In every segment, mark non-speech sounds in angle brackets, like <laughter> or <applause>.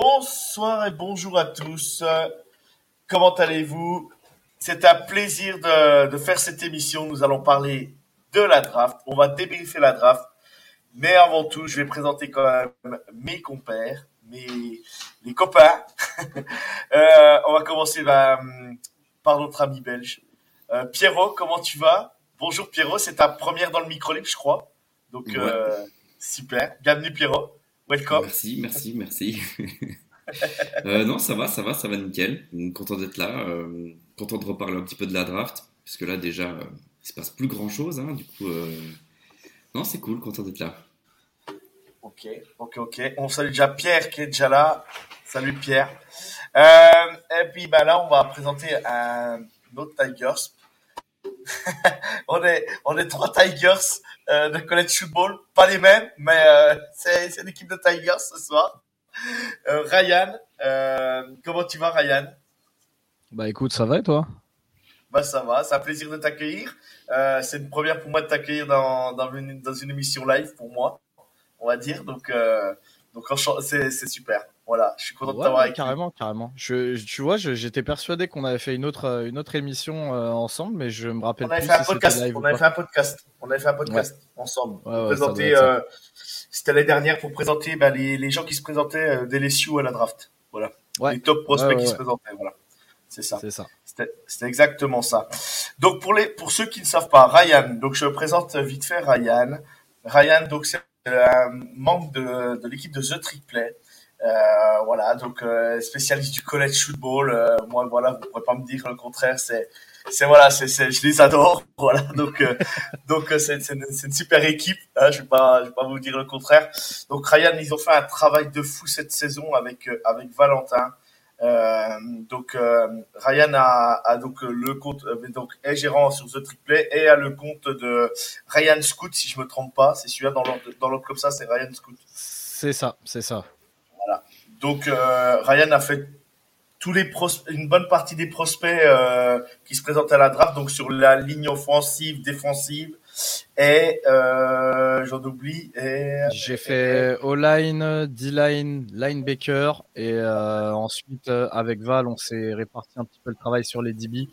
Bonsoir et bonjour à tous. Comment allez-vous? C'est un plaisir de, faire cette émission. Nous allons parler de la draft. On va débriefer la draft. Mais avant tout, je vais présenter quand même mes compères, mes les copains. <laughs> Euh, on va commencer bah, par notre ami belge. Euh, Pierrot, comment tu vas? Bonjour Pierrot, c'est ta première dans le micro je crois. Donc euh, super. Bienvenue Pierrot. Welcome. Merci, merci, merci. <laughs> euh, non, ça va, ça va, ça va nickel. Content d'être là, euh, content de reparler un petit peu de la draft, puisque là déjà, euh, il se passe plus grand chose. Hein, du coup, euh, non, c'est cool, content d'être là. Ok, ok, ok. On salue déjà Pierre qui est déjà là. Salut Pierre. et puis bah là, on va présenter un autre Tigers. <laughs> on est on est trois Tigers de college football, pas les mêmes, mais c'est l'équipe de Tigers ce soir. Euh, Ryan, euh, comment tu vas, Ryan? Bah écoute, ça va et toi? Bah ça va, c'est un plaisir de t'accueillir. Euh, c'est une première pour moi de t'accueillir dans, dans, une, dans une émission live pour moi, on va dire. Donc, donc c'est super. Voilà, je suis content de t'avoir avec Carrément, carrément. Je, tu vois, j'étais persuadé qu'on avait fait une autre, une autre émission ensemble, mais je me rappelle on avait plus fait un podcast. on avait fait un podcast. On avait fait un podcast ensemble. Ouais, c'était l'année dernière pour présenter bah, les, les, gens qui se présentaient euh, des LSU à la draft. Voilà. Les top prospects qui se présentaient. Voilà. C'est ça. C'est ça. C'était exactement ça. Donc pour les pour ceux qui ne savent pas, Ryan. Donc je présente vite fait Ryan. Ryan, donc c'est un membre de, l'équipe de The Trick Play. Euh, voilà, donc euh, spécialiste du college football. Euh, moi, voilà, vous pourrez pas me dire le contraire. C'est c'est voilà, c'est, je les adore, <laughs> voilà. Donc, euh, donc euh, c'est, une, super équipe. Hein, je vais pas, vais pas vous dire le contraire. Donc Ryan, ils ont fait un travail de fou cette saison avec euh, avec Valentin. Euh, donc Ryan a, a, donc le compte, donc est gérant sur The Triplet et a le compte de Ryan Scoot, si je me trompe pas. C'est celui-là dans l'ordre, dans l'ordre comme ça, c'est Ryan Scoot. C'est ça, c'est ça. Voilà. Donc Ryan a fait tous les une bonne partie des prospects euh, qui se présentent à la draft, donc sur la ligne offensive, défensive, et euh, j'en oublie. J'ai fait O-line, D-line, linebacker, et euh, ensuite euh, avec Val, on s'est réparti un petit peu le travail sur les DB,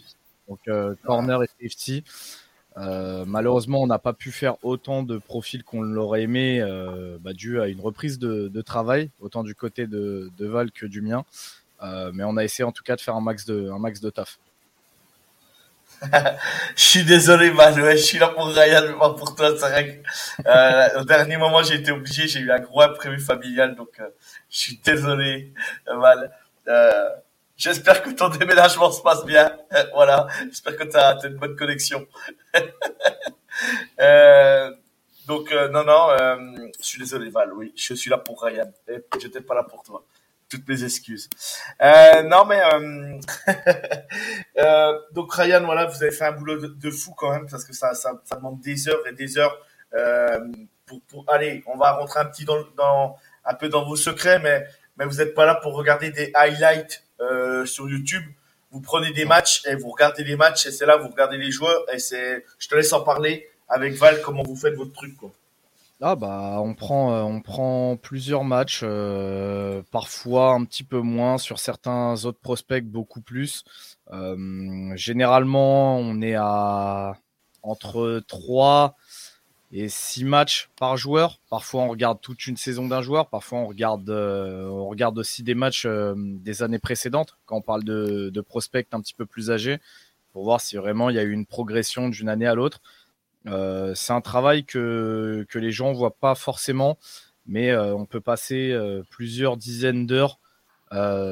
donc euh, corner et safety. Malheureusement, on n'a pas pu faire autant de profils qu'on l'aurait aimé, bah, dû à une reprise de, de, travail, autant du côté de, de Val que du mien. Mais on a essayé en tout cas de faire un max de, un max de taf. <laughs> je suis désolé, man. je suis là pour Ryan, mais pas pour toi. C'est vrai que, euh, au dernier moment, j'ai été obligé. J'ai eu un gros imprévu familial, donc euh, je suis désolé, mal. J'espère que ton déménagement se passe bien. <laughs> voilà. J'espère que tu as, une bonne connexion. <laughs> donc non, non. je suis désolé, Val. Oui, je suis là pour Ryan. J'étais pas là pour toi toutes mes excuses. Euh, non mais euh, <laughs> euh, donc Ryan, voilà, vous avez fait un boulot de, fou quand même parce que ça, demande des heures et des heures pour, pour allez, on va rentrer un petit dans, un peu dans vos secrets, mais mais vous n'êtes pas là pour regarder des highlights sur YouTube. Vous prenez des matchs et vous regardez les matchs et c'est là vous regardez les joueurs et c'est, je te laisse en parler avec Val comment vous faites votre truc quoi. Ah bah on prend euh, plusieurs matchs, euh, parfois un petit peu moins sur certains autres prospects beaucoup plus. Euh, généralement on est à entre 3 et 6 matchs par joueur. Parfois on regarde toute une saison d'un joueur, parfois on regarde on regarde aussi des matchs des années précédentes quand on parle de, de prospects un petit peu plus âgés pour voir si vraiment il y a eu une progression d'une année à l'autre. Euh, c'est un travail que, que les gens voient pas forcément, mais euh, on peut passer euh, plusieurs dizaines d'heures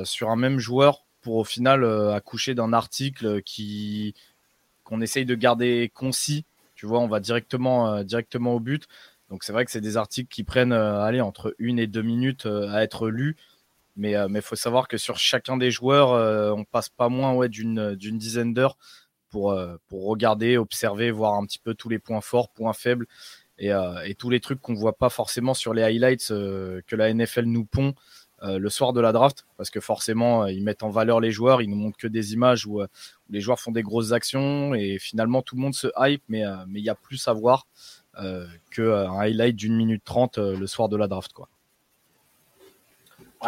sur un même joueur pour au final accoucher d'un article qui qu'on essaye de garder concis. Tu vois, on va directement, directement au but. Donc c'est vrai que c'est des articles qui prennent allez, entre une et deux minutes à être lus. Mais il faut savoir que sur chacun des joueurs, on passe pas moins ouais, d'une dizaine d'heures pour, pour regarder, observer, voir un petit peu tous les points forts, points faibles et, et tous les trucs qu'on voit pas forcément sur les highlights que la NFL nous pond euh, le soir de la draft, parce que forcément, euh, ils mettent en valeur les joueurs, ils nous montrent que des images où, euh, les joueurs font des grosses actions et finalement tout le monde se hype, mais mais il y a plus à voir qu'un highlight d'une minute trente le soir de la draft. Quoi.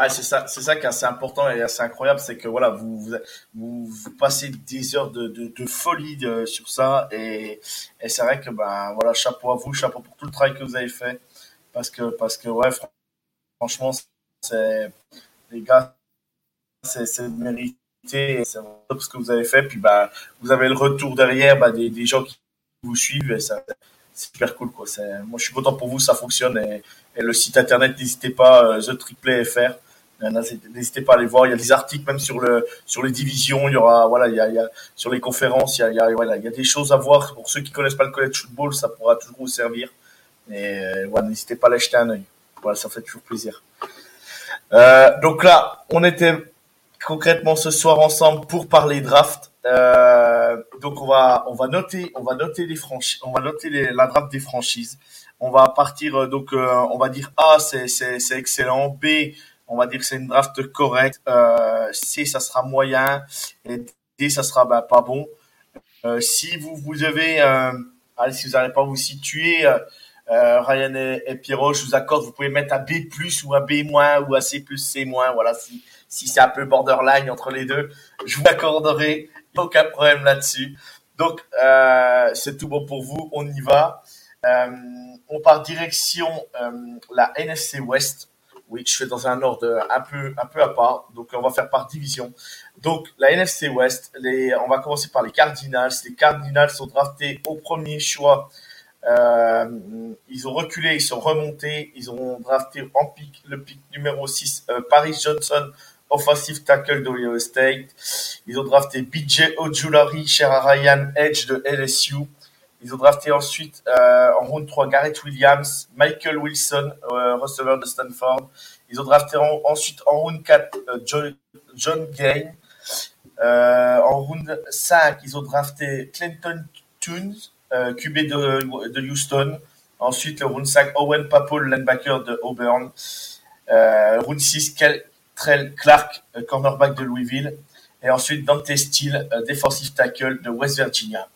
C'est ça, ça qui est assez important et assez incroyable, c'est que voilà, vous, vous, passez des heures de, de, folie sur ça et, et c'est vrai que ben voilà, chapeau à vous, chapeau pour tout le travail que vous avez fait, parce que parce que ouais, franchement, c'est les gars, c'est mérité, c'est ce que vous avez fait. Puis bah, vous avez le retour derrière bah, des, des gens qui vous suivent et c'est super cool quoi. Moi je suis content pour vous, ça fonctionne et, le site internet n'hésitez pas euh, The. N'hésitez pas à aller voir. Il y a des articles même sur le sur les divisions. Il y aura voilà, il y a, il y a sur les conférences. Il y a, il y a voilà, il y a des choses à voir pour ceux qui connaissent pas le college football. Ça pourra toujours vous servir. Et euh, voilà, n'hésitez pas à l'acheter un œil. Voilà, ça fait toujours plaisir. Euh, donc là, on était concrètement ce soir ensemble pour parler draft. Euh, donc on va on va noter on va noter les franchises, on va noter les, la draft des franchises. On va partir euh, donc euh, on va dire A c'est c'est excellent, B on va dire que c'est une draft correcte, euh, C ça sera moyen et D ça sera bah, pas bon. Euh, si vous vous avez allez si vous n'arrivez pas vous situer euh, Ryan et, et, Pierrot, je vous accorde, vous pouvez mettre un B+, ou un B- ou un C+, C-, voilà, si, si c'est un peu borderline entre les deux, je vous accorderai, aucun problème là-dessus. Donc, euh, c'est tout bon pour vous, on y va. Euh, on part direction euh, la NFC West. Oui, je fais dans un ordre un peu, un peu à part. Donc, on va faire par division. Donc, la NFC West, les, on va commencer par les Cardinals. Les Cardinals sont draftés au premier choix euh, ils ont reculé, ils sont remontés, ils ont drafté en pic, le pic numéro 6, euh, Paris Johnson, offensive tackle d'Ohio State. Ils ont drafté BJ Ojulari, cher Ryan Edge de LSU. Ils ont drafté ensuite euh, en round 3 Garrett Williams, Michael Wilson, euh, receveur de Stanford. Ils ont drafté ensuite en round 4 euh, John, John Gain. en round 5, ils ont drafté Clinton Tunes, euh, QB de, Houston. Ensuite, le round 5, Owen Papol, linebacker de Auburn. Euh, round 6, Trell Clark, euh, cornerback de Louisville. Et ensuite, Dante Steele, euh, defensive tackle de West Virginia.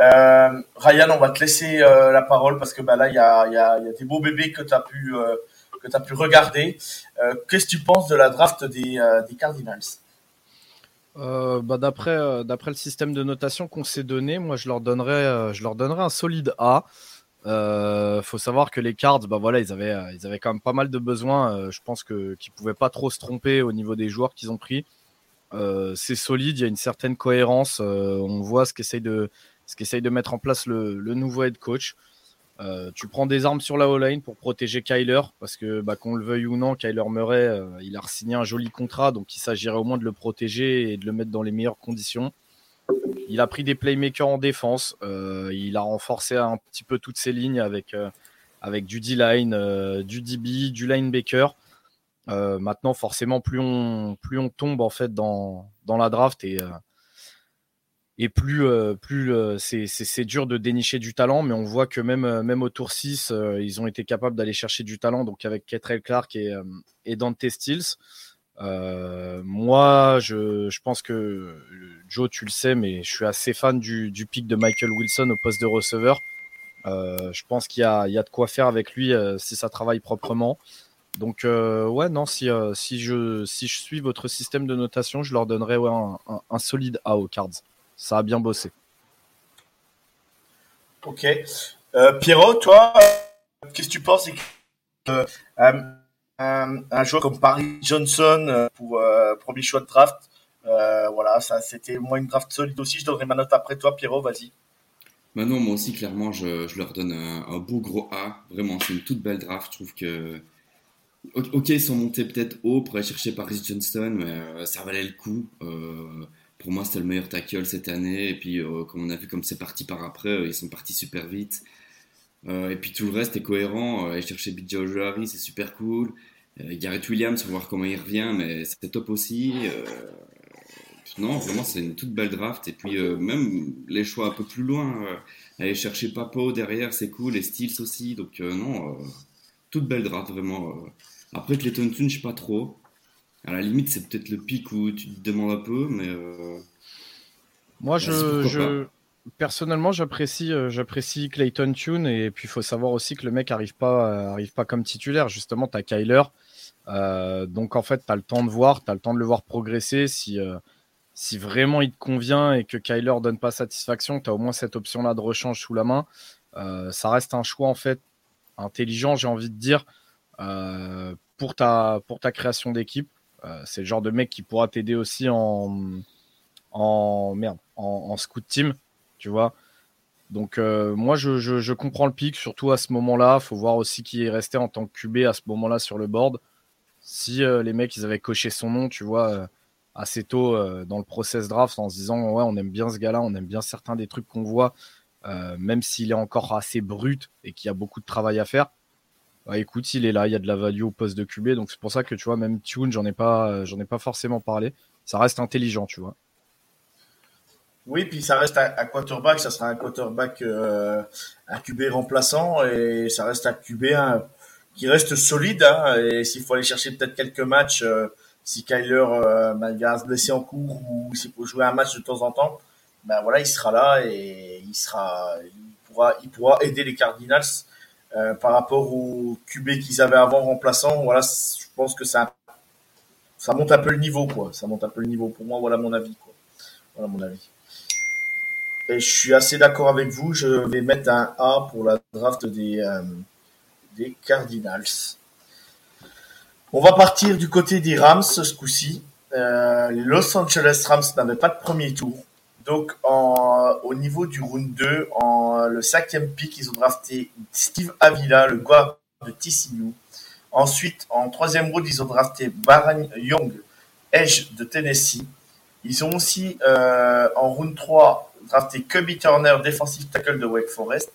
Euh, Ryan, on va te laisser euh, la parole parce que bah, là, il y a, des beaux bébés que tu as as pu regarder. Qu'est-ce que tu penses de la draft des, Cardinals? Euh, bah d'après euh, le système de notation qu'on s'est donné, moi je leur donnerais euh, un solide A. Euh, faut savoir que les cards, bah voilà, ils avaient ils avaient quand même pas mal de besoins. je pense que qu'ils pouvaient pas trop se tromper au niveau des joueurs qu'ils ont pris. c'est solide, il y a une certaine cohérence. on voit ce qu'essaye de ce qu'essaye de mettre en place le, nouveau head coach. Euh, tu prends des armes sur la O-line pour protéger Kyler, parce que bah, qu'on le veuille ou non, Kyler Murray, euh, il a signé un joli contrat, donc il s'agirait au moins de le protéger et de le mettre dans les meilleures conditions. Il a pris des playmakers en défense, euh, il a renforcé un petit peu toutes ses lignes avec, avec du D-line, du DB, du linebacker. maintenant, forcément, plus on, plus on tombe en fait dans, dans la draft et et plus, euh, plus euh, c'est dur de dénicher du talent, mais on voit que même, euh, même au tour 6, ils ont été capables d'aller chercher du talent, donc avec Ketrel Clark et, et Dante Stills. moi, je, je, pense que Joe, tu le sais, mais je suis assez fan du, pic de Michael Wilson au poste de receveur. je pense qu'il y, y, a de quoi faire avec lui si ça travaille proprement. Donc ouais, non, si, si, je, si je suis votre système de notation, je leur un, un, un solide A aux Cards ça a bien bossé. Ok. Euh, Pierrot, toi, qu'est-ce que tu penses euh, un, un, joueur comme Paris Johnson euh, pour euh, premier choix de draft, euh, voilà, ça c'était moi une draft solide aussi. Je donnerai ma note après toi, Pierrot, vas-y. Bah non, moi aussi, clairement, je, je leur donne un, un, beau gros A. Vraiment, c'est une toute belle draft. Je trouve que. Ok, ils sont montés peut-être haut pour aller chercher Paris Johnson, mais ça valait le coup. Euh, pour moi, c'était le meilleur tackle cette année. Et puis, comme on a vu comme c'est parti par après, ils sont partis super vite. et puis tout le reste est cohérent. aller chercher BJ Ojari, c'est super cool. Garrett Williams, on va voir comment il revient, mais c'était top aussi. non, vraiment, c'est une toute belle draft. Et puis, même les choix un peu plus loin, aller chercher Papo derrière, c'est cool. Et Steels aussi. Donc, non, toute belle draft, vraiment. Après, Clayton Tune, je sais pas trop. À la limite, c'est peut-être le pic où tu te demandes un peu, mais. Euh, Moi, je, personnellement, j'apprécie, euh, j'apprécie Clayton Tune et puis il faut savoir aussi que le mec arrive pas, euh, arrive pas comme titulaire. Justement, tu as Kyler, donc en fait, tu as le temps de voir, tu as le temps de le voir progresser. Si, si vraiment il te convient et que Kyler donne pas satisfaction, tu as au moins cette option-là de rechange sous la main. ça reste un choix en fait intelligent, j'ai envie de dire, pour ta, pour ta création d'équipe. Euh, c'est le genre de mec qui pourra t'aider aussi en, en, en, scout team, tu vois. Donc euh, moi je, je, comprends le pic, surtout à ce moment-là. faut voir aussi qui est resté en tant que QB à ce moment-là sur le board. Si euh, les mecs ils avaient coché son nom, tu vois, assez tôt dans le process draft en se disant ouais on aime bien ce gars-là, on aime bien certains des trucs qu'on voit, même s'il est encore assez brut et qu'il y a beaucoup de travail à faire, bah, écoute, il est là, il y a de la value au poste de QB, donc c'est pour ça que tu vois, même Tune, j'en ai pas, euh, j'en ai pas forcément parlé. Ça reste intelligent, tu vois. Oui, puis ça reste un, quarterback, ça sera un quarterback, euh, un QB remplaçant, et ça reste un QB qui reste solide. Hein, et s'il faut aller chercher peut-être quelques matchs, euh, si Kyler euh, se blesser en cours ou s'il faut jouer un match de temps en temps, ben voilà, il sera là et il sera, il pourra, il pourra aider les Cardinals euh, par rapport au QB qu'ils avaient avant remplaçant, voilà, je pense que ça, monte un peu le niveau, quoi. Ça monte un peu le niveau pour moi, voilà mon avis. Voilà mon avis. Je suis assez d'accord avec vous, je vais mettre un A pour la draft des, euh, Cardinals. On va partir du côté des Rams ce coup-ci. Euh, Los Angeles Rams n'avaient pas de premier tour. Donc, au niveau du round 2, en le cinquième pick, ils ont drafté Steve Avila, le guard de TCU. Ensuite, en troisième round, ils ont drafté Baron Young, Edge de Tennessee. Ils ont aussi, euh, en round 3, drafté Cubby Turner, defensive tackle de Wake Forest.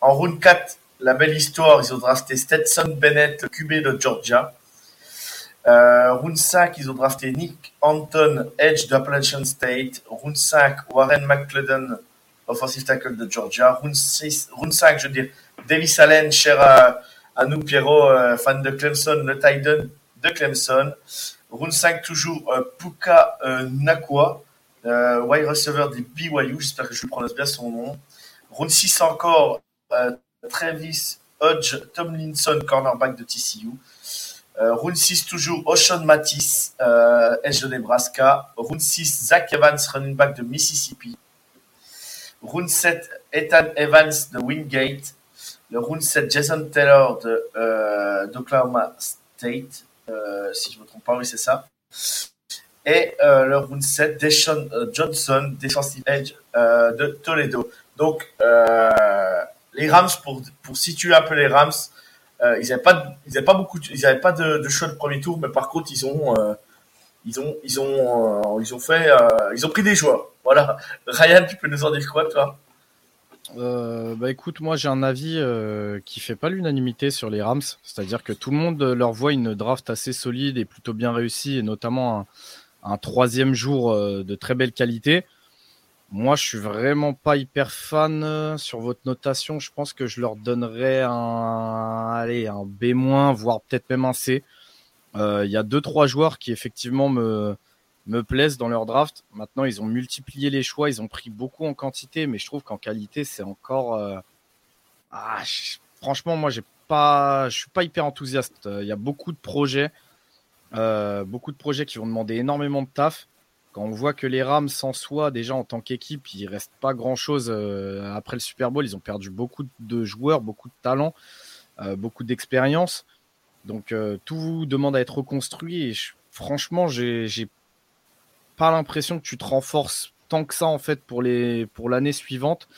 En round 4, la belle histoire, ils ont drafté Stetson Bennett, QB de Georgia. Euh, 5, ils ont drafté Nick Anton, Edge d'Appalachian State. Round 5, Warren McClellan, offensive tackle de Georgia. Round, 6, round 5, je veux dire, Davis Allen, cher à, nous, Pierrot, euh, fan de Clemson, le Titan de Clemson. 5, toujours euh, Puka euh, Nakua, euh, wide receiver des BYU, j'espère que je prononce bien son nom. Round 6 encore, Travis Hodge Tomlinson, cornerback de TCU. Euh, round 6 toujours Ocean Matisse, euh, Edge de Nebraska. Round 6 Zach Evans, running back de Mississippi. Round 7 Ethan Evans de Wingate. Le round 7 Jason Taylor de euh, d'Oklahoma State. Euh, si je ne me trompe pas, oui c'est ça. Et euh, le round 7 Deshaun euh, Johnson, defensive edge euh, de Toledo. Donc les Rams, pour, pour situer un peu les Rams, euh, ils n'avaient pas, ils pas beaucoup, ils avaient pas de, de, choix de premier tour, mais par contre ils ont, euh, ils ont, ils ont, euh, ils ont fait, ils ont pris des joueurs. Voilà. <laughs> Ryan, tu peux nous en dire quoi, toi? Bah écoute, moi j'ai un avis qui fait pas l'unanimité sur les Rams, c'est-à-dire que tout le monde leur voit une draft assez solide et plutôt bien réussie, et notamment un troisième jour de très belle qualité. Moi, je suis vraiment pas hyper fan euh, sur votre notation. Je pense que je leur donnerais un, allez, un B-, voire peut-être même un C. Euh, il y a deux trois joueurs qui effectivement me me plaisent dans leur draft. Maintenant, ils ont multiplié les choix, ils ont pris beaucoup en quantité, mais je trouve qu'en qualité, c'est encore. Euh, ah, franchement, moi, j'ai pas, je suis pas hyper enthousiaste. Il y a beaucoup de projets, beaucoup de projets qui vont demander énormément de taf. Quand on voit que les Rams en soi, déjà en tant qu'équipe, il reste pas grand-chose euh, après le Super Bowl. Ils ont perdu beaucoup de joueurs, beaucoup de talents, euh, beaucoup d'expérience. Donc euh, tout demande à être reconstruit. Et franchement, j'ai pas l'impression que tu te renforces tant que ça en fait pour l'année suivante.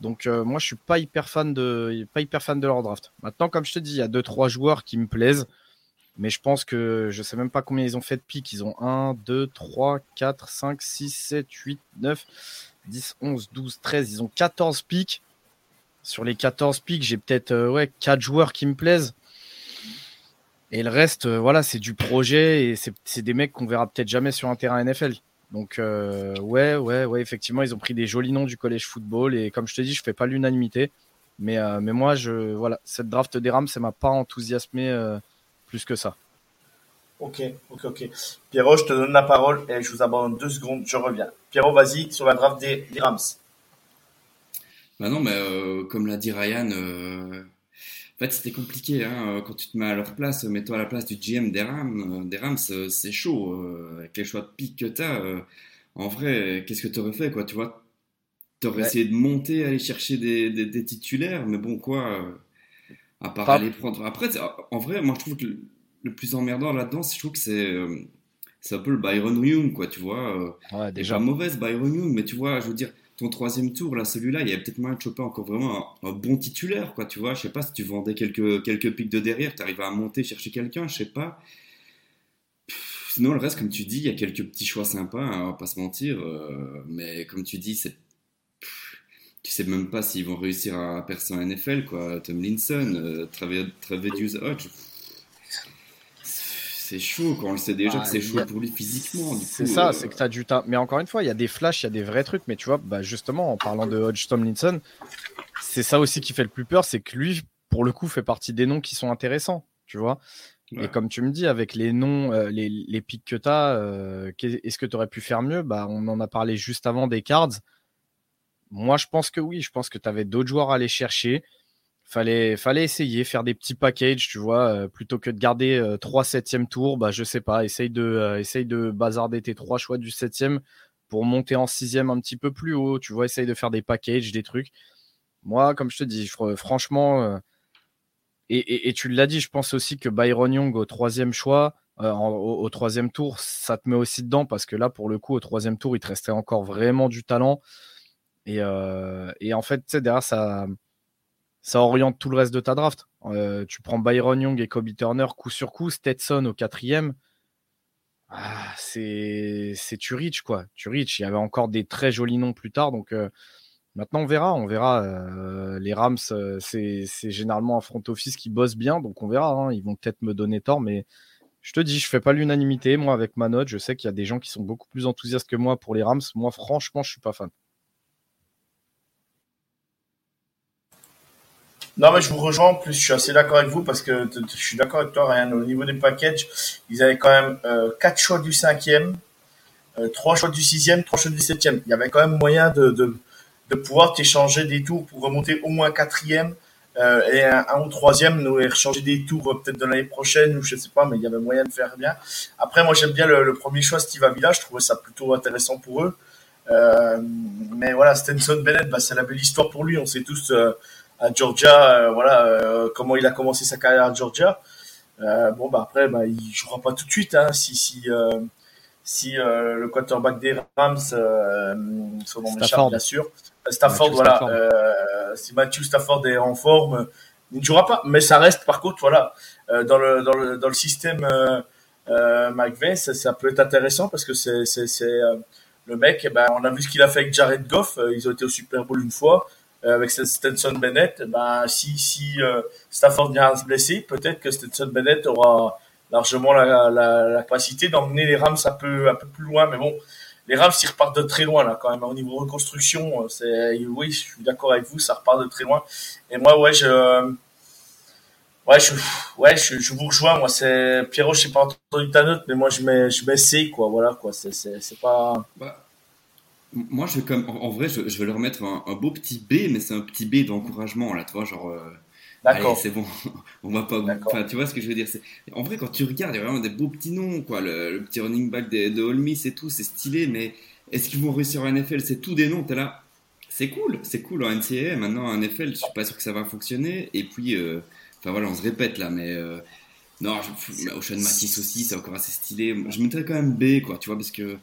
Donc moi, je suis pas hyper fan de pas hyper fan de leur draft. Maintenant, comme je te dis, il y a deux trois joueurs qui me plaisent. Mais je pense que je sais même pas combien ils ont fait de pics. Ils ont 1, 2, 3, 4, 5, 6, 7, 8, 9, 10, 11, 12, 13. Ils ont 14 pics. Sur les 14 pics, j'ai peut-être euh, ouais, 4 joueurs qui me plaisent. Et le reste, euh, voilà, c'est du projet et c'est des mecs qu'on verra peut-être jamais sur un terrain NFL. Donc euh, ouais, ouais, effectivement, ils ont pris des jolis noms du collège football et comme je te dis, je fais pas l'unanimité, mais euh, moi, je voilà, cette draft des Rams, ça m'a pas enthousiasmé plus que ça. Ok, ok, ok. Pierrot, je te donne la parole et je vous abandonne deux secondes, je reviens. Pierrot, vas-y sur la draft des, Rams. Bah non, mais comme l'a dit Ryan, en fait, c'était compliqué. Hein, quand tu te mets à leur place, mets-toi à la place du GM des Rams. Euh, des Rams, euh, c'est chaud. Euh, avec les choix de pique que tu as, en vrai, qu'est-ce que tu aurais fait quoi, Tu vois, tu aurais essayé de monter, aller chercher des, des, titulaires, mais bon, quoi, à part aller prendre. Après, en vrai, moi, je trouve que le, plus emmerdant là-dedans, je trouve que c'est. c'est un peu le Byron Young, quoi, tu vois. Ouais, déjà. Pas mauvaise Byron Young, mais tu vois, je veux dire, ton troisième tour, là, celui-là, il y avait peut-être moyen de choper encore vraiment un, bon titulaire, quoi, tu vois. Je sais pas si tu vendais quelques, quelques pics de derrière, tu arrivais à monter, chercher quelqu'un, je sais pas. sinon, le reste, comme tu dis, il y a quelques petits choix sympas, hein, on va pas se mentir. Euh, mais comme tu dis, c'est. Tu sais même pas s'ils vont réussir à percer en NFL, quoi. Tom Linson, euh, Travis Hodge c'est chaud quand on le sait déjà que c'est chaud pour lui physiquement. C'est ça, euh, c'est que tu as du temps. Mais encore une fois, il y a des flashs, il y a des vrais trucs. Mais tu vois, bah justement, en parlant de Hodge Tomlinson, c'est ça aussi qui fait le plus peur, c'est que lui, pour le coup, fait partie des noms qui sont intéressants. Tu vois Et comme tu me dis, avec les noms, euh, les, les pics que tu as, euh, est-ce que tu aurais pu faire mieux? Bah, On en a parlé juste avant des cards. Moi, je pense que oui. Je pense que tu avais d'autres joueurs à aller chercher. Fallait, fallait essayer, faire des petits packages, tu vois, euh, plutôt que de garder euh, trois septièmes tours, bah, je sais pas, essaye de, euh, de bazarder tes trois choix du septième pour monter en sixième un petit peu plus haut, tu vois, essaye de faire des packages, des trucs. Moi, comme je te dis, franchement, et, et, tu l'as dit, je pense aussi que Byron Young au troisième choix, au, troisième tour, ça te met aussi dedans parce que là, pour le coup, au troisième tour, il te restait encore vraiment du talent. Et, et en fait, derrière, ça oriente tout le reste de ta draft. Euh, tu prends Byron Young et Kobe Turner coup sur coup, Stetson au quatrième. Ah, c'est tu quoi. Tu. Il y avait encore des très jolis noms plus tard. Donc euh, maintenant on verra. On verra. Euh, les Rams, c'est généralement un front office qui bosse bien. Donc on verra. Hein. Ils vont peut-être me donner tort. Mais je te dis, je fais pas l'unanimité. Moi avec ma note, je sais qu'il y a des gens qui sont beaucoup plus enthousiastes que moi pour les Rams. Moi franchement, je suis pas fan. Non, mais je vous rejoins. En plus, je suis assez d'accord avec vous parce que je suis d'accord avec toi, Ryan. Au niveau des packages, ils avaient quand même euh, 4 choix du cinquième, euh, 3 choix du sixième, 3 choix du septième. Il y avait quand même moyen de, de, de pouvoir t'échanger des tours pour remonter au moins quatrième euh, et un, ou troisième, nous échanger des tours euh, peut-être de l'année prochaine ou je sais pas, mais il y avait moyen de faire bien. Après, moi, j'aime bien le, premier choix, Steve Avila. Je trouvais ça plutôt intéressant pour eux. Euh, mais voilà, Stenson Bennett, bah, c'est la belle histoire pour lui. On sait tous euh, à Georgia, euh, voilà euh, comment il a commencé sa carrière à Georgia. Euh, bon bah après bah, il jouera pas tout de suite hein, si si si le quarterback des Rams son nom m'échappe bien sûr. Stafford voilà si Matthew Stafford est en forme il ne jouera pas. Mais ça reste par contre voilà dans le dans le dans le système euh, McVay ça, ça, peut être intéressant parce que c'est c'est c'est le mec eh ben on a vu ce qu'il a fait avec Jared Goff ils ont été au Super Bowl une fois. euh, avec Stetson Bennett, ben, si, si euh, Stafford vient à se blesser, peut-être que Stetson Bennett aura largement la, la, la capacité d'emmener les Rams un peu, un peu plus loin. Mais bon, les Rams, ils repartent de très loin, là, quand même. Au niveau reconstruction, euh, c'est, oui, je suis d'accord avec vous, ça repart de très loin. Et moi, ouais, je, ouais, je, ouais, je, vous rejoins. Moi, c'est, Pierrot, je sais pas entendu ta note, mais moi, je mets, je quoi. Voilà, quoi. C'est, c'est, c'est pas, bah, moi, je comme, en, vrai, je, je, vais leur mettre un, beau petit B, mais c'est un petit B d'encouragement, là, tu vois, genre. Euh, D'accord. c'est bon, <laughs> on va pas. Enfin, tu vois ce que je veux dire En vrai, quand tu regardes, il y a vraiment des beaux petits noms, quoi. Le, petit running back de, de et tout, c'est stylé, mais est-ce qu'ils vont réussir en NFL C'est tout des noms, t'es là. C'est cool, c'est cool en NCAA. Maintenant, en NFL, je suis pas sûr que ça va fonctionner. Et puis, euh, enfin voilà, on se répète là, mais. Euh, non, je, Ocean Matisse aussi, c'est encore assez stylé. Je mettrais quand même B, quoi, tu vois, parce que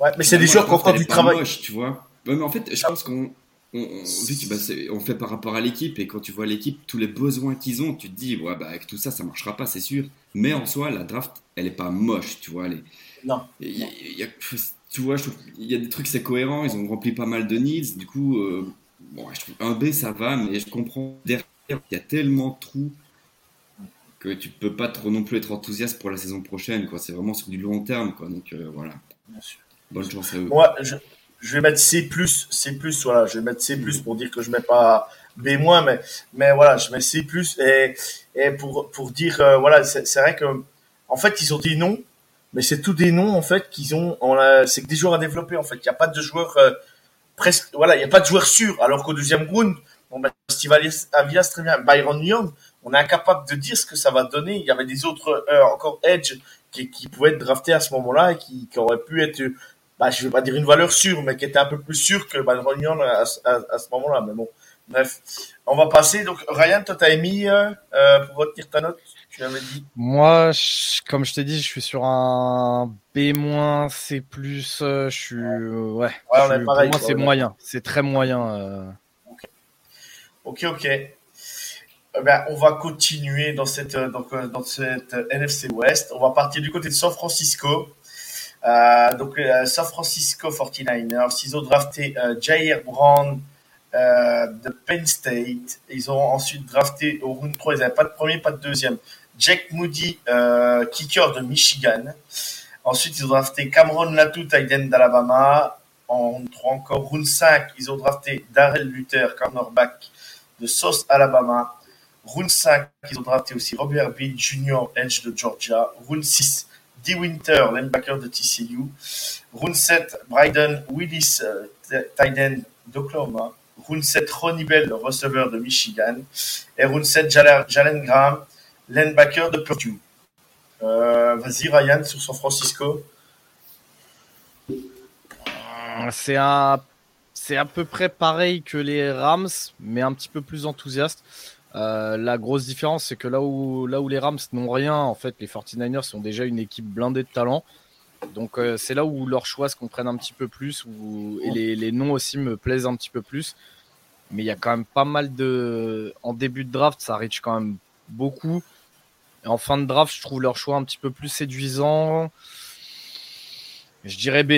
Ouais, mais c'est des joueurs qui ont du travail. tu vois. mais en fait, je pense qu'on on, vu que bah, on fait par rapport à l'équipe et quand tu vois l'équipe, tous les besoins qu'ils ont, tu te dis, ouais, bah, avec tout ça, ça marchera pas, c'est sûr. Mais en soi, la draft, elle est pas moche, tu vois. Elle Non. Y a, tu vois, il y a des trucs, c'est cohérent, ils ont rempli pas mal de needs. Du coup, euh, bon, je trouve un B, ça va, mais je comprends derrière, il y a tellement de trous que tu peux pas trop non plus être enthousiaste pour la saison prochaine, quoi. C'est vraiment sur du long terme, quoi. Donc euh, voilà. Bonne. Moi, je, vais mettre C+, C+, voilà, je vais mettre C+, pour dire que je mets pas B-, mais, mais voilà, je mets C+, et, et pour, pour dire, euh, voilà, c'est vrai que, en fait, ils ont des noms, mais c'est tous des noms, en fait, qu'ils ont, c'est que des joueurs à développer, en fait. Il n'y a pas de joueurs, euh, presque, voilà, il n'y a pas de joueurs sûrs, alors qu'au deuxième round, bon, ben, Steve Avias, très bien, Byron Young, on est incapable de dire ce que ça va donner. Il y avait des autres, euh, encore Edge, qui, qui pouvaient être draftés à ce moment-là et qui, qui auraient pu être bah, je vais pas dire une valeur sûre, mais qui était un peu plus sûre que Van à, à, ce moment-là. Mais bon, bref. On va passer. Donc, Ryan, toi, t'as émis, euh, euh, pour retenir ta note, tu l'avais dit? Moi, comme je t'ai dit, je suis sur un B-, C+, euh, je suis, euh, ouais. ouais on est pareil, pour moi, c'est moyen. C'est très moyen. Ok, ok. Eh ben, on va continuer dans cette, donc, dans cette NFC West. On va partir du côté de San Francisco. Euh, donc, euh, San Francisco 49ers, ils ont drafté euh, Jair Brown de Penn State. Ils ont ensuite drafté au round 3, ils n'avaient pas de premier, pas de deuxième. Jack Moody, kicker de Michigan. Ensuite, ils ont drafté Cameron Latu, tight d'Alabama. En round 3 encore. Round 5, ils ont drafté Darrell Luther, cornerback de South Alabama. Round 5, ils ont drafté aussi Robert Bill Jr., edge de Georgia. Round 6, D. Winter, linebacker de TCU. 7, Bryden Willis, euh, tight d'Oklahoma. 7, Ronnie Bell, receveur de Michigan. Et 7, Jalen Graham, linebacker de Purdue. Euh, vas-y, Ryan, sur San Francisco. Un, c'est à peu près pareil que les Rams, mais un petit peu plus enthousiaste. Euh, la grosse différence, c'est que là où, là où les Rams n'ont rien, en fait, les 49ers sont déjà une équipe blindée de talent. Donc euh, c'est là où leurs choix se comprennent un petit peu plus et les, les, noms aussi me plaisent un petit peu plus. Mais il y a quand même pas mal de... En début de draft, ça reach quand même beaucoup. Et en fin de draft, je trouve leur choix un petit peu plus séduisant. Je dirais B.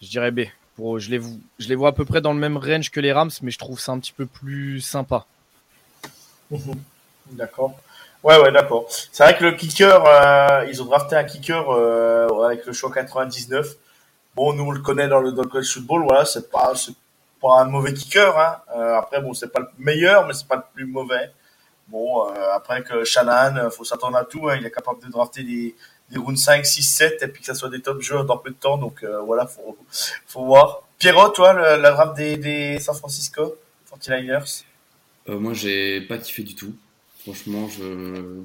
Je dirais B. Pour, je, les, je les vois à peu près dans le même range que les Rams, mais je trouve ça un petit peu plus sympa. Mhm. D'accord. Ouais, ouais, d'accord. C'est vrai que le kicker, euh, ils ont drafté un kicker euh, avec le choix 99. Bon, nous on le connaît dans le, dans le football, voilà, c'est pas, c'est pas un mauvais kicker. Hein. Euh, après, bon, c'est pas le meilleur, mais c'est pas le plus mauvais. Bon, après que Shannon, faut s'attendre à tout. Hein, il est capable de drafter des, des rounds 5, 6, 7 et puis que ça soit des top joueurs dans peu de temps. Donc voilà, faut, faut voir. Pierrot, toi, la draft des, des San Francisco 49ers euh, moi, j'ai pas kiffé du tout. Franchement, je.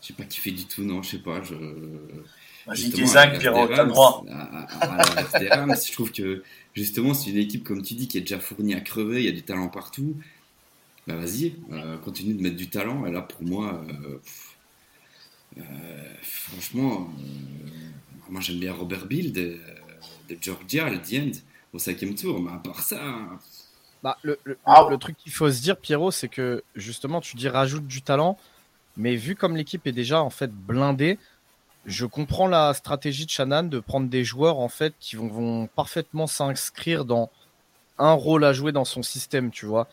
J'ai pas kiffé du tout, non, je sais pas. Je. Zinc, Pierrot, t'as le droit. je trouve que justement, c'est une équipe, comme tu dis, qui est déjà fournie à crever, il y a du talent partout. Bah vas-y, euh, continue de mettre du talent. Et là, pour moi, euh, franchement, moi j'aime bien Robert Bill de, de Georgia, le The End, au cinquième tour. Mais à part ça, bah, le, ah. le, truc qu'il faut se dire, Pierrot, c'est que justement, tu dis rajoute du talent, mais vu comme l'équipe est déjà en fait blindée, je comprends la stratégie de Shannon de prendre des joueurs en fait qui vont, vont parfaitement s'inscrire dans un rôle à jouer dans son système, tu vois.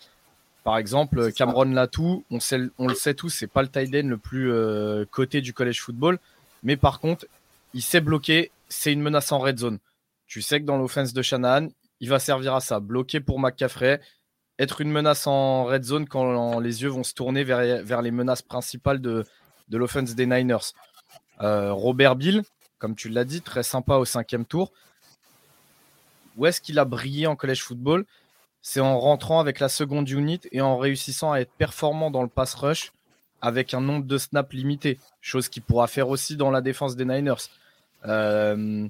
Par exemple, Cameron Latou, on, sait, on le sait tous, c'est pas le tight end le plus euh, coté du college football, mais par contre, il sait bloquer, c'est une menace en red zone. Tu sais que dans l'offense de Shanahan, il va servir à ça. Bloquer pour McCaffrey, être une menace en red zone quand les yeux vont se tourner vers, vers les menaces principales de, de l'offense des Niners. Euh, Robert Bill, comme tu l'as dit, très sympa au cinquième tour. Où est-ce qu'il a brillé en college football? C'est en rentrant avec la seconde unit et en réussissant à être performant dans le pass rush avec un nombre de snaps limité, chose qu'il pourra faire aussi dans la défense des Niners. Euh,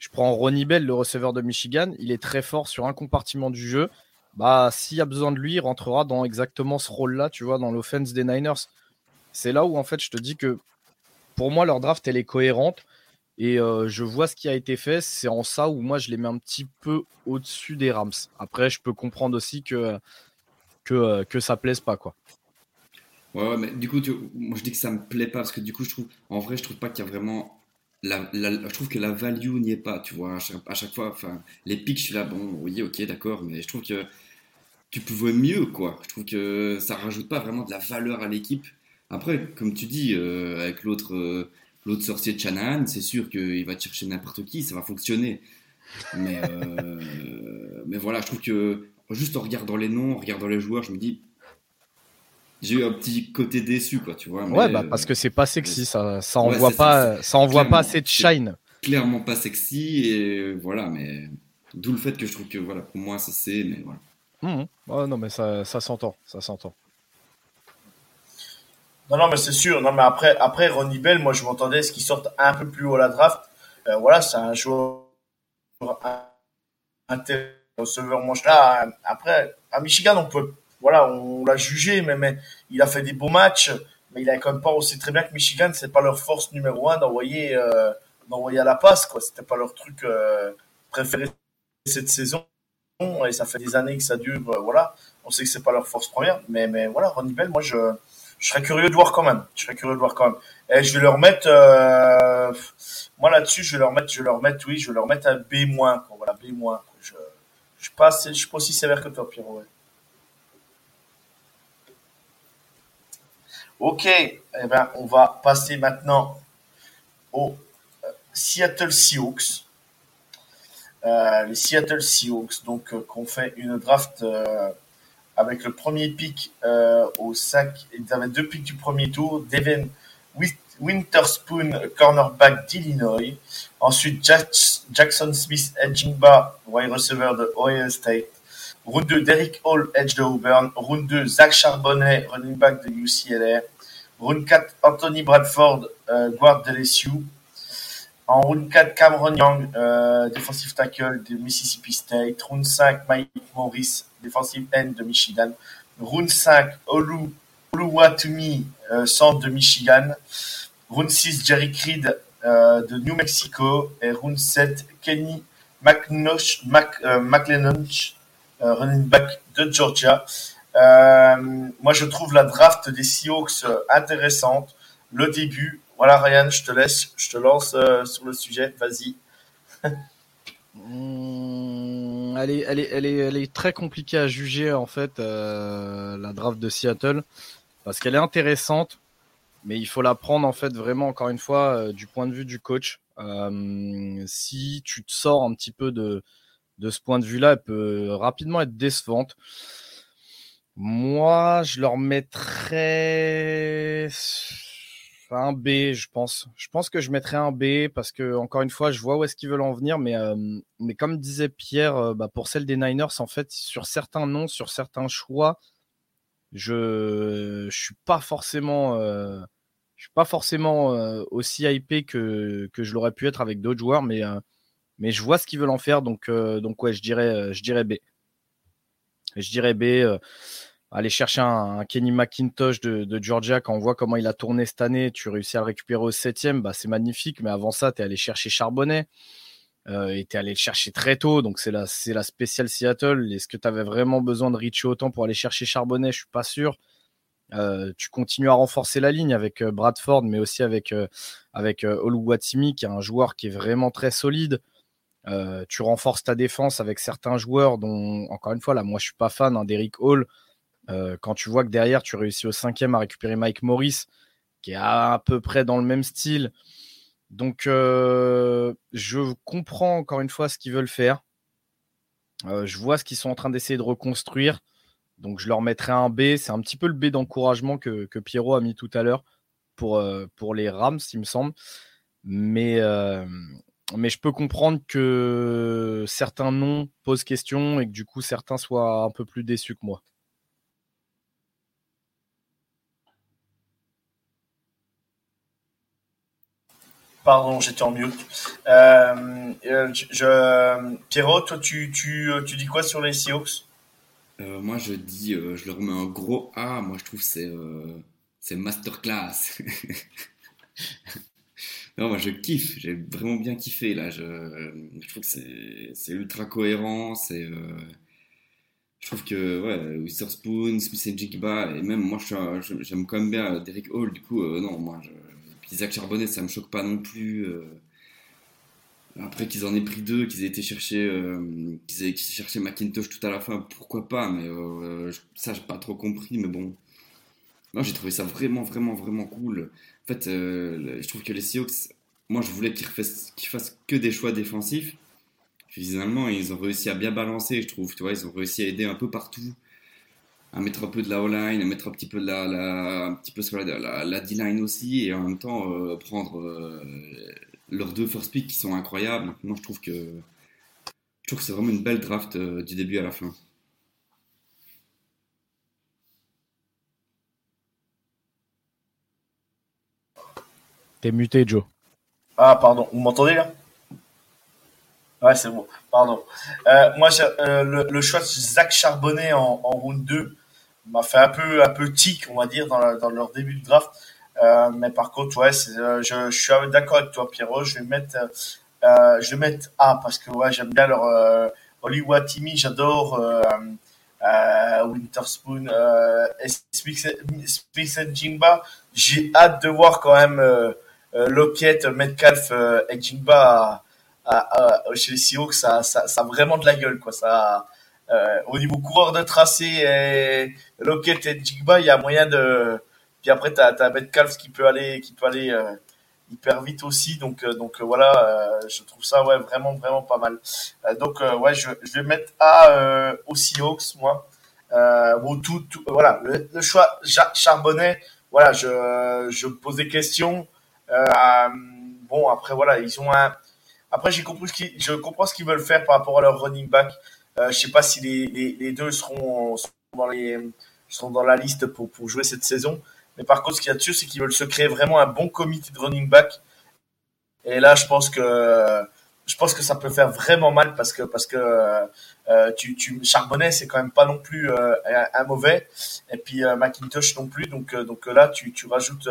je prends Ronnie Bell, le receveur de Michigan. Il est très fort sur un compartiment du jeu. Bah, s'il y a besoin de lui, il rentrera dans exactement ce rôle-là, tu vois, dans l'offense des Niners. C'est là où, en fait, je te dis que pour moi, leur draft, elle est cohérente. Et je vois ce qui a été fait. C'est en ça où moi, je les mets un petit peu au-dessus des Rams. Après, je peux comprendre aussi que, que, que ça plaise pas. quoi. Ouais, mais du coup, moi je dis que ça me plaît pas parce que du coup, en vrai, je trouve pas qu'il y a vraiment. Je trouve que la value n'y est pas, tu vois. À chaque, fois, enfin, les pics, je suis là, bon, oui, ok, d'accord, mais je trouve que tu pouvais mieux, quoi. Je trouve que ça rajoute pas vraiment de la valeur à l'équipe. Après, comme tu dis, euh, avec l'autre euh, l'autre sorcier de Shanahan, c'est sûr qu'il va chercher n'importe qui, ça va fonctionner. Mais, euh, <laughs> mais voilà, je trouve que juste en regardant les noms, en regardant les joueurs, je me dis, j'ai eu un petit côté déçu, quoi, tu vois. ouais, bah, parce que c'est pas sexy, ça, ça envoie pas, ça, envoie pas assez de shine. Clairement pas sexy, et voilà, mais d'où le fait que je trouve que, voilà, pour moi, ça c'est, mais voilà. Mmh. non, mais ça, ça s'entend, ça s'entend. Non, non, mais c'est sûr. Non, mais après, après Ronnie Bell, moi, je m'entendais à ce qu'il sorte un peu plus haut à la draft. Euh, voilà, c'est un joueur intéressant, receveur manche là. Après, à Michigan, on peut voilà, on l'a jugé, mais, mais, il a fait des beaux matchs, mais il a quand même pas aussi très bien que Michigan, c'est pas leur force numéro un d'envoyer euh, d'envoyer à la passe, quoi. C'était pas leur truc euh, préféré cette saison, et ça fait des années que ça dure. Euh, voilà, on sait que c'est pas leur force première, mais mais voilà, Ronnie Bell, moi je je serais curieux de voir quand même. Je serais curieux de voir quand même. Et je vais leur mettre, euh, moi là-dessus, je vais leur mettre, je vais leur mettre, oui, je vais leur mettre un B moins, voilà, B moins. Je, je suis pas, je suis pas aussi sévère que toi, Pierrot. Ouais. Ok, eh ben, on va passer maintenant aux euh, Seattle Seahawks. Euh, les Seattle Seahawks, donc, euh, qu'on fait une draft avec le premier pick au 5. Ils avaient deux picks du premier tour. Devin Winterspoon, cornerback d'Illinois. Ensuite, Jackson Smith, Edgingba, wide receiver de Ohio State. Round 2, Derek Hall, edge de Auburn. Round 2, Zach Charbonnet, running back de UCLA. Round 4, Anthony Bradford, euh, guard de LSU. En round 4, Cameron Young, euh, defensive tackle de Mississippi State. Round 5, Mike Morris, defensive end de Michigan. Round 5, Olu, Oluwatumi, euh, centre de Michigan. Round 6, Jerry Creed euh, de New Mexico. Et round 7, Kenny McNosh, Mac, euh, running back de Georgia. Euh, moi, je trouve la draft des Seahawks euh, intéressante. Le début, voilà, Ryan, je te laisse, je te lance sur le sujet. Vas-y. Hmm, elle, est, elle, est, elle, est, elle est très compliquée à juger en fait la draft de Seattle parce qu'elle est intéressante, mais il faut la prendre en fait vraiment encore une fois du point de vue du coach. si tu te sors un petit peu de, de ce point de vue-là, elle peut rapidement être décevante. Moi, je leur mettrais un B, je pense. Je pense que je mettrais un B parce que, encore une fois, je vois où est-ce qu'ils veulent en venir. Mais, euh, mais comme disait Pierre, euh, bah, pour celle des Niners, en fait, sur certains noms, sur certains choix, je ne suis pas forcément, euh, je suis pas forcément aussi hypé que, que je l'aurais pu être avec d'autres joueurs. Mais mais je vois ce qu'ils veulent en faire, donc, euh, ouais, je dirais, euh, je dirais B. Je dirais B. Euh, aller chercher un, Kenny McIntosh de, Georgia, quand on voit comment il a tourné cette année, tu réussis à le récupérer au septième, bah, c'est magnifique. Mais avant ça, tu es allé chercher Charbonnet. et tu es allé le chercher très tôt, donc c'est la, c'est la spéciale Seattle. Est-ce que tu avais vraiment besoin de Richie autant pour aller chercher Charbonnet? Je suis pas sûr. tu continues à renforcer la ligne avec Bradford, mais aussi avec, avec Oluwatimi, qui est un joueur qui est vraiment très solide. Euh, tu renforces ta défense avec certains joueurs dont, encore une fois, là, moi, je suis pas fan hein, d'Eric Hall. Euh, quand tu vois que derrière, tu réussis au cinquième à récupérer Mike Morris, qui est à, peu près dans le même style. Donc, euh, je comprends encore une fois ce qu'ils veulent faire. je vois ce qu'ils sont en train d'essayer de reconstruire. Donc, je leur mettrai un B. C'est un petit peu le B d'encouragement que, Pierrot a mis tout à l'heure pour, pour les Rams, il me semble. Mais, mais je peux comprendre que certains noms posent question et que du coup certains soient un peu plus déçus que moi. Pardon, j'étais en mute. Euh, euh, je, Pierrot, toi, tu, tu, tu, dis quoi sur les Seahawks? Euh, Moi, je dis, je leur mets un gros A. Moi, je trouve c'est c'est masterclass. <laughs> Non, moi je kiffe, j'ai vraiment bien kiffé là. Je, trouve que c'est ultra cohérent. Euh, je trouve que ouais, Witherspoon, Smith et Jigba, et même moi j'aime quand même bien Derek Hall. Du coup, euh, non, moi, je, puis Zach Charbonnet, ça me choque pas non plus. Euh. après qu'ils en aient pris deux, qu'ils aient été chercher, qu'ils aient cherché McIntosh tout à la fin, pourquoi pas Mais ça, j'ai pas trop compris. Mais bon, non, j'ai trouvé ça vraiment, vraiment, vraiment cool. En fait, euh, je trouve que les Seahawks, moi, je voulais qu'ils fassent, fassent que des choix défensifs. Finalement, ils ont réussi à bien balancer, je trouve. Tu vois, ils ont réussi à aider un peu partout, à mettre un peu de la O-line, à mettre un petit peu de la, la un petit peu sur la, la, D-line aussi, et en même temps euh, prendre euh, leurs deux first picks qui sont incroyables. Moi, je trouve que je trouve que c'est vraiment une belle draft du début à la fin. T'es muté, Joe. Ah, pardon. Vous m'entendez là? Ouais, c'est bon. Pardon. Euh, moi, euh, le, choix de Zach Charbonnet en, round 2 m'a fait un peu, un peu tic, on va dire, dans, dans leur début de draft. Euh, mais par contre, ouais, je, suis d'accord avec toi, Pierrot. Je vais mettre, je vais mettre A parce que ouais, j'aime bien leur Oli Watimi, j'adore. Winterspoon, Smith Jimba. J'ai hâte de voir quand même euh, Lockett, Metcalf euh, et Jingba chez les Seahawks, ça, ça, ça a vraiment de la gueule. Quoi. Ça, euh, au niveau coureur de tracé, et Lockett et Jigba, il y a moyen de. Puis après, tu as, Metcalf qui peut aller, qui peut aller hyper vite aussi. Donc, donc voilà, je trouve ça ouais, vraiment, vraiment pas mal. donc, ouais, je, je, vais mettre A aux Seahawks, moi. bon, tout, tout, voilà, le, choix Charbonnet, voilà, je, je pose des questions. Euh, bon, après, voilà, ils ont un. Après, j'ai compris ce je comprends ce qu'ils veulent faire par rapport à leur running back. Euh, je sais pas si les, les, deux seront, dans les, sont dans la liste pour, pour jouer cette saison. Mais par contre, ce qu'il y a dessus, c'est qu'ils veulent se créer vraiment un bon comité de running back. Et là, je pense que je pense que ça peut faire vraiment mal parce que parce que euh, tu, tu Charbonnet c'est quand même pas non plus euh, un, mauvais et puis euh, McIntosh non plus donc donc là tu, tu rajoutes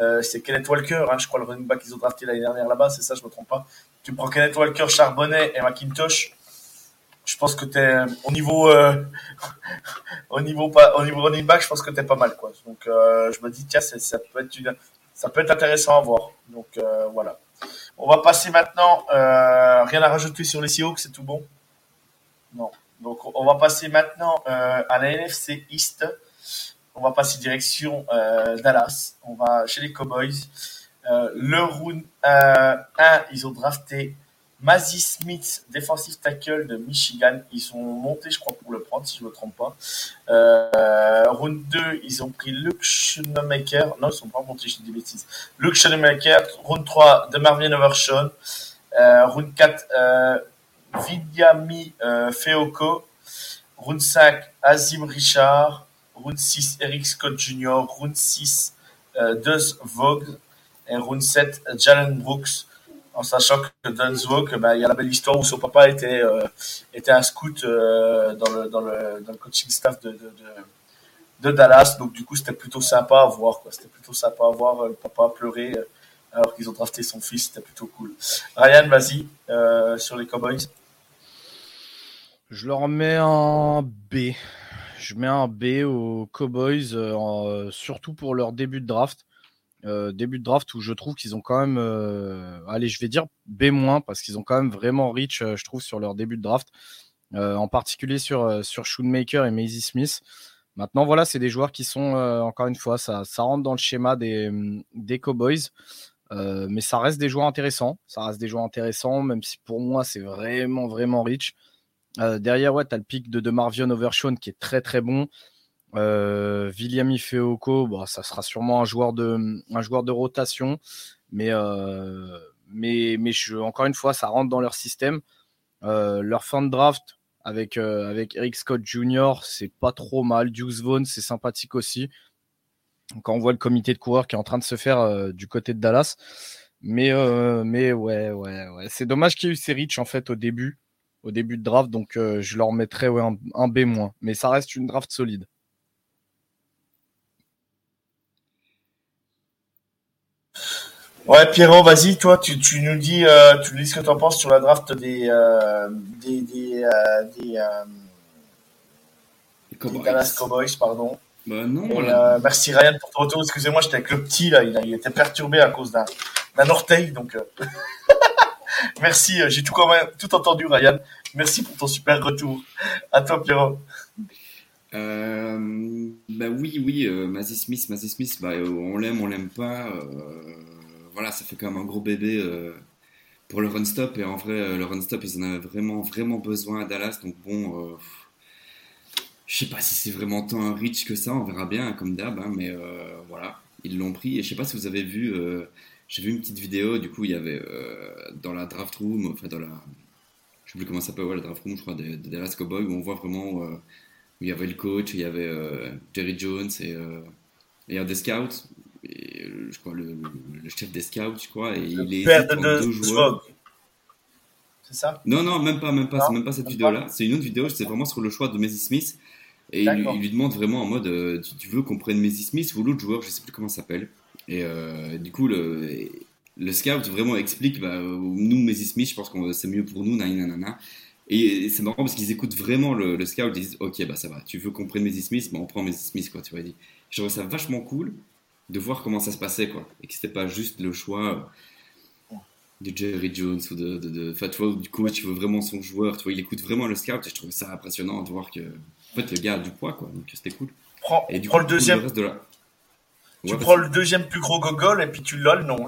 euh, c'est Kenneth Walker, hein, je crois le running back qu'ils ont drafté l'année dernière là-bas, c'est ça, je me trompe pas. Tu prends Kenneth Walker, Charbonnet et McIntosh. Je pense que t'es au niveau euh, <laughs> au niveau pas running back, je pense que t'es pas mal quoi. Donc euh, je me dis tiens, ça peut être ça peut être intéressant à voir. Donc voilà. On va passer maintenant. rien à rajouter sur les Seahawks, c'est tout bon? Non. Donc on va passer maintenant à la NFC East on va passer direction euh, Dallas. On va chez les Cowboys. Euh, le round 1, ils ont drafté Mazzy Smith, defensive tackle de Michigan. Ils sont montés, je crois, pour le prendre, si je ne me trompe pas. Euh, round 2, ils ont pris Luke Schoenmaker. Non, ils ne sont pas montés, je dis des bêtises. Luke Schoenmaker. Round 3, de Marvin Overshawn. Euh, round 4, euh, Vidyami euh, Feoko. Round 5, Azim Richard. 6, Eric Scott Jr., Round 6, euh, Duz Vogue, et Round 7, Jalen Brooks, en sachant que Duz Vogue, bah, il y a la belle histoire où son papa était, euh, était un scout euh, dans, le, dans, le, coaching staff de, de, Dallas, donc du coup c'était plutôt sympa à voir, c'était plutôt sympa à voir le papa pleurer alors qu'ils ont drafté son fils, c'était plutôt cool. Ryan, vas-y, sur les Cowboys. Je leur mets un B je mets un B aux Cowboys, euh, euh, surtout pour leur début de draft. Euh, début de draft où je trouve qu'ils ont quand même, allez, je vais dire B- parce qu'ils ont quand même vraiment rich, je trouve, sur leur début de draft, en particulier sur, sur et Maisie Smith. Maintenant, voilà, c'est des joueurs qui sont, encore une fois, ça, ça rentre dans le schéma des, des Cowboys. mais ça reste des joueurs intéressants. Ça reste des joueurs intéressants, même si pour moi, c'est vraiment, vraiment rich. Euh, derrière, ouais, tu as le pic de, de Marvion Overshawn qui est très très bon. Euh, William Ifeoko, ça sera sûrement un joueur de, rotation, mais, euh, mais, mais encore une fois, ça rentre dans leur système. Leur fin de draft avec, Eric Scott Jr., c'est pas trop mal. Deuce Vaughn, c'est sympathique aussi. Quand on voit le comité de coureurs qui est en train de se faire du côté de Dallas. Mais, mais ouais, ouais, ouais. C'est dommage qu'il y ait eu ces riches en fait au début au début de draft, donc euh, je leur mettrais un, B-, mais ça reste une draft solide. Ouais, Pierrot, vas-y, toi, tu, tu nous dis, euh, tu nous dis ce que tu en penses sur la draft des, euh, des, des, euh, des, euh, des Cowboys. Dallas Cowboys, pardon. Bah non, Et, voilà. euh, merci Ryan pour ton retour. Excusez-moi, j'étais avec le petit là, il, a- il était perturbé à cause d'un d'un orteil, donc euh, <laughs> merci. euh, J'ai tout quand même tout entendu, Ryan. Merci pour ton super retour. À toi, Pierrot. Euh, bah oui, oui, euh, Mazzy Smith, Mazzy Smith, bah, euh, on l'aime, on l'aime pas. euh, voilà, ça fait quand même un gros bébé pour le run stop. Et en vrai, le run stop, ils en avaient vraiment, vraiment besoin à Dallas. Donc bon, je sais pas si c'est vraiment tant un reach que ça. On verra bien, comme d'hab. hein, mais voilà, ils l'ont pris. Et je sais pas si vous avez vu, j'ai vu une petite vidéo. Du coup, il y avait euh, dans la draft room, enfin dans la, je sais plus comment ça s'appelle, ouais, la draft room, je crois, de, de Dallas Cowboys, où on voit vraiment. euh, où il y avait le coach, il y avait euh, Jerry Jones et, et un des scouts, et, je crois le, chef des scouts, je crois, et il est Père de, entre de deux joueurs. C'est ça? Non, non, même pas, même pas, c'est même pas cette vidéo-là. C'est une autre vidéo, c'est vraiment sur le choix de Maisy Smith. Et il, lui- D'accord. il lui demande vraiment en mode tu, tu veux qu'on prenne Maisy Smith ou l'autre joueur, je sais plus comment ça s'appelle. Et euh, du coup, le, le scout vraiment explique bah, nous, Maisy Smith, je pense que c'est mieux pour nous, nanana. Et c'est marrant parce qu'ils écoutent vraiment le, le scout, ils disent ok, bah ça va, tu veux qu'on prenne Maisy Smith, bah on prend Maisy Smith, quoi, tu vois. Je trouve ça vachement cool de voir comment ça se passait, quoi. Et que c'était pas juste le choix euh, de Jerry Jones ou de, de, de enfin, tu vois, ou du coach, il veut vraiment son joueur, tu vois, il écoute vraiment le scout et je trouve ça impressionnant de voir que, en fait, le gars a du poids, quoi, donc c'était cool. Prends, Et du prends coup, le deuxième. reste de la... Tu Ouais, prends le deuxième plus gros gogol et puis tu l'as le nom.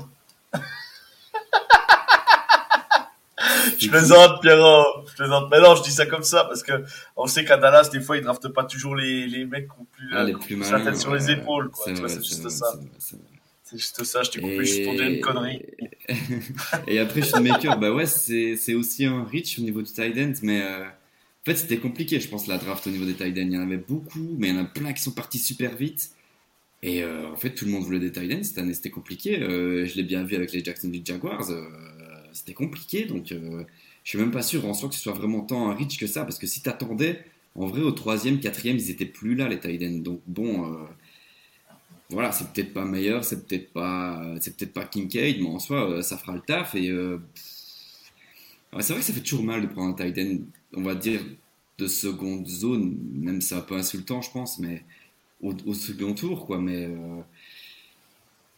Je plaisante, Pierrot. Je plaisante. Mais non, je dis ça comme ça parce que on sait qu'à Dallas, des fois, ils draftent pas toujours les, les mecs qui ont plus, Ah, les plus la tête sur les épaules. Quoi. c'est Tu vois, vrai, C'est juste ça. c'est juste ça. Je t'ai coupé juste pour dire une connerie. <laughs> Et après, Shoemaker, bah ouais, c'est c'est aussi un reach au niveau du tight end, mais euh, en fait, c'était compliqué, je pense, la draft au niveau des tight ends. Il y en avait beaucoup, mais il y en a plein qui sont partis super vite. Et euh, en fait, tout le monde voulait des tight ends. Cette année, c'était compliqué. Euh, je l'ai bien vu avec les Jacksonville Jaguars. euh, c'était compliqué, donc je suis même pas sûr en soi que ce soit vraiment tant un reach que ça, parce que si t'attendais, en vrai, au troisième, quatrième, ils étaient plus là, les tight ends. Donc bon. voilà, c'est peut-être pas meilleur, c'est peut-être pas, c'est peut-être pas Kincaid, mais en soi, ça fera le taf. Et c'est vrai que ça fait toujours mal de prendre un tight on va dire, de seconde zone, même c'est un peu insultant, je pense, mais au, au second tour, quoi. Mais euh,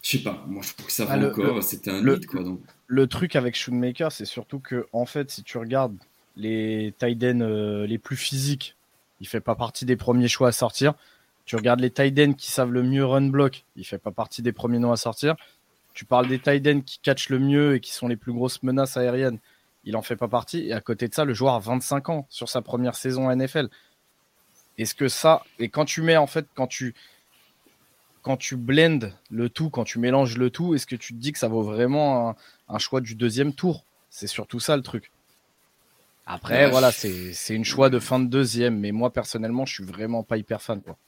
je sais pas, moi je trouve que ça va Ah, le- encore, c'était un le- lead, quoi. Donc, Le truc avec Shoemaker, c'est surtout que, en fait, si tu regardes les tight ends euh, les plus physiques, il fait pas partie des premiers choix à sortir. Tu regardes les ends qui savent le mieux run block, il fait pas partie des premiers noms à sortir. Tu parles des tight ends qui catchent le mieux et qui sont les plus grosses menaces aériennes, il en fait pas partie. Et à côté de ça, le joueur a 25 ans sur sa première saison à NFL. Est-ce que ça, et quand tu mets en fait, quand tu, quand tu blends le tout, quand tu mélanges le tout, est-ce que tu te dis que ça vaut vraiment un, un choix du deuxième tour? C'est surtout ça le truc. Après, Ouais. voilà, c'est c'est une choix de fin de deuxième, mais moi personnellement, je suis vraiment pas hyper fan. Quoi.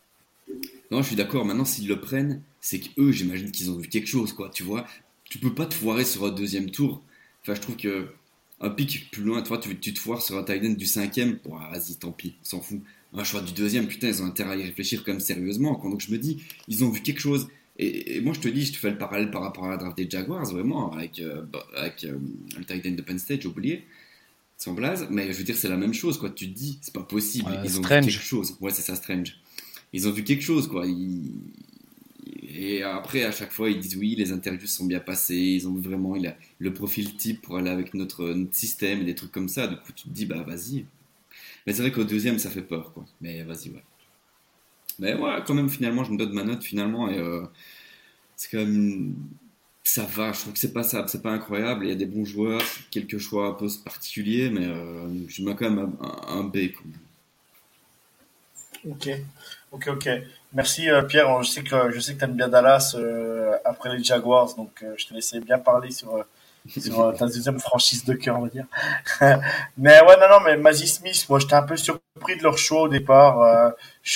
non, je suis d'accord. Maintenant, s'ils le prennent, c'est qu'eux, j'imagine qu'ils ont vu quelque chose, quoi. Tu vois, tu peux pas te foirer sur un deuxième tour. Enfin, je trouve que un pic plus loin, toi, tu, tu te foires sur un tight end du cinquième. Bon, ah, vas-y, tant pis, on s'en fout. Un choix du deuxième, putain, ils ont intérêt à y réfléchir quand même sérieusement. quoi. Donc je me dis, ils ont vu quelque chose. Et, et moi, je te dis, je te fais le parallèle par rapport à la draft des Jaguars, vraiment, avec, euh, bah, avec euh, le tight end de Penn State, j'ai oublié. Sans blaze, mais je veux dire, c'est la même chose, quoi. Tu te dis, c'est pas possible. Euh, ils ont Strange. vu quelque chose. Ouais, c'est ça, Strange. Ils ont vu quelque chose, quoi. Ils- Et après, à chaque fois, ils disent oui, les interviews sont bien passées. Ils ont vu vraiment il a le profil type pour aller avec notre, notre système et des trucs comme ça. Du coup, tu te dis, bah vas-y. Mais c'est vrai qu'au deuxième, ça fait peur, quoi. Mais vas-y, ouais. Mais ouais, quand même, finalement, je me donne ma note, finalement. Et euh, c'est quand même. Ça va, je trouve que c'est pas ça, c'est pas incroyable. Il y a des bons joueurs, quelques choix un peu particuliers, mais euh, je mets quand même un, B. Quoi. Ok, ok, ok. Merci euh, Pierre. Je sais que je sais que bien Dallas euh, après les Jaguars, donc je te laissais bien parler sur sur euh, ta deuxième franchise de cœur, on va dire. <laughs> mais ouais, non, non, mais Mazzy Smith, moi j'étais un peu surpris de leur choix au départ. Euh,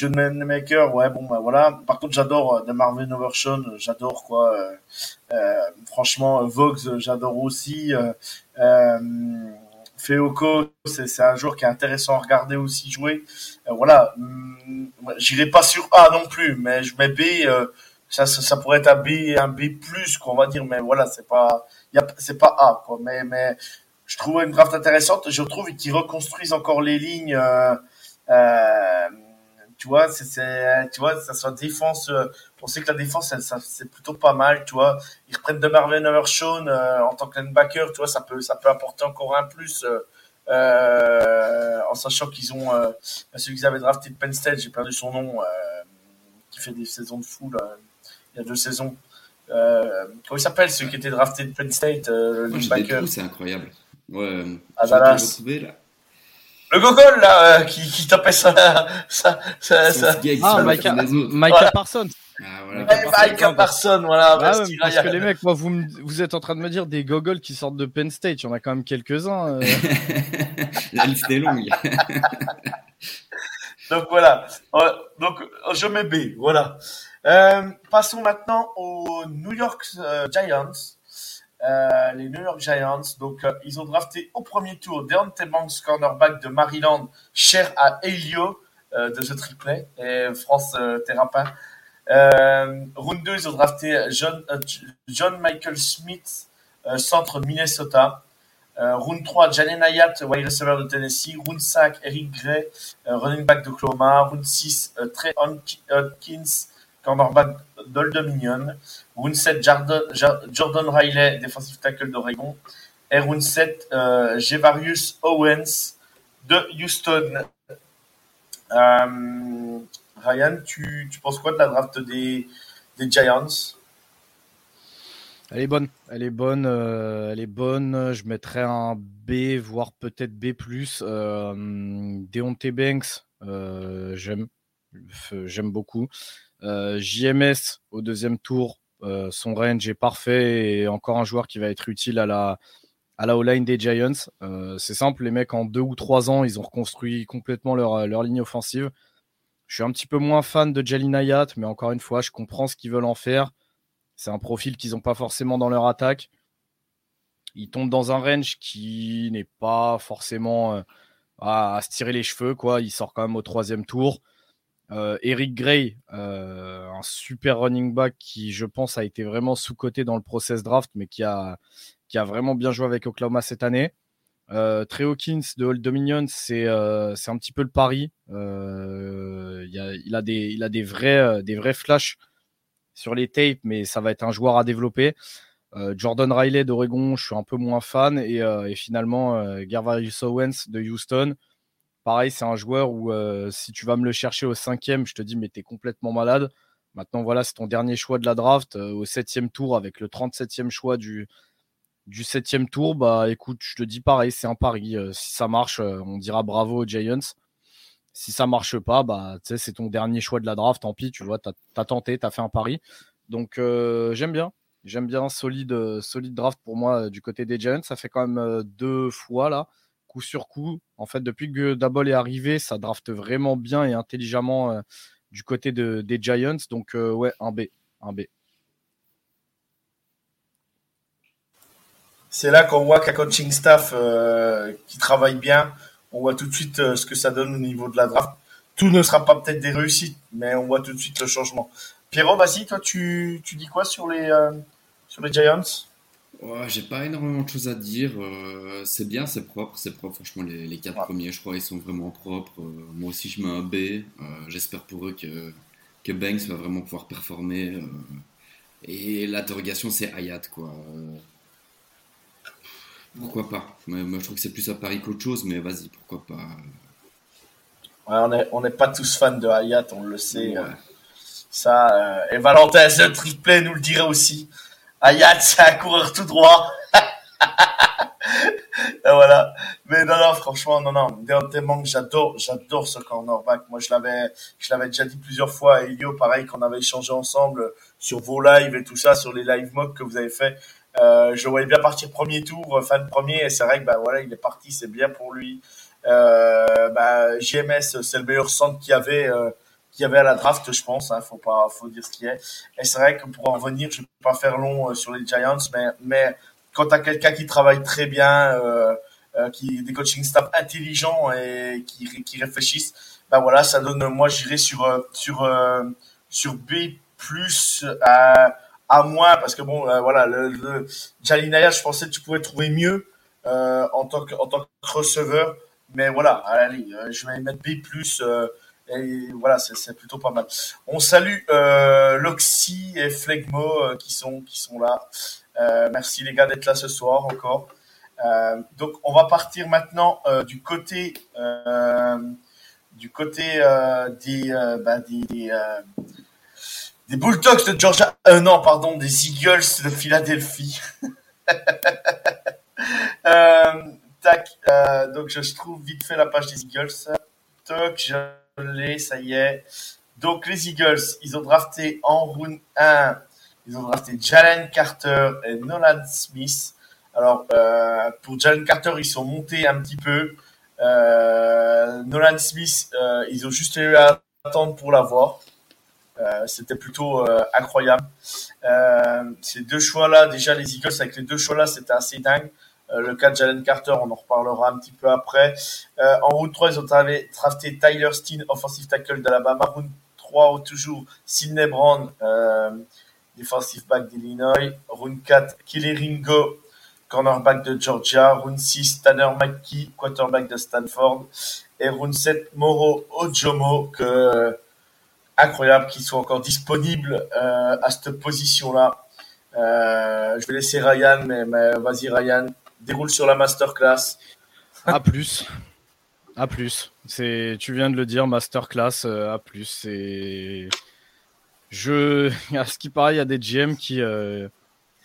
Maker, ouais, bon, bah voilà. Par contre, j'adore euh, The Marvin Overshawn, j'adore quoi. Euh, euh, franchement, euh, j'adore aussi. Euh, Feoko, c'est un joueur qui est intéressant à regarder aussi jouer. Voilà, Hum, j'irai pas sur A non plus, mais je mets B. euh, ça, ça, pourrait être un B, un B plus, qu'on va dire, mais voilà, c'est pas, c'est pas A, quoi. Mais, mais je trouve une draft intéressante. Je trouve qu'ils reconstruisent encore les lignes. Euh, euh, tu vois, c'est, tu vois, ça soit défense. Euh, on sait que la défense, c'est plutôt pas mal, tu vois. Ils reprennent de Marvin Overshawn euh, en tant que linebacker, tu vois, ça peut, ça peut apporter encore un plus. Euh, en sachant qu'ils ont celui qu'ils avaient drafté de Penn State, j'ai perdu son nom, qui fait des saisons de fou là, il y a deux saisons. Comment il s'appelle celui qui était drafté de Penn State, le linebacker C'est incroyable. Ouais, ah, bah là. Le gogol là euh, qui, qui tapait ça, <laughs> ça, ça, ça. Ah, Micah, Micah Parsons. Ah, voilà. Micah Parsons, voilà. Ah, ouais, parce que les mecs, moi, vous, vous êtes en train de me dire des gogoles qui sortent de Penn State. Il y en a quand même quelques-uns. Euh. <laughs> La liste est longue. <laughs> Donc voilà. Euh, donc je mets B. Voilà. Euh, passons maintenant aux New York Giants. Euh, les New York Giants. Donc, euh, ils ont drafté au premier tour Deontay Banks, cornerback de Maryland, cher à Elio euh, de The Triplet et France Terrapin. round 2, ils ont drafté John, Michael Smith, centre de Minnesota. round 3, Jalen Ayat, wide receiver de Tennessee. Round 5, Eric Gray, running back d'Oklahoma. Round 6, Trey Hopkins, cornerback d'Old Dominion. 7, Jordan, Riley, defensive tackle d'Oregon. Et 7, euh, Jevarius Owens de Houston. Euh, Ryan, tu, tu, penses quoi de la draft des, des Giants? Elle est bonne, elle est bonne, euh, elle est bonne. Je mettrais un B, voire peut-être B+. Euh, Deontay Banks, euh, j'aime, j'aime beaucoup. Euh, JMS au deuxième tour, euh, son range est parfait et encore un joueur qui va être utile à la, à la O-line des Giants. Euh, c'est simple, les mecs en deux ou trois ans, ils ont reconstruit complètement leur, ligne offensive. Je suis un petit peu moins fan de Jalin Ayat, mais encore une fois, je comprends ce qu'ils veulent en faire. C'est un profil qu'ils n'ont pas forcément dans leur attaque. Ils tombent dans un range qui n'est pas forcément à, à, se tirer les cheveux. Quoi. Il sort quand même au troisième tour. Euh, Eric Gray, euh, un super running back qui, je pense, a été vraiment sous-coté dans le process draft, mais qui a, qui a vraiment bien joué avec Oklahoma cette année. Euh, Trey Hawkins de Old Dominion, c'est un petit peu le pari. Il, a, a, des, il a des vrais, des vrais flashs sur les tapes, mais ça va être un joueur à développer. Jordan Riley d'Oregon, je suis un peu moins fan. Et, et finalement, Gervarius Owens de Houston, Pareil, c'est un joueur où euh, si tu vas me le chercher au cinquième, je te dis, mais t'es complètement malade. Maintenant, voilà, c'est ton dernier choix de la draft. Euh, au septième tour, avec le 37e choix du, du septième tour, bah écoute, je te dis pareil, c'est un pari. Euh, si ça marche, on dira bravo aux Giants. Si ça marche pas, bah c'est ton dernier choix de la draft, tant pis, tu vois, t'as as tenté, t'as fait un pari. Donc j'aime bien. J'aime bien solide, solide draft pour moi du côté des Giants. Ça fait quand même deux fois là coup sur coup. En fait, depuis que Dabol est arrivé, ça draft vraiment bien et intelligemment euh, du côté de, des Giants. Donc, euh, ouais, un B. Un B. C'est là qu'on voit qu'un coaching staff euh, qui travaille bien, on voit tout de suite ce que ça donne au niveau de la draft. Tout ne sera pas peut-être des réussites, mais on voit tout de suite le changement. Pierrot, vas-y, toi, tu, dis quoi sur les Giants? Ouais, j'ai pas énormément de choses à dire. Euh, c'est bien, c'est propre, c'est propre. Franchement, les, les quatre premiers, je crois, ils sont vraiment propres. Euh, moi aussi, je mets un B. Euh, j'espère pour eux que, que Banks va vraiment pouvoir performer. et l'interrogation, c'est Hayat, quoi. pourquoi pas? Moi, je trouve que c'est plus à Paris qu'autre chose, mais vas-y, pourquoi pas? Ouais, on n'est pas tous fans de Hayat, on le sait. ça, et Valentin, ce triplé nous le dirait aussi. Ayat, c'est un coureur tout droit. <laughs> voilà. Mais non, non, franchement, non, non. Deontay j'adore, j'adore ce cornerback. Moi, je l'avais, je l'avais déjà dit plusieurs fois à Elio, pareil, qu'on avait échangé ensemble sur vos lives et tout ça, sur les live mocks que vous avez fait. Euh, je voyais bien partir premier tour, euh, fin de premier, et c'est vrai que, bah, voilà, il est parti, c'est bien pour lui. Euh, bah, JMS, c'est le meilleur centre qu'il y avait, euh, qu'il y avait à la draft, je pense. Hein, faut pas, faut dire ce qui est. Et c'est vrai que pour en revenir, je ne peux pas faire long euh, sur les Giants, mais, mais quand tu as quelqu'un qui travaille très bien, euh, euh, qui des coaching staff intelligents et qui, qui réfléchissent, ben voilà, ça donne. Moi, j'irai sur sur sur B plus à, à moins parce que bon, voilà, le, le je pensais que tu pouvais trouver mieux en tant que en tant que receveur, mais voilà, allez, je vais mettre B plus. Et voilà, c'est plutôt pas mal. On salue euh, Loxy et Flegmo euh, qui sont qui sont là. Euh, merci les gars d'être là ce soir encore. Euh, donc on va partir maintenant euh, du côté du côté des, bah, des, des, des Bulldogs de Georgia. non, pardon, des Eagles de Philadelphie. <laughs> tac. donc je trouve vite fait la page des Eagles. Toc, ça y est. Donc les Eagles, ils ont drafté en round 1, ils ont drafté Jalen Carter et Nolan Smith. Alors euh, pour Jalen Carter, ils sont montés un petit peu. Euh, Nolan Smith, euh, ils ont juste eu à attendre pour l'avoir. C'était plutôt incroyable. ces deux choix-là, déjà les Eagles avec les deux choix-là, c'était assez dingue. Euh, le cas de Jalen Carter, on en reparlera un petit peu après. Euh, en route 3, ils ont drafté Tyler Steen, offensive tackle d'Alabama. Route 3, toujours Sidney Brown, euh, defensive back d'Illinois. Round 4, Kelly Ringo, cornerback de Georgia. Round 6, Tanner McKee, quarterback de Stanford. Et round 7, Moro Ojomo, que, incroyable qu'il soit encore disponible à cette position-là. je vais laisser Ryan, mais vas-y Ryan, déroule sur la masterclass. A plus. A plus. C'est, tu viens de le dire, masterclass euh, A plus. C'est, je, à ce qui paraît, il y a des GM qui euh,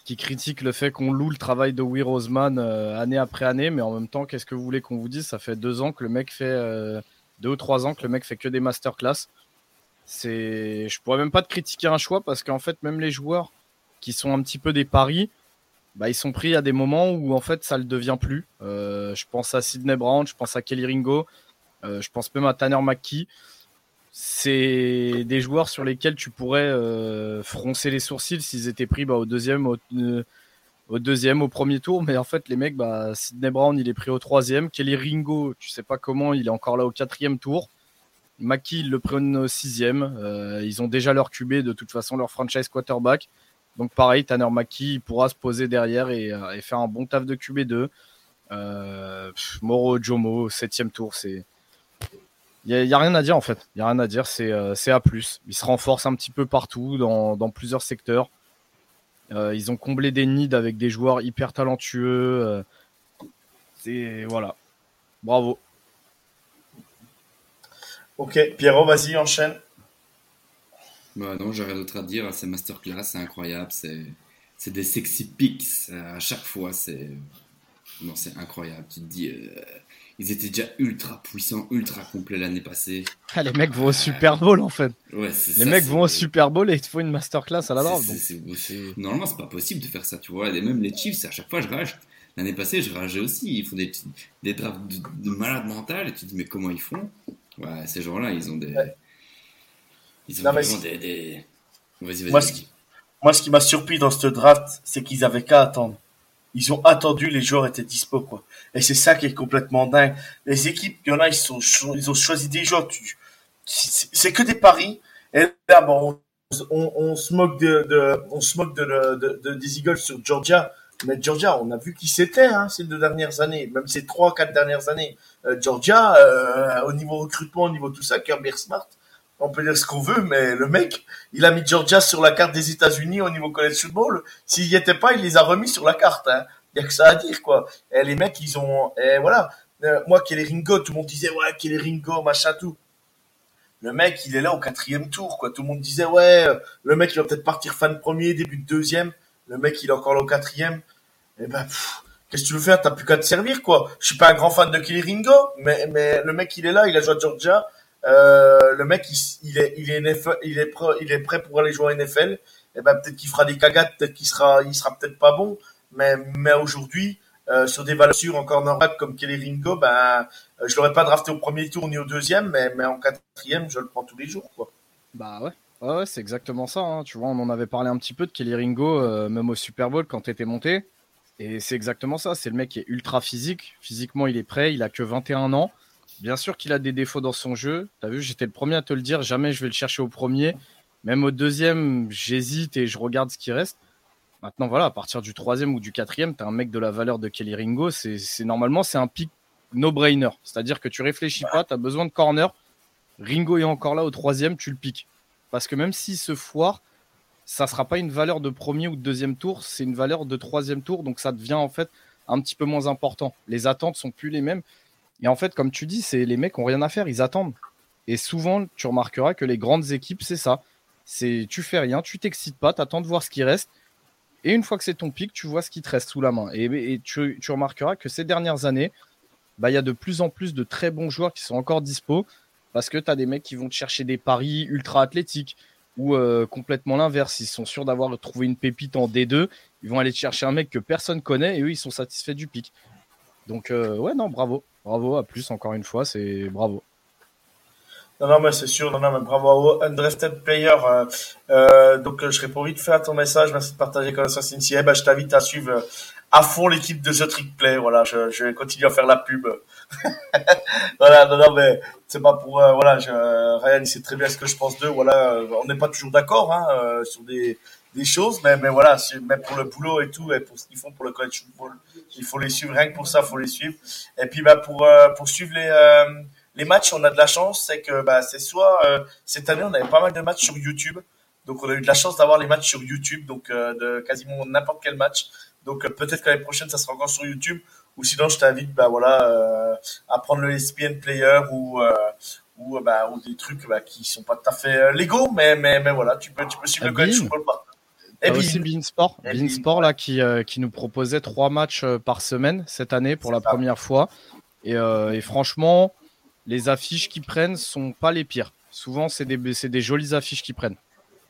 qui critiquent le fait qu'on loue le travail de Will Roseman euh, année après année, mais en même temps, qu'est-ce que vous voulez qu'on vous dise? Ça fait deux ans que le mec fait deux ou trois ans que le mec fait que des masterclass. C'est, je pourrais même pas te critiquer un choix parce qu'en fait, même les joueurs qui sont un petit peu des paris, bah, ils sont pris à des moments où en fait ça le devient plus. Euh, je pense à Sidney Brown, je pense à Kelly Ringo, euh, je pense même à Tanner McKee. C'est des joueurs sur lesquels tu pourrais euh, froncer les sourcils s'ils étaient pris bah, au deuxième, au, au, deuxième, au premier tour. Mais en fait, les mecs, bah, Sidney Brown, il est pris au troisième. Kelly Ringo, tu sais pas comment, il est encore là au quatrième tour. McKee, ils le prennent au sixième. ils ont déjà leur QB, de toute façon, leur franchise quarterback. Donc pareil, Tanner Maki pourra se poser derrière euh, et, faire un bon taf de QB2. Euh, Moro Jomo, septième tour, c'est il n'y a, rien à dire en fait. Il y a rien à dire, c'est euh, A+. Ils se renforcent un petit peu partout, dans, plusieurs secteurs. ils ont comblé des nids avec des joueurs hyper talentueux. c'est voilà. Bravo. Ok, Pierrot, vas-y, enchaîne. Bah non, j'ai rien d'autre à dire. C'est masterclass, c'est incroyable. C'est des sexy pics à chaque fois. C'est non, c'est incroyable. Tu te dis, euh, ils étaient déjà ultra puissants, ultra complets l'année passée. Ah, les mecs vont au Super Bowl en fait. Ouais, les mecs vont au Super Bowl et il te faut une masterclass à la draft. Normalement, c'est pas possible de faire ça, tu vois. Et même les Chiefs, à chaque fois, je rage. L'année passée, je rageais aussi. Ils font des, des drafts de, de malades mentales et tu te dis, mais comment ils font? Ouais, ces gens-là, ils ont des. Ils ont des, moi, ce qui, moi, ce qui m'a surpris dans ce draft, c'est qu'ils avaient qu'à attendre. Ils ont attendu, les joueurs étaient dispo, quoi. Et c'est ça qui est complètement dingue. Les équipes, il y en a, ils, sont, ils ont choisi des joueurs. C'est que des paris. Et là, bon, on, on se moque de, de on se moque de, de, de, des Eagles sur Georgia. Mais Georgia, on a vu qui c'était hein, ces deux dernières années, même ces trois, quatre dernières années. Euh, Georgia, euh, au niveau recrutement, au niveau tout ça, Kirby Smart, on peut dire ce qu'on veut, mais le mec, il a mis Georgia sur la carte des États-Unis au niveau college football. S'il y était pas, il les a remis sur la carte. Hein. Il y a que ça à dire, quoi. Et les mecs, ils ont, et voilà. Euh, moi, Kelly Ringo, tout le monde disait, ouais, Kelly Ringo, machin, tout. Le mec, il est là au quatrième tour, quoi. Tout le monde disait, ouais, le mec, il va peut-être partir fan premier, début de deuxième. Le mec, il est encore là au quatrième. Et eh ben, qu'est-ce que tu veux faire? T'as plus qu'à te servir, quoi. Je suis pas un grand fan de Kelly Ringo, mais, mais le mec, il est là, il a joué à Georgia le mec, il, est, il est, il est, prêt, il est prêt pour aller jouer à NFL. Et eh ben peut-être qu'il fera des cagates, peut-être qu'il sera, il sera peut-être pas bon, mais, mais aujourd'hui, euh, sur des valeurs sûres en cornerback comme Kelly Ringo, ben, euh, je l'aurais pas drafté au premier tour ni au deuxième, mais, mais en quatrième, je le prends tous les jours, quoi. Bah ouais. C'est exactement ça. Hein. Tu vois, on en avait parlé un petit peu de Kelly Ringo, euh, même au Super Bowl quand t'étais monté. Et c'est exactement ça. C'est le mec qui est ultra physique. Physiquement, il est prêt. Il a que 21 ans. Bien sûr qu'il a des défauts dans son jeu. Tu as vu, j'étais le premier à te le dire. Jamais je vais le chercher au premier. Même au deuxième, j'hésite et je regarde ce qui reste. Maintenant, voilà, à partir du troisième ou du quatrième, tu as un mec de la valeur de Kelly Ringo. C'est normalement, c'est un pic no-brainer. C'est-à-dire que tu réfléchis pas, tu as besoin de corner. Ringo est encore là au troisième, tu le piques. Parce que même s'il se foire, ça sera pas une valeur de premier ou de deuxième tour, c'est une valeur de troisième tour. Donc ça devient en fait un petit peu moins important. Les attentes sont plus les mêmes. Et en fait, comme tu dis, c'est les mecs ont rien à faire, ils attendent. Et souvent, tu remarqueras que les grandes équipes, c'est ça. C'est tu fais rien, tu t'excites pas, tu attends de voir ce qui reste. Et une fois que c'est ton pic, tu vois ce qui te reste sous la main. Et, tu, remarqueras que ces dernières années, bah, il y a de plus en plus de très bons joueurs qui sont encore dispo parce que tu as des mecs qui vont te chercher des paris ultra athlétiques ou euh, complètement l'inverse. Ils sont sûrs d'avoir trouvé une pépite en D2. Ils vont aller chercher un mec que personne connaît et eux, ils sont satisfaits du pic. Donc, euh, ouais, non, bravo. Bravo, à plus, encore une fois, c'est bravo. Non, non, mais c'est sûr. Non, non, mais bravo à Undrafted Player. Euh, euh, donc, je réponds vite fait à ton message. Merci de partager comme ça, Cynthia. Eh ben, je t'invite à suivre euh, à fond l'équipe de The Trick Play. Voilà, je, je vais continuer à faire la pub. <laughs> voilà, non, non, mais c'est pas pour, euh, voilà, Ryan, il sait très bien ce que je pense d'eux. Voilà, on n'est pas toujours d'accord, hein, euh, sur des, des choses, mais, mais voilà, même pour le boulot et tout, et pour ce qu'ils font pour le college football, il faut les suivre. Rien que pour ça, il faut les suivre. Et puis, bah, pour, pour suivre les, les matchs, on a de la chance, c'est que bah, c'est soit euh, cette année on avait pas mal de matchs sur YouTube, donc on a eu de la chance d'avoir les matchs sur YouTube, donc euh, de quasiment n'importe quel match. Donc euh, peut-être que l'année prochaine ça sera encore sur YouTube, ou sinon je t'invite bah voilà à prendre le ESPN Player ou ou bah ou des trucs bah, qui sont pas tout à fait légaux, mais mais mais voilà tu peux tu peux suivre le college football Et puis aussi Beansport, Beansport là qui qui nous proposait trois matchs par semaine cette année pour la première fois. Et, et franchement, les affiches qu'ils prennent sont pas les pires. Souvent, c'est des, des jolies affiches qu'ils prennent.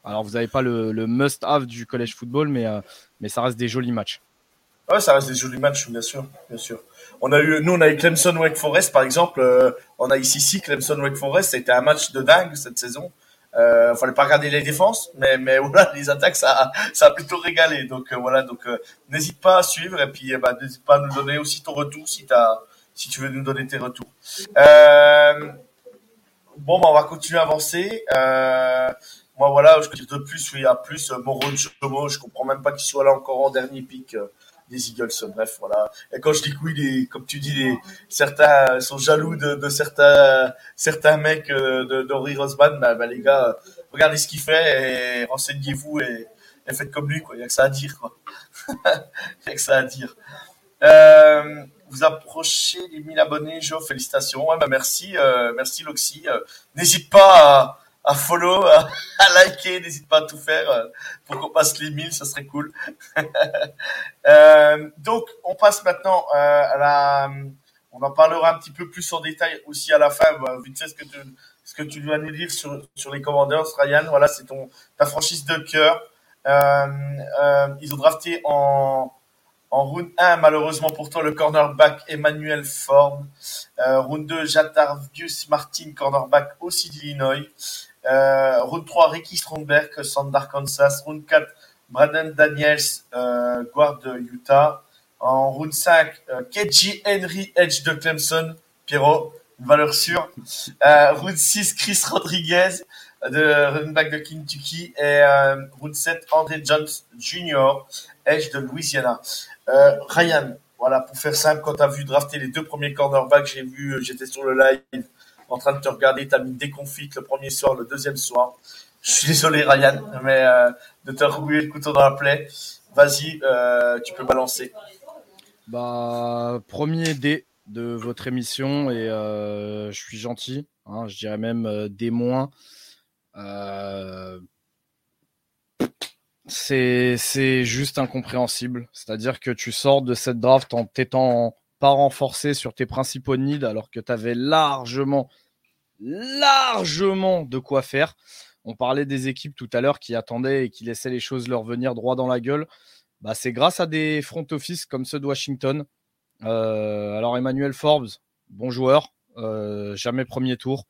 Alors, vous n'avez pas le, must-have du college football, mais, euh, mais ça reste des jolis matchs. Ouais, ça reste des jolis matchs, bien sûr, bien sûr. On a eu, nous, on a eu Clemson Wake Forest, par exemple. Euh, on a ici, Clemson Wake Forest. C'était un match de dingue cette saison. Euh, fallait pas regarder les défenses, mais mais voilà, <laughs> les attaques, ça, ça a plutôt régalé. Donc euh, voilà, donc n'hésite pas à suivre et puis bah, n'hésite pas à nous donner aussi ton retour si t'as si tu veux nous donner tes retours. Euh, bon, bah, on va continuer à avancer. Euh, moi, voilà, je peux dire de plus, oui, à plus, euh, Moreau Chomo, je comprends même pas qu'il soit là encore en dernier pic euh, des Eagles. Bref, voilà. Et quand je dis que oui, comme tu dis, certains sont jaloux de, certains, certains mecs euh, de d'Henri Rosman, bah, bah, les gars, regardez ce qu'il fait et renseignez-vous et, faites comme lui. Il y a que ça à dire. <laughs> Il y a que ça à dire. Euh, vous approchez les 1000 abonnés, Jo, félicitations. Bah merci, euh, merci Loxy. Euh, n'hésite pas à, à follow, <laughs> à, liker, n'hésite pas à tout faire euh, pour qu'on passe les 1000, ça serait cool. <laughs> donc, on passe maintenant à la... On en parlera un petit peu plus en détail aussi à la fin, bah, vite fait ce que tu, ce que tu dois nous dire sur, sur les Commanders, Ryan. Voilà, c'est ton ta franchise de cœur. ils ont drafté en en round 1, malheureusement pour toi, le cornerback Emmanuel Form. Euh, round 2, Jatarvius Martin, cornerback aussi d'Illinois. Euh, round 3, Ricky Stromberg, centre d'Arkansas. Round 4, Brandon Daniels, euh, guard de Utah. En round 5, euh, Keji Henry, edge de Clemson. Pierrot, une valeur sûre. Euh, round 6, Chris Rodriguez, de running back de Kentucky. Et round 7, André Jones Jr., edge de Louisiana. Ryan, voilà, pour faire simple, quand tu as vu drafter les deux premiers cornerbacks, j'ai vu, j'étais sur le live en train de te regarder, as mis déconfite le premier soir, le deuxième soir. Je suis désolé, Ryan, mais euh, de te remuer le couteau dans la plaie. Vas-y, euh, tu peux balancer. Bah, premier D de votre émission et euh, je suis gentil, hein, je dirais même des moins. C'est juste incompréhensible. C'est-à-dire que tu sors de cette draft en t'étant pas renforcé sur tes principaux needs alors que tu avais largement, largement de quoi faire. On parlait des équipes tout à l'heure qui attendaient et qui laissaient les choses leur venir droit dans la gueule. Bah, c'est grâce à des front office comme ceux de Washington. Euh, alors Emmanuel Forbes, bon joueur, euh, jamais premier tour.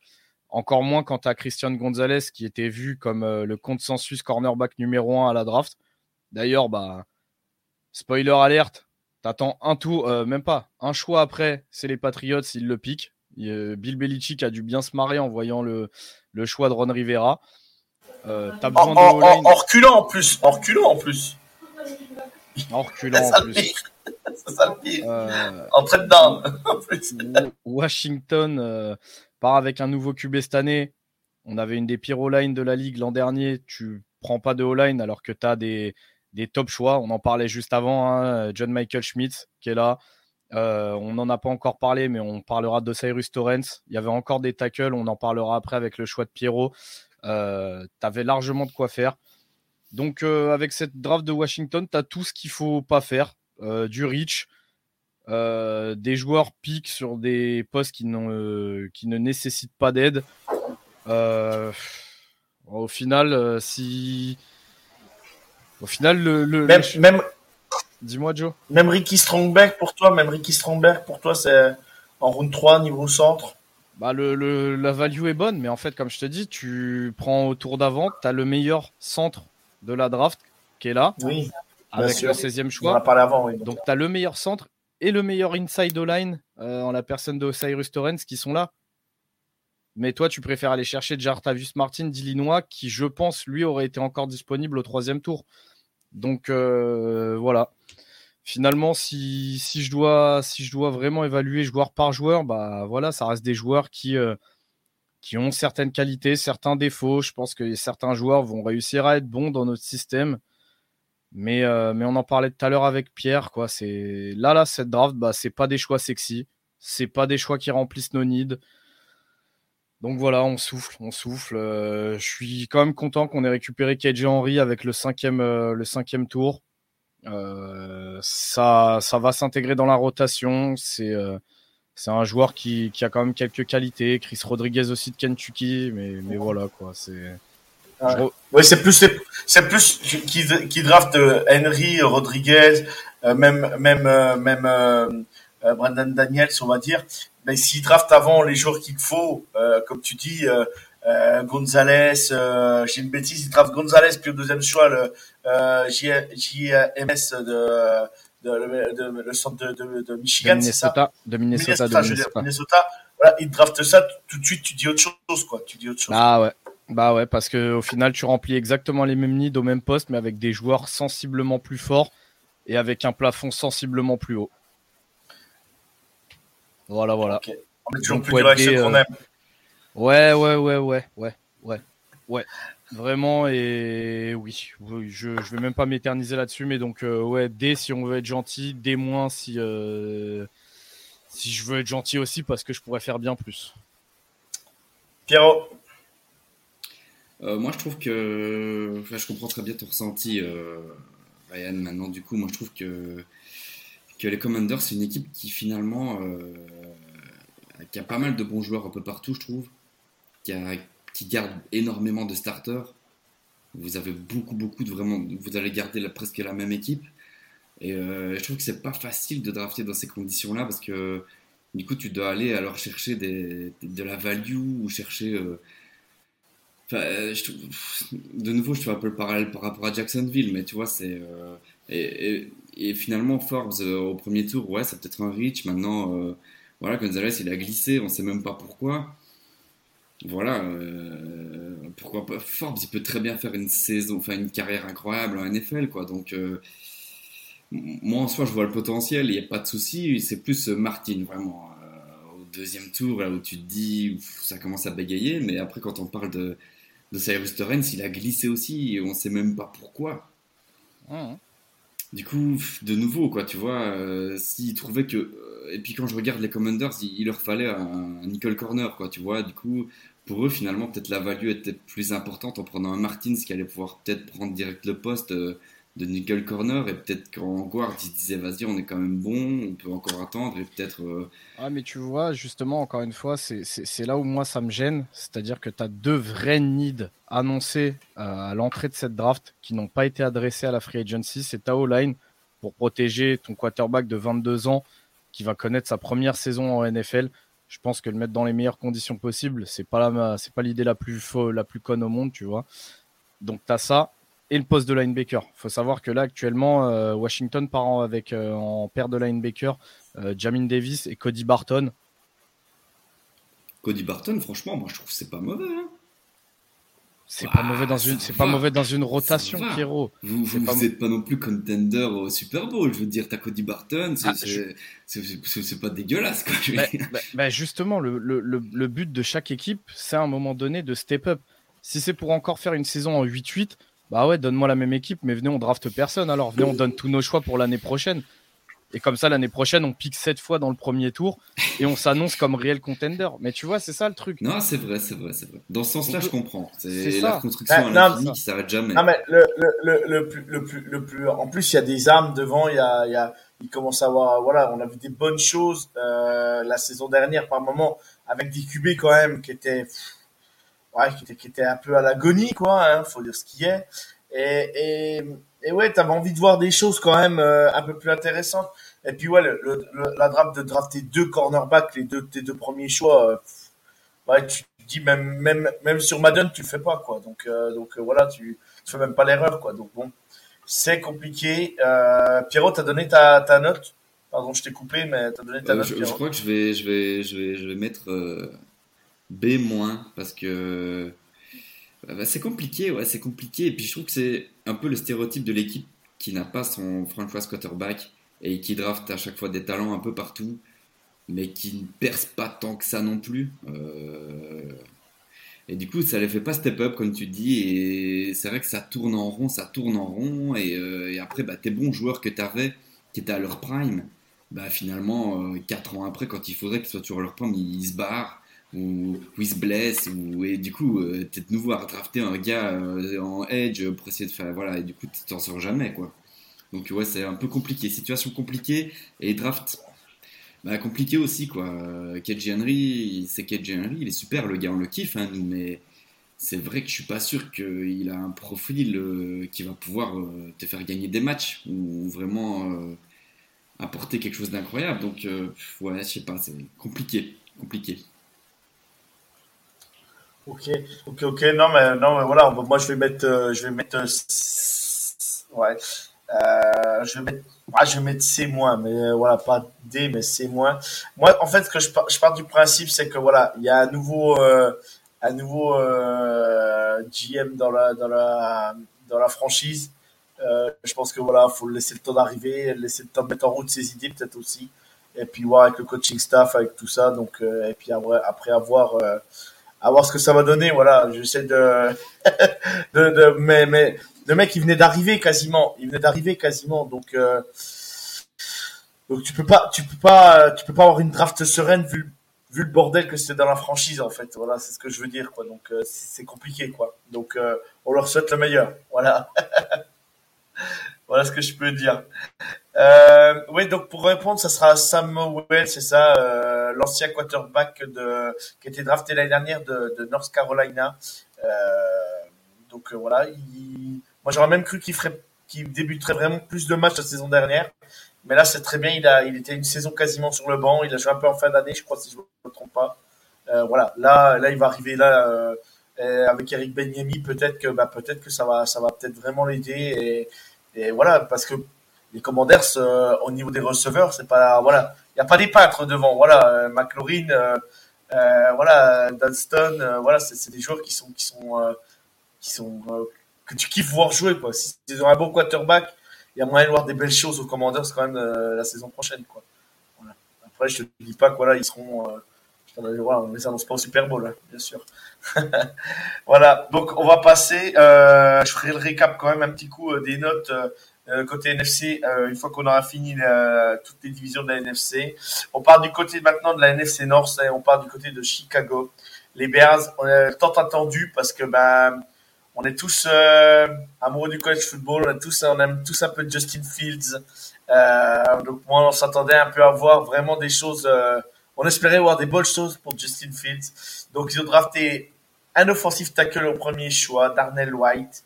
Encore moins quand tu as Christian Gonzalez qui était vu comme euh, le consensus cornerback numéro 1 à la draft. D'ailleurs, bah, spoiler alerte, t'attends un tour, euh, même pas, un choix après, c'est les Patriots, ils le piquent. Bill Belichick a dû bien se marrer en voyant le, le choix de Ron Rivera. Euh, t'as besoin en, de en, en, reculant en plus, en reculant en plus. En reculant en plus. C'est ça le pire. Euh, en down <laughs> en plus. Washington euh, part avec un nouveau QB cette année. On avait une des pires O-line de la ligue l'an dernier. Tu prends pas de O-line alors que tu as des, des top choix. On en parlait juste avant. Hein. John Michael Schmidt qui est là. Euh, on n'en a pas encore parlé, mais on parlera de Cyrus Torrens. Il y avait encore des tackles, on en parlera après avec le choix de Pierrot. Euh, tu avais largement de quoi faire. Donc, euh, avec cette draft de Washington, tu as tout ce qu'il faut pas faire. du reach, des joueurs piquent sur des postes qui, qui ne nécessitent pas d'aide. au final, si. Au final, le. même, Dis-moi, Joe. Même Ricky Strongberg pour toi, même Ricky Strongberg pour toi, c'est en round 3, niveau centre bah le, la value est bonne, mais en fait, comme je te dis, tu prends au tour d'avant, tu as le meilleur centre de la draft qui est là, oui, avec le 16e choix. On a parlé avant, oui, donc, tu as le meilleur centre et le meilleur inside line euh, en la personne de Cyrus Torrens qui sont là. Mais toi, tu préfères aller chercher Jartavius Martin d'Illinois, qui, je pense, lui, aurait été encore disponible au troisième tour. Donc euh, voilà. Finalement, si, je dois, vraiment évaluer joueur par joueur, bah voilà, ça reste des joueurs qui, euh, qui ont certaines qualités, certains défauts. Je pense que certains joueurs vont réussir à être bons dans notre système. Mais, euh, on en parlait tout à l'heure avec Pierre. Quoi. Là, là, cette draft, bah, c'est pas des choix sexy. C'est pas des choix qui remplissent nos needs. Donc voilà, on souffle, on souffle. Euh, je suis quand même content qu'on ait récupéré KJ Henry avec le cinquième, euh, le cinquième tour. Euh, ça, ça va s'intégrer dans la rotation. C'est, c'est un joueur qui, qui, a quand même quelques qualités. Chris Rodriguez aussi de Kentucky, mais, mais voilà quoi. C'est. Ouais, c'est plus c'est plus qui, qui draft Henry, Rodriguez, même même même Brandon Daniels, on va dire ben, s'il draft avant les joueurs qu'il faut, euh, comme tu dis, euh, euh, Gonzalez, euh, j'ai une bêtise, il draft Gonzalez, puis au deuxième choix, le euh, JMS de, de, de, le centre de, Michigan, c'est ça? De Minnesota, Minnesota, de Minnesota. Minnesota. Voilà, il draft ça, tout de suite, tu dis autre chose, quoi. Tu dis autre chose. Ah ouais. Bah ouais, parce que au final, tu remplis exactement les mêmes nids au même poste, mais avec des joueurs sensiblement plus forts et avec un plafond sensiblement plus haut. Voilà, voilà. On est toujours plus direction qu'on euh, aime. Ouais, ouais, ouais, ouais, ouais, ouais, ouais. Vraiment, et oui, je, je vais même pas m'éterniser là-dessus, mais donc, euh, ouais, D si on veut être gentil, D moins si, euh, si je veux être gentil aussi, parce que je pourrais faire bien plus. Pierrot Moi, je trouve que. Enfin, je comprends très bien ton ressenti, Ryan, maintenant, du coup, moi, je trouve que que les Commanders, c'est une équipe qui finalement euh, qui a pas mal de bons joueurs un peu partout, je trouve, qui, a, garde énormément de starters. Vous avez beaucoup, beaucoup de vraiment. Vous allez garder presque la même équipe. Et euh, je trouve que c'est pas facile de drafter dans ces conditions-là parce que du coup, tu dois aller alors chercher de la value ou chercher. Euh, de nouveau, je fais un peu le parallèle par rapport à Jacksonville, mais tu vois, c'est. et, et finalement, Forbes euh, au premier tour, ouais, c'est peut-être un reach. Maintenant, euh, voilà, Gonzalez, il a glissé, on ne sait même pas pourquoi. Voilà, euh, pourquoi pas. Forbes, il peut très bien faire une saison, enfin une carrière incroyable en NFL, quoi. Donc, moi en soi, je vois le potentiel, il n'y a pas de souci. C'est plus Martin, vraiment, au deuxième tour, là où tu te dis, ça commence à bégayer. Mais après, quand on parle de, de Cyrus Torrens, il a glissé aussi, on ne sait même pas pourquoi. Mmh. Du coup, de nouveau, quoi, tu vois, euh, s'ils trouvaient que. Euh, et puis quand je regarde les Commanders, il, leur fallait un, nickel corner, quoi, tu vois. Du coup, pour eux, finalement, peut-être la value était plus importante en prenant un Martins qui allait pouvoir peut-être prendre direct le poste euh, de nickel corner. Et peut-être qu'en guard, ils disaient, vas-y, on est quand même bon, on peut encore attendre et peut-être. Ah, mais tu vois, justement, encore une fois, c'est là où moi ça me gêne. C'est-à-dire que tu as deux vrais needs annoncés euh, à l'entrée de cette draft qui n'ont pas été adressés à la free agency. C'est ta line pour protéger ton quarterback de 22 ans qui va connaître sa première saison en NFL. Je pense que le mettre dans les meilleures conditions possibles, c'est pas c'est pas l'idée la plus la plus conne au monde, tu vois. Donc tu as ça et le poste de linebacker. Il faut savoir que là actuellement euh, Washington part avec euh, en paire de linebacker Jamin Davis et Cody Barton. Cody Barton, franchement, moi je trouve que c'est pas mauvais. Hein C'est pas mauvais dans une, c'est pas mauvais dans une rotation, Pierrot. Vous, vous, pas... êtes pas non plus contender au Super Bowl. Je veux dire, t'as Cody Barton, c'est ah, pas dégueulasse. Quoi. Bah, bah, bah, justement, le, le, le, but de chaque équipe, c'est à un moment donné de step up. Si c'est pour encore faire une saison en 8-8, bah ouais, donne-moi la même équipe, mais venez, on draft personne. Alors venez, on donne tous nos choix pour l'année prochaine. Et comme ça, l'année prochaine, on pique sept fois dans le premier tour et on s'annonce comme réel contender. Mais tu vois, c'est ça le truc. Non, c'est vrai, c'est vrai, c'est vrai. Dans ce sens-là, je comprends. C'est la construction bah, à l'infini qui s'arrête jamais. Non, mais le, le, le, plus, le, plus, le plus. En plus, il y a des armes devant. Il y a, il y a, il commence à avoir. Voilà, on a vu des bonnes choses euh, la saison dernière par moment avec des QB quand même qui étaient. Ouais, qui étaient, qui étaient un peu à l'agonie, quoi. Hein, faut dire ce qu'il y est. Et, et, et ouais, t'avais envie de voir des choses quand même euh, un peu plus intéressantes. Et puis ouais, le, le, la draft de drafter deux cornerbacks, les deux tes deux premiers choix, euh, ouais, tu dis même même même sur Madden tu le fais pas quoi. Donc euh, donc voilà, tu, tu fais même pas l'erreur quoi. Donc bon, c'est compliqué. Pierrot, t'as donné ta, ta note? Pardon, je t'ai coupé, mais t'as donné ta note. Je, je, crois que je vais je vais je vais je vais mettre B- parce que bah, c'est compliqué, ouais, c'est compliqué. Et puis je trouve que c'est un peu le stéréotype de l'équipe qui n'a pas son franchise quarterback et qui draft à chaque fois des talents un peu partout, mais qui ne perce pas tant que ça non plus. Euh, et du coup, ça les fait pas step up, comme tu dis, et c'est vrai que ça tourne en rond, ça tourne en rond, et, euh, après, bah, tes bons joueurs que tu avais, qui étaient à leur prime, bah, finalement, 4 euh, ans après, quand il faudrait qu'ils soient sur leur prime, ils se barrent ou, il se blesse ou et du coup euh, t'es de nouveau à drafter un gars euh, en edge pour essayer de faire voilà et du coup t'en sors jamais quoi. Donc ouais c'est un peu compliqué. Situation compliquée et draft bah, compliqué aussi quoi. KJ Henry c'est KJ Henry il est super le gars on le kiffe hein, mais c'est vrai que je suis pas sûr qu'il a un profil euh, qui va pouvoir te faire gagner des matchs ou vraiment apporter quelque chose d'incroyable. Donc ouais je sais pas c'est compliqué compliqué Ok, ok, ok. Non, mais non, mais voilà. Moi, je vais mettre, euh, je vais mettre, ouais. Euh, je vais mettre, ah, je vais mettre C mais euh, voilà, pas D, mais C. Moi, en fait, ce que je, je pars du principe, c'est que voilà, il y a un nouveau, un nouveau GM dans la, dans la, dans la franchise. je pense que voilà, faut laisser le temps d'arriver, laisser le temps de mettre en route ses idées, peut-être aussi, et puis voir avec le coaching staff, avec tout ça. Donc, et puis après, après avoir à voir ce que ça va donner. Voilà, j'essaie <laughs> de, de, mais, mais le mec il venait d'arriver quasiment, il venait d'arriver quasiment, donc euh, donc tu peux pas, tu peux pas, tu peux pas avoir une draft sereine vu vu le bordel que c'est dans la franchise en fait. Voilà, c'est ce que je veux dire quoi. Donc euh, c'est compliqué quoi. Donc euh, on leur souhaite le meilleur. Voilà. <laughs> voilà ce que je peux dire. Euh, oui, donc pour répondre, ça sera Samuel, c'est ça, euh, l'ancien quarterback de, qui a été drafté l'année dernière de, de, North Carolina. Euh, donc euh, voilà, il, moi j'aurais même cru qu'il ferait, qu'il débuterait vraiment plus de matchs la saison dernière. Mais là, c'est très bien. Il a, il était une saison quasiment sur le banc. Il a joué un peu en fin d'année, je crois, si je ne me trompe pas. Euh, voilà, là, là, il va arriver là avec Eric Benyemi. Peut-être que, bah, peut-être que ça va, ça va peut-être vraiment l'aider. Et, et voilà, parce que les Commanders euh, au niveau des receveurs, c'est pas voilà, il y a pas des peintres devant. Voilà, euh, McLaurin, euh, voilà, Dunston, voilà, c'est des joueurs qui sont qui sont qui sont que tu kiffes voir jouer quoi. Si ils ont un bon quarterback, il y a moyen de voir des belles choses aux Commanders quand même la saison prochaine quoi. Après, je te dis pas que voilà, ils seront voilà, on les annonce pas au Super Bowl, hein, bien sûr. <laughs> voilà, donc on va passer. Euh, je ferai le récap quand même un petit coup des notes euh, côté NFC, euh, une fois qu'on aura fini toutes les divisions de la NFC. On part du côté maintenant de la NFC North et on part du côté de Chicago. Les Bears, on est tant attendu parce que ben on est tous euh, amoureux du college football, on, est tous, on aime tous un peu Justin Fields. Euh, donc moi, on s'attendait un peu à voir vraiment des choses. Euh, on espérait voir des bonnes choses pour Justin Fields. Donc ils ont drafté un offensive tackle au premier choix, Darnell White.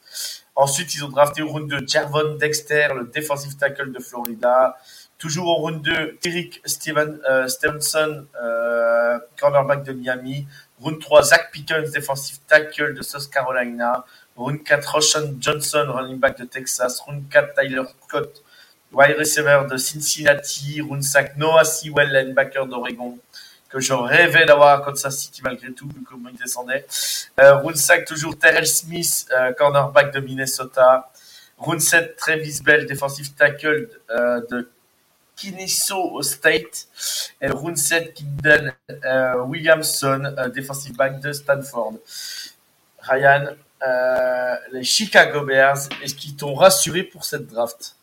Ensuite, ils ont drafté au round 2 Jervon Dexter, le defensive tackle de Florida. Toujours au round 2, Eric Steven, euh, Stevenson, euh, cornerback de Miami. Round 3, Zach Pickens, defensive tackle de South Carolina. Round 4, Roshan Johnson, running back de Texas. Round 4, Tyler Scott, wide receiver de Cincinnati. Round 5, Noah Sewell, linebacker d'Oregon. Que je rêvais d'avoir à Kansas City malgré tout, vu comment il descendait. Euh, round 5, toujours Terrell Smith, euh, cornerback de Minnesota. Round 7, Travis Bell, defensive tackle euh, de Kennesaw State. Et round 7, Kinden euh, Williamson, defensive back de Stanford. Ryan, les Chicago Bears, est-ce qu'ils t'ont rassuré pour cette draft?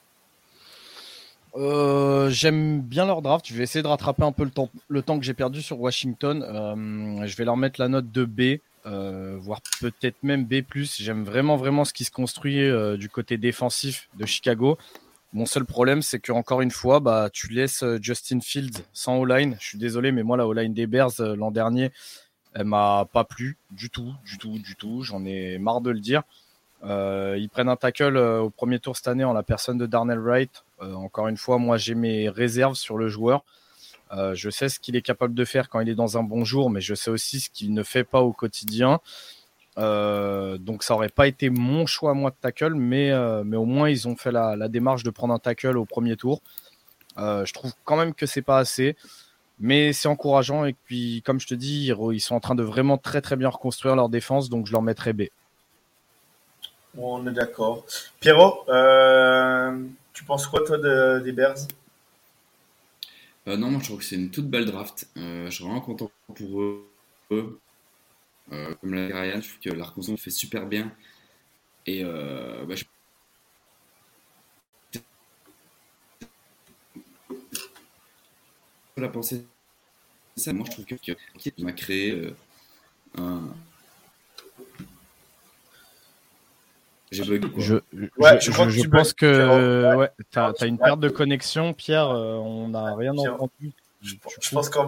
Euh, J'aime bien leur draft. Je vais essayer de rattraper un peu le temps, le temps que j'ai perdu sur Washington. Euh, je vais leur mettre la note de B, euh, voire peut-être même B+. J'aime vraiment vraiment ce qui se construit du côté défensif de Chicago. Mon seul problème, c'est que encore une fois, bah, tu laisses Justin Fields sans O-line. Je suis désolé, mais moi la O-line des Bears l'an dernier, elle m'a pas plu du tout, du tout, du tout. J'en ai marre de le dire. Euh, ils prennent un tackle euh, au premier tour cette année en la personne de Darnell Wright. Euh, encore une fois, moi j'ai mes réserves sur le joueur. Je sais ce qu'il est capable de faire quand il est dans un bon jour, mais je sais aussi ce qu'il ne fait pas au quotidien. Donc ça aurait pas été mon choix moi de tackle, mais, mais au moins ils ont fait la, démarche de prendre un tackle au premier tour. Je trouve quand même que c'est pas assez, mais c'est encourageant. Et puis comme je te dis, ils, ils sont en train de vraiment très très bien reconstruire leur défense, donc je leur mettrai B. On est d'accord. Pierrot, euh, tu penses quoi toi de, des Bears? Euh, non, moi je trouve que c'est une toute belle draft. Euh, je suis vraiment content pour eux. Comme l'a Ryan, je trouve que la reconstruction fait super bien. Et bah, je... la pensée, ça, moi je trouve que qu'il m'a créé un. J'ai bugué quoi. Je, Ouais, je, je crois je- que je tu pense que. Ouais. Ouais. as une perte de connexion, Pierre. euh, on n'a rien entendu. Je, Tu pense que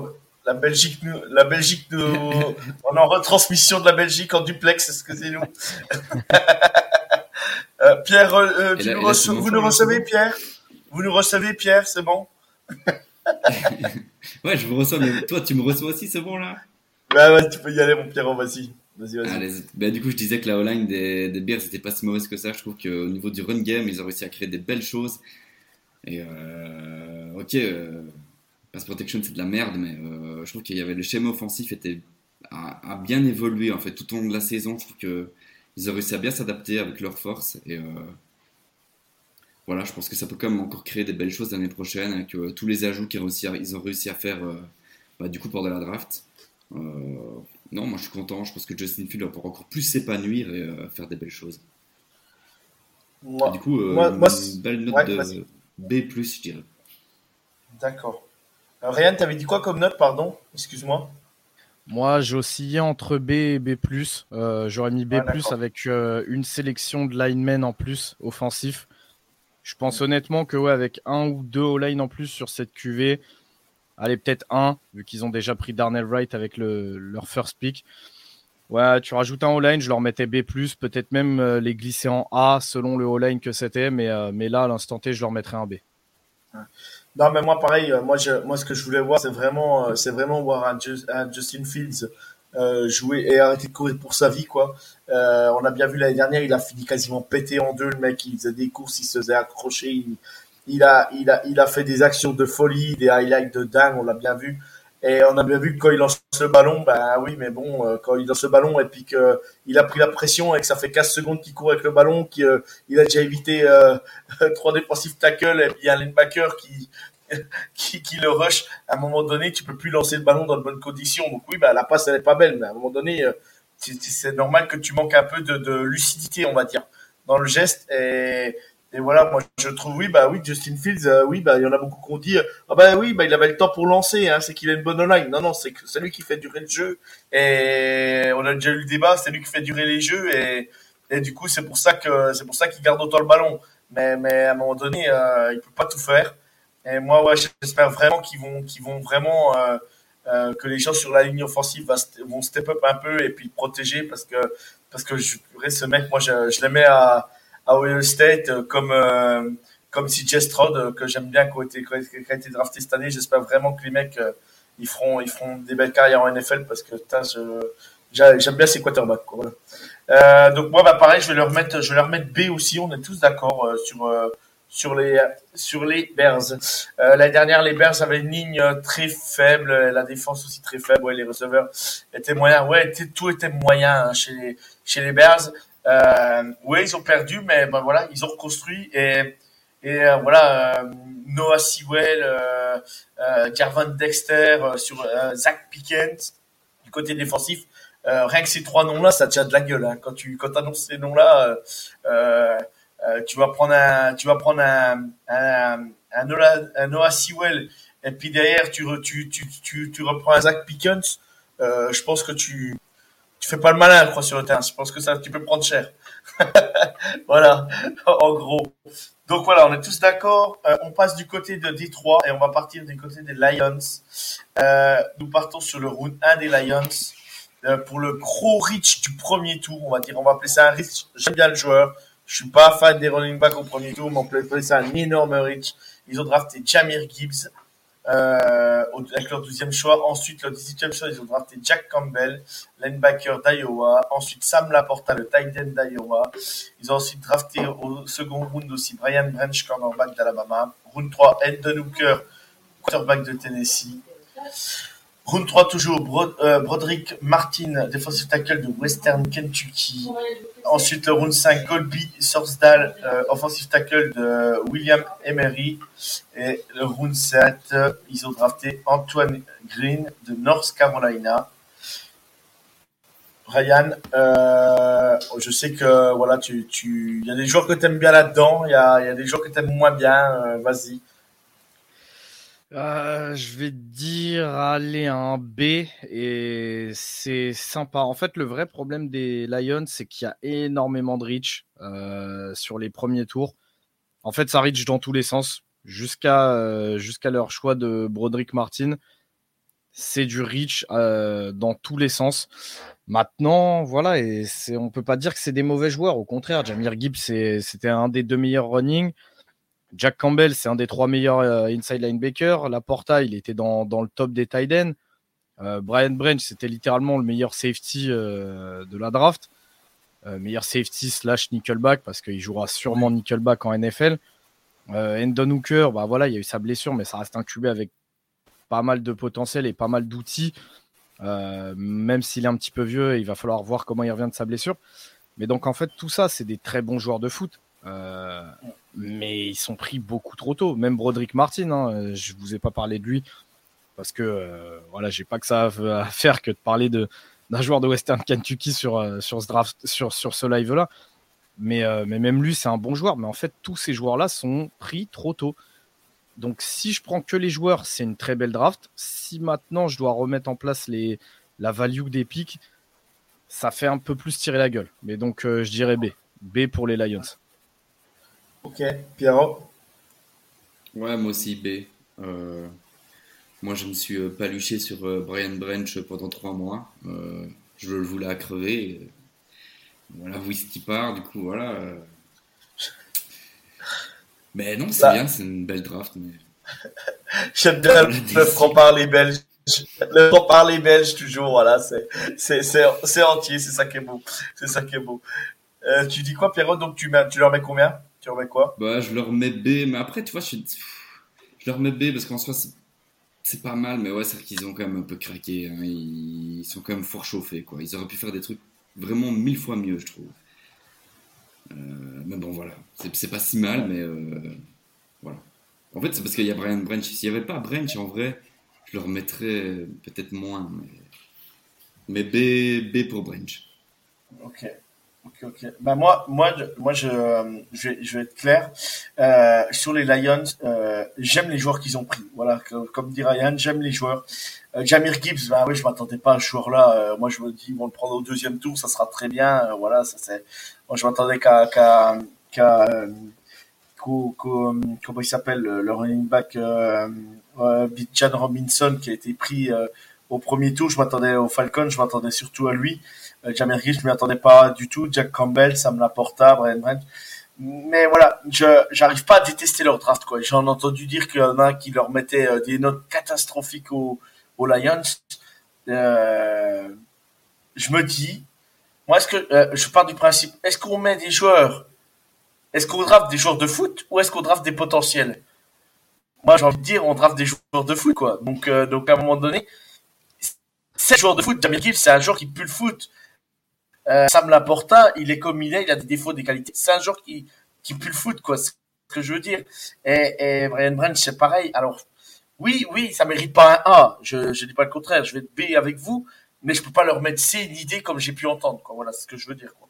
la Belgique, nous, la Belgique, nous, <laughs> on est en retransmission de la Belgique en duplex, excusez-nous. <laughs> Euh, Pierre, euh, euh, Et tu là- nous là, c'est vous nous c'est recevez, Pierre? Vous nous recevez, Pierre, c'est bon? <laughs> Ouais, je vous reçois, mais toi tu me reçois aussi, c'est bon là? Bah ouais, tu peux y aller, mon Pierrot, vas-y. Bah, du coup, je disais que la O-line des, des Bears c'était pas si mauvaise que ça. Je trouve qu'au niveau du run game, ils ont réussi à créer des belles choses. Et euh, ok, euh, pass protection c'est de la merde, mais euh, je trouve qu'il y avait le schéma offensif était a, bien évolué en fait tout au long de la saison. Je trouve que ils ont réussi à bien s'adapter avec leurs forces et euh, voilà, je pense que ça peut quand même encore créer des belles choses l'année prochaine avec tous les ajouts qu'ils ont réussi à, ils ont réussi à faire bah, du coup pour de la draft. Non, moi je suis content. Je pense que Justin Field va pouvoir encore plus s'épanouir et euh, faire des belles choses. Moi, du coup, euh, moi- moi, une belle note ouais, de. B, je dirais. D'accord. Euh, Ryan, t'avais dit quoi comme note, pardon? Excuse-moi. Moi, j'ai oscillé entre B et B+. Euh, J'aurais mis B+, Ah, avec euh, une sélection de linemen en plus, offensif. Je pense honnêtement que ouais, avec un ou deux O-line en plus sur cette QV, allez, peut-être un, vu qu'ils ont déjà pris Darnell Wright avec le, leur first pick. Ouais, tu rajoutes un O-line, je leur mettais B+, peut-être même euh, les glisser en A selon le O-line que c'était, mais, euh, mais là, à l'instant T, je leur mettrais un B. Non, mais moi, pareil, euh, moi, ce que je voulais voir, c'est vraiment, vraiment voir un, Ju- un Justin Fields jouer et arrêter de courir pour sa vie, quoi. On a bien vu l'année dernière, il a fini quasiment pété en deux, le mec, il faisait des courses, il se faisait accrocher, il a, il a, il a fait des actions de folie, des highlights de dingue, on l'a bien vu. Et on a bien vu que quand il lance le ballon, ben oui, mais bon, euh, quand il lance le ballon et puis que il a pris la pression et que ça fait 15 secondes qu'il court avec le ballon, qu'il euh, a déjà évité euh, <laughs> trois défensifs tackles et puis un linebacker qui, <laughs> qui, qui le rush, à un moment donné, tu peux plus lancer le ballon dans de bonnes conditions. Donc oui, bah, la passe, elle est pas belle, mais à un moment donné, c'est normal que tu manques un peu de, de lucidité, on va dire, dans le geste. Et, et voilà, moi, je trouve, oui, bah oui, Justin Fields, euh, oui, bah, il y en a beaucoup qui ont dit, ah bah oui, bah, il avait le temps pour lancer, hein, c'est qu'il a une bonne online. Non, non, c'est que c'est lui qui fait durer le jeu. Et on a déjà eu le débat, c'est lui qui fait durer les jeux. Et, et du coup, c'est pour ça que, c'est pour ça qu'il garde autant le ballon. Mais, mais à un moment donné, euh, il peut pas tout faire. Et moi, ouais, j'espère vraiment qu'ils vont, qu'ils vont vraiment euh, euh, que les gens sur la ligne offensive vont step up un peu et puis protéger parce que parce que je, ce mec, moi, je, je l'aimais à, à Ohio State euh, comme euh, comme si Stroud euh, que j'aime bien qui a été, drafté cette année. J'espère vraiment que les mecs ils feront ils feront des belles carrières en NFL parce que j'aime bien ces quarterbacks. Quoi, donc moi, bah pareil, je vais leur mettre je vais leur mettre B aussi. On est tous d'accord sur sur les sur les Bears. L'année dernière, les Bears avaient une ligne très faible, la défense aussi très faible. Ouais, les receveurs étaient moyens. Ouais, tout était moyen hein, chez chez les Bears. Euh, ouais, ils ont perdu, mais ben voilà, ils ont reconstruit et euh, voilà, euh, Noah Sewell, euh, euh, Dexter sur Zach Pickens du côté défensif. rien que ces trois noms-là, ça tient de la gueule. Hein. Quand tu quand annonces ces noms-là, tu vas prendre un tu vas prendre un un Noah Sewell et puis derrière tu, tu, tu, tu, tu reprends un Zach Pickens. je pense que tu tu fais pas le malin, je crois, sur le terrain. Je pense que ça, tu peux prendre cher. <laughs> voilà, <laughs> en gros. Donc voilà, on est tous d'accord. Euh, on passe du côté de Détroit et on va partir du côté des Lions. Euh, nous partons sur le round 1 des Lions. Euh, pour le gros reach du premier tour, on va dire, on va appeler ça un reach. J'aime bien le joueur. Je suis pas fan des running backs au premier tour, mais on peut appeler ça un énorme reach. Ils ont drafté Jamir Gibbs euh, avec leur 12e choix. Ensuite, leur 18e choix, ils ont drafté Jack Campbell, linebacker d'Iowa. Ensuite, Sam Laporta, le tight end d'Iowa. Ils ont ensuite drafté au second round aussi Brian Branch, cornerback d'Alabama. Round 3, Ed Hooker, quarterback de Tennessee. Round 3 toujours, euh, Broderick Martin, defensive tackle de Western Kentucky. Ensuite le round 5, Colby Sorsdal, euh, offensive tackle de William Emery. Et le round 7, ils ont drafté Antoine Green de North Carolina. Ryan, euh, je sais que voilà, tu, y a des joueurs que tu aimes bien là-dedans, il y a, il y a des joueurs que tu aimes moins bien. Vas-y. Euh, je vais dire aller un B et c'est sympa. En fait, le vrai problème des Lions, c'est qu'il y a énormément de reach euh, sur les premiers tours. En fait, ça reach dans tous les sens jusqu'à euh, jusqu'à leur choix de Broderick Martin. C'est du reach dans tous les sens. Maintenant, voilà, et on peut pas dire que c'est des mauvais joueurs. Au contraire, Jamir Gibbs, c'était un des deux meilleurs running. Jack Campbell, c'est un des trois meilleurs euh, inside linebackers. Laporta, il était dans, le top des tight ends. Euh, Brian Branch, c'était littéralement le meilleur safety euh, de la draft. meilleur safety slash nickelback parce qu'il jouera sûrement nickelback en NFL. Endon Hooker, bah voilà, il y a eu sa blessure, mais ça reste un QB avec pas mal de potentiel et pas mal d'outils. même s'il est un petit peu vieux, il va falloir voir comment il revient de sa blessure. Mais donc en fait, tout ça, c'est des très bons joueurs de foot. Mais ils sont pris beaucoup trop tôt. Même Broderick Martin, hein, je vous ai pas parlé de lui parce que euh, voilà, j'ai pas que ça à faire que de parler de d'un joueur de Western Kentucky sur euh, sur ce draft, sur sur ce live là. Mais mais même lui, c'est un bon joueur. Mais en fait, tous ces joueurs là sont pris trop tôt. Donc si je prends que les joueurs, c'est une très belle draft. Si maintenant je dois remettre en place les la value des pics, ça fait un peu plus tirer la gueule. Mais donc je dirais B. B pour les Lions. Ok, Pierrot Ouais, moi aussi B. Euh, moi, je me suis euh, paluché sur euh, Brian Branch pendant trois mois. je le voulais à crever. Voilà, Whisky part, du coup, voilà. Mais non, c'est bien, c'est une belle draft. Mais... <laughs> J'aime bien le franc-parler belge. Le franc-parler belge, toujours, voilà, c'est entier, c'est ça qui est beau. C'est ça qui est beau. tu dis quoi, Pierrot? Donc, tu, tu leur mets combien? Tu remets quoi? Bah, je leur mets B, mais après, tu vois, je, je leur mets B parce qu'en soi, c'est pas mal, mais ouais, c'est qu'ils ont quand même un peu craqué. Hein. Ils sont quand même fort chauffés, quoi. Ils auraient pu faire des trucs vraiment mille fois mieux, je trouve. Euh, mais bon, voilà. C'est pas si mal, mais euh, voilà. En fait, c'est parce qu'il y a Brian Branch. S'il n'y avait pas Branch, en vrai, je leur mettrais peut-être moins. Mais, mais B, B pour Branch. Ok. Ok, ok. Ben moi, moi, moi, je, je, vais, je vais être clair. Euh, sur les Lions, euh, j'aime les joueurs qu'ils ont pris. Voilà, comme, dit Ryan, j'aime les joueurs. Euh, Jamir Gibbs, ben oui, je m'attendais pas à ce joueur-là. Euh, moi, je me dis, ils vont le prendre au deuxième tour, ça sera très bien. Euh, voilà, ça c'est. Moi, je m'attendais qu'à qu'à qu'à comment il s'appelle le running back euh, Bijan Robinson qui a été pris au premier tour. Je m'attendais au Falcon, je m'attendais surtout à lui. Euh, Jamir Gibbs, je m'y attendais pas du tout. Jack Campbell, Sam Laporta, Brian Branch. Mais voilà, je j'arrive pas à détester leur draft quoi. J'en ai entendu dire qu'il y en a qui leur mettaient euh, des notes catastrophiques aux, aux Lions. Euh, je me dis, moi est-ce que euh, je pars du principe, est-ce qu'on met des joueurs est-ce qu'on draft des joueurs de foot ou est-ce qu'on draft des potentiels? Moi, j'ai envie de dire, on draft des joueurs de foot, quoi. Donc, donc à un moment donné, c'est un joueur de foot. Jamie Gibbs, c'est un joueur qui pue le foot. Euh, Sam Laporta, il est comme il est, il a des défauts, des qualités. C'est un joueur qui, qui pue le foot, quoi. C'est ce que je veux dire. Et, Brian Branch, c'est pareil. Alors, oui, oui, ça mérite pas un A. Je, je dis pas le contraire. Je vais être B avec vous, mais je peux pas leur mettre C une idée comme j'ai pu entendre, quoi. Voilà, c'est ce que je veux dire, quoi.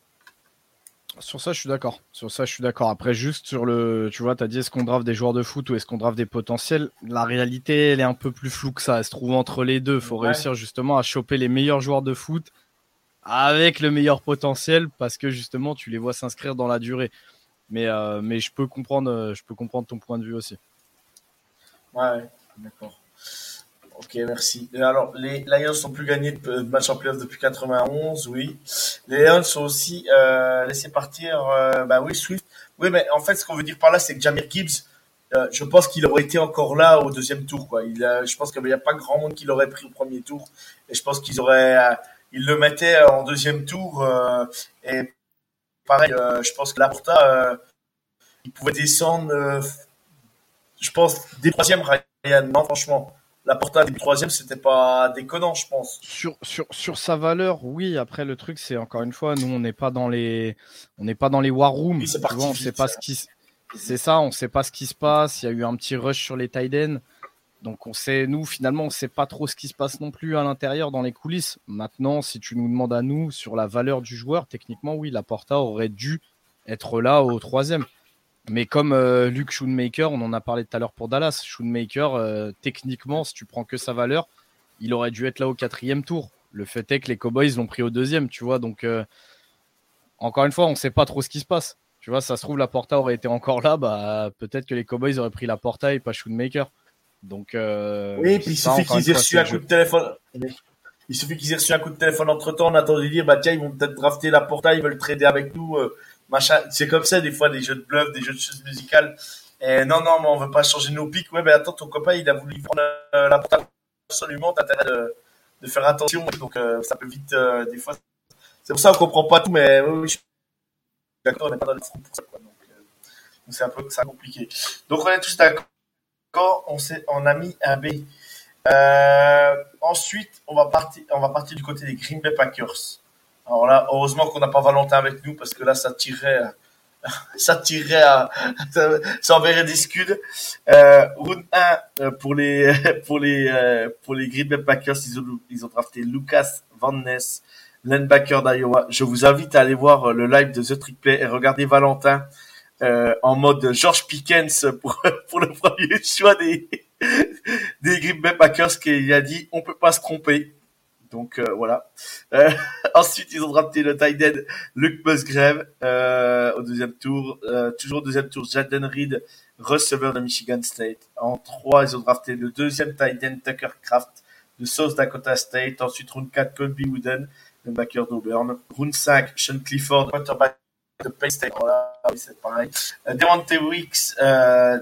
Sur ça, je suis d'accord. Sur ça, je suis d'accord. Après, juste sur le, tu vois, tu as dit est-ce qu'on draft des joueurs de foot ou est-ce qu'on draft des potentiels? La réalité, elle est un peu plus floue que ça. Elle se trouve entre les deux. Il faut réussir justement à choper les meilleurs joueurs de foot avec le meilleur potentiel parce que justement, tu les vois s'inscrire dans la durée. Mais, euh, mais je peux comprendre, je peux comprendre ton point de vue aussi. Ouais, d'accord. Ok, merci. Et alors, les Lions sont plus gagnés de match en playoff depuis 91, oui. Les Lions sont aussi euh, laissés partir, euh, bah oui, Swift. Oui, mais en fait, ce qu'on veut dire par là, c'est que Jamir Gibbs, euh, je pense qu'il aurait été encore là au deuxième tour, quoi. Je pense qu'il n'y a pas grand monde qui l'aurait pris au premier tour, et je pense qu'ils auraient, euh, ils le mettaient en deuxième tour. Euh, et pareil, je pense que Laporta, il pouvait descendre, je pense, des troisièmes, Ryan. Non, franchement la portée du troisième, c'était pas déconnant, je pense. Sur, sur, sur sa valeur, oui. Après, le truc, c'est encore une fois, nous, on n'est pas dans les, on n'est pas dans les war rooms. Oui, on sait pas ce qui, c'est ça, on sait pas ce qui se passe. Il y a eu un petit rush sur les Tiden. Donc, on sait, nous, finalement, on sait pas trop ce qui se passe non plus à l'intérieur dans les coulisses. Maintenant, si tu nous demandes à nous sur la valeur du joueur, techniquement, oui, la Porta aurait dû être là au troisième. Mais comme euh, Luke Schoonmaker, on en a parlé tout à l'heure pour Dallas, Schoonmaker, euh, techniquement, si tu prends que sa valeur, il aurait dû être là au quatrième tour. Le fait est que les Cowboys l'ont pris au deuxième, tu vois. Donc, euh, encore une fois, on ne sait pas trop ce qui se passe. Tu vois, ça se trouve, la Porta aurait été encore là, bah, peut-être que les Cowboys auraient pris la Porta et pas Schoonmaker. Donc, oui, puis il suffit qu'ils aient reçu un coup de téléphone. Il suffit qu'ils aient reçu un coup de téléphone entre temps, on attendait de dire, bah tiens, ils vont peut-être drafter la Porta, ils veulent trader avec nous c'est comme ça, des fois, des jeux de bluff, des jeux de choses musicales. Et non, non, mais on veut pas changer nos pics. Ouais, mais attends, ton copain, il a voulu prendre euh, la porte absolument. T'as intérêt de, faire attention. Donc, euh, ça peut vite, euh, des fois. C'est pour ça qu'on comprend pas tout, mais oui, je suis d'accord, on n'est pas dans les fonds pour ça, quoi. Donc, c'est un peu, c'est compliqué. Donc, on est tous d'accord. On, on a mis un B. ensuite, on va partir, on va partir du côté des Green Bay Packers. Alors là, heureusement qu'on n'a pas Valentin avec nous parce que là, ça tirerait, <laughs> ça tirerait à, <laughs> ça enverrait des scuds. Euh, round 1 euh, pour les, <laughs> pour les, euh, pour les Green Bay Packers, ils ont, ils ont drafté Lucas Van Ness, linebacker d'Iowa. Je vous invite à aller voir le live de The Trick Play et regarder Valentin euh, en mode George Pickens pour, pour le premier choix des, des Green Bay Packers qui a dit on peut pas se tromper. Donc euh, voilà. Euh, <laughs> ensuite, ils ont drafté le tight end Luke Musgrave euh, au deuxième tour. toujours au deuxième tour, Jaden Reed, receveur de Michigan State. En trois, ils ont drafté le deuxième tight end Tucker Craft de South Dakota State. Ensuite, round 4, Colby Wooden, le backer d'Auburn. Round 5, Sean Clifford, quarterback de Penn State. Voilà, c'est pareil. Euh, Devante Weeks, euh,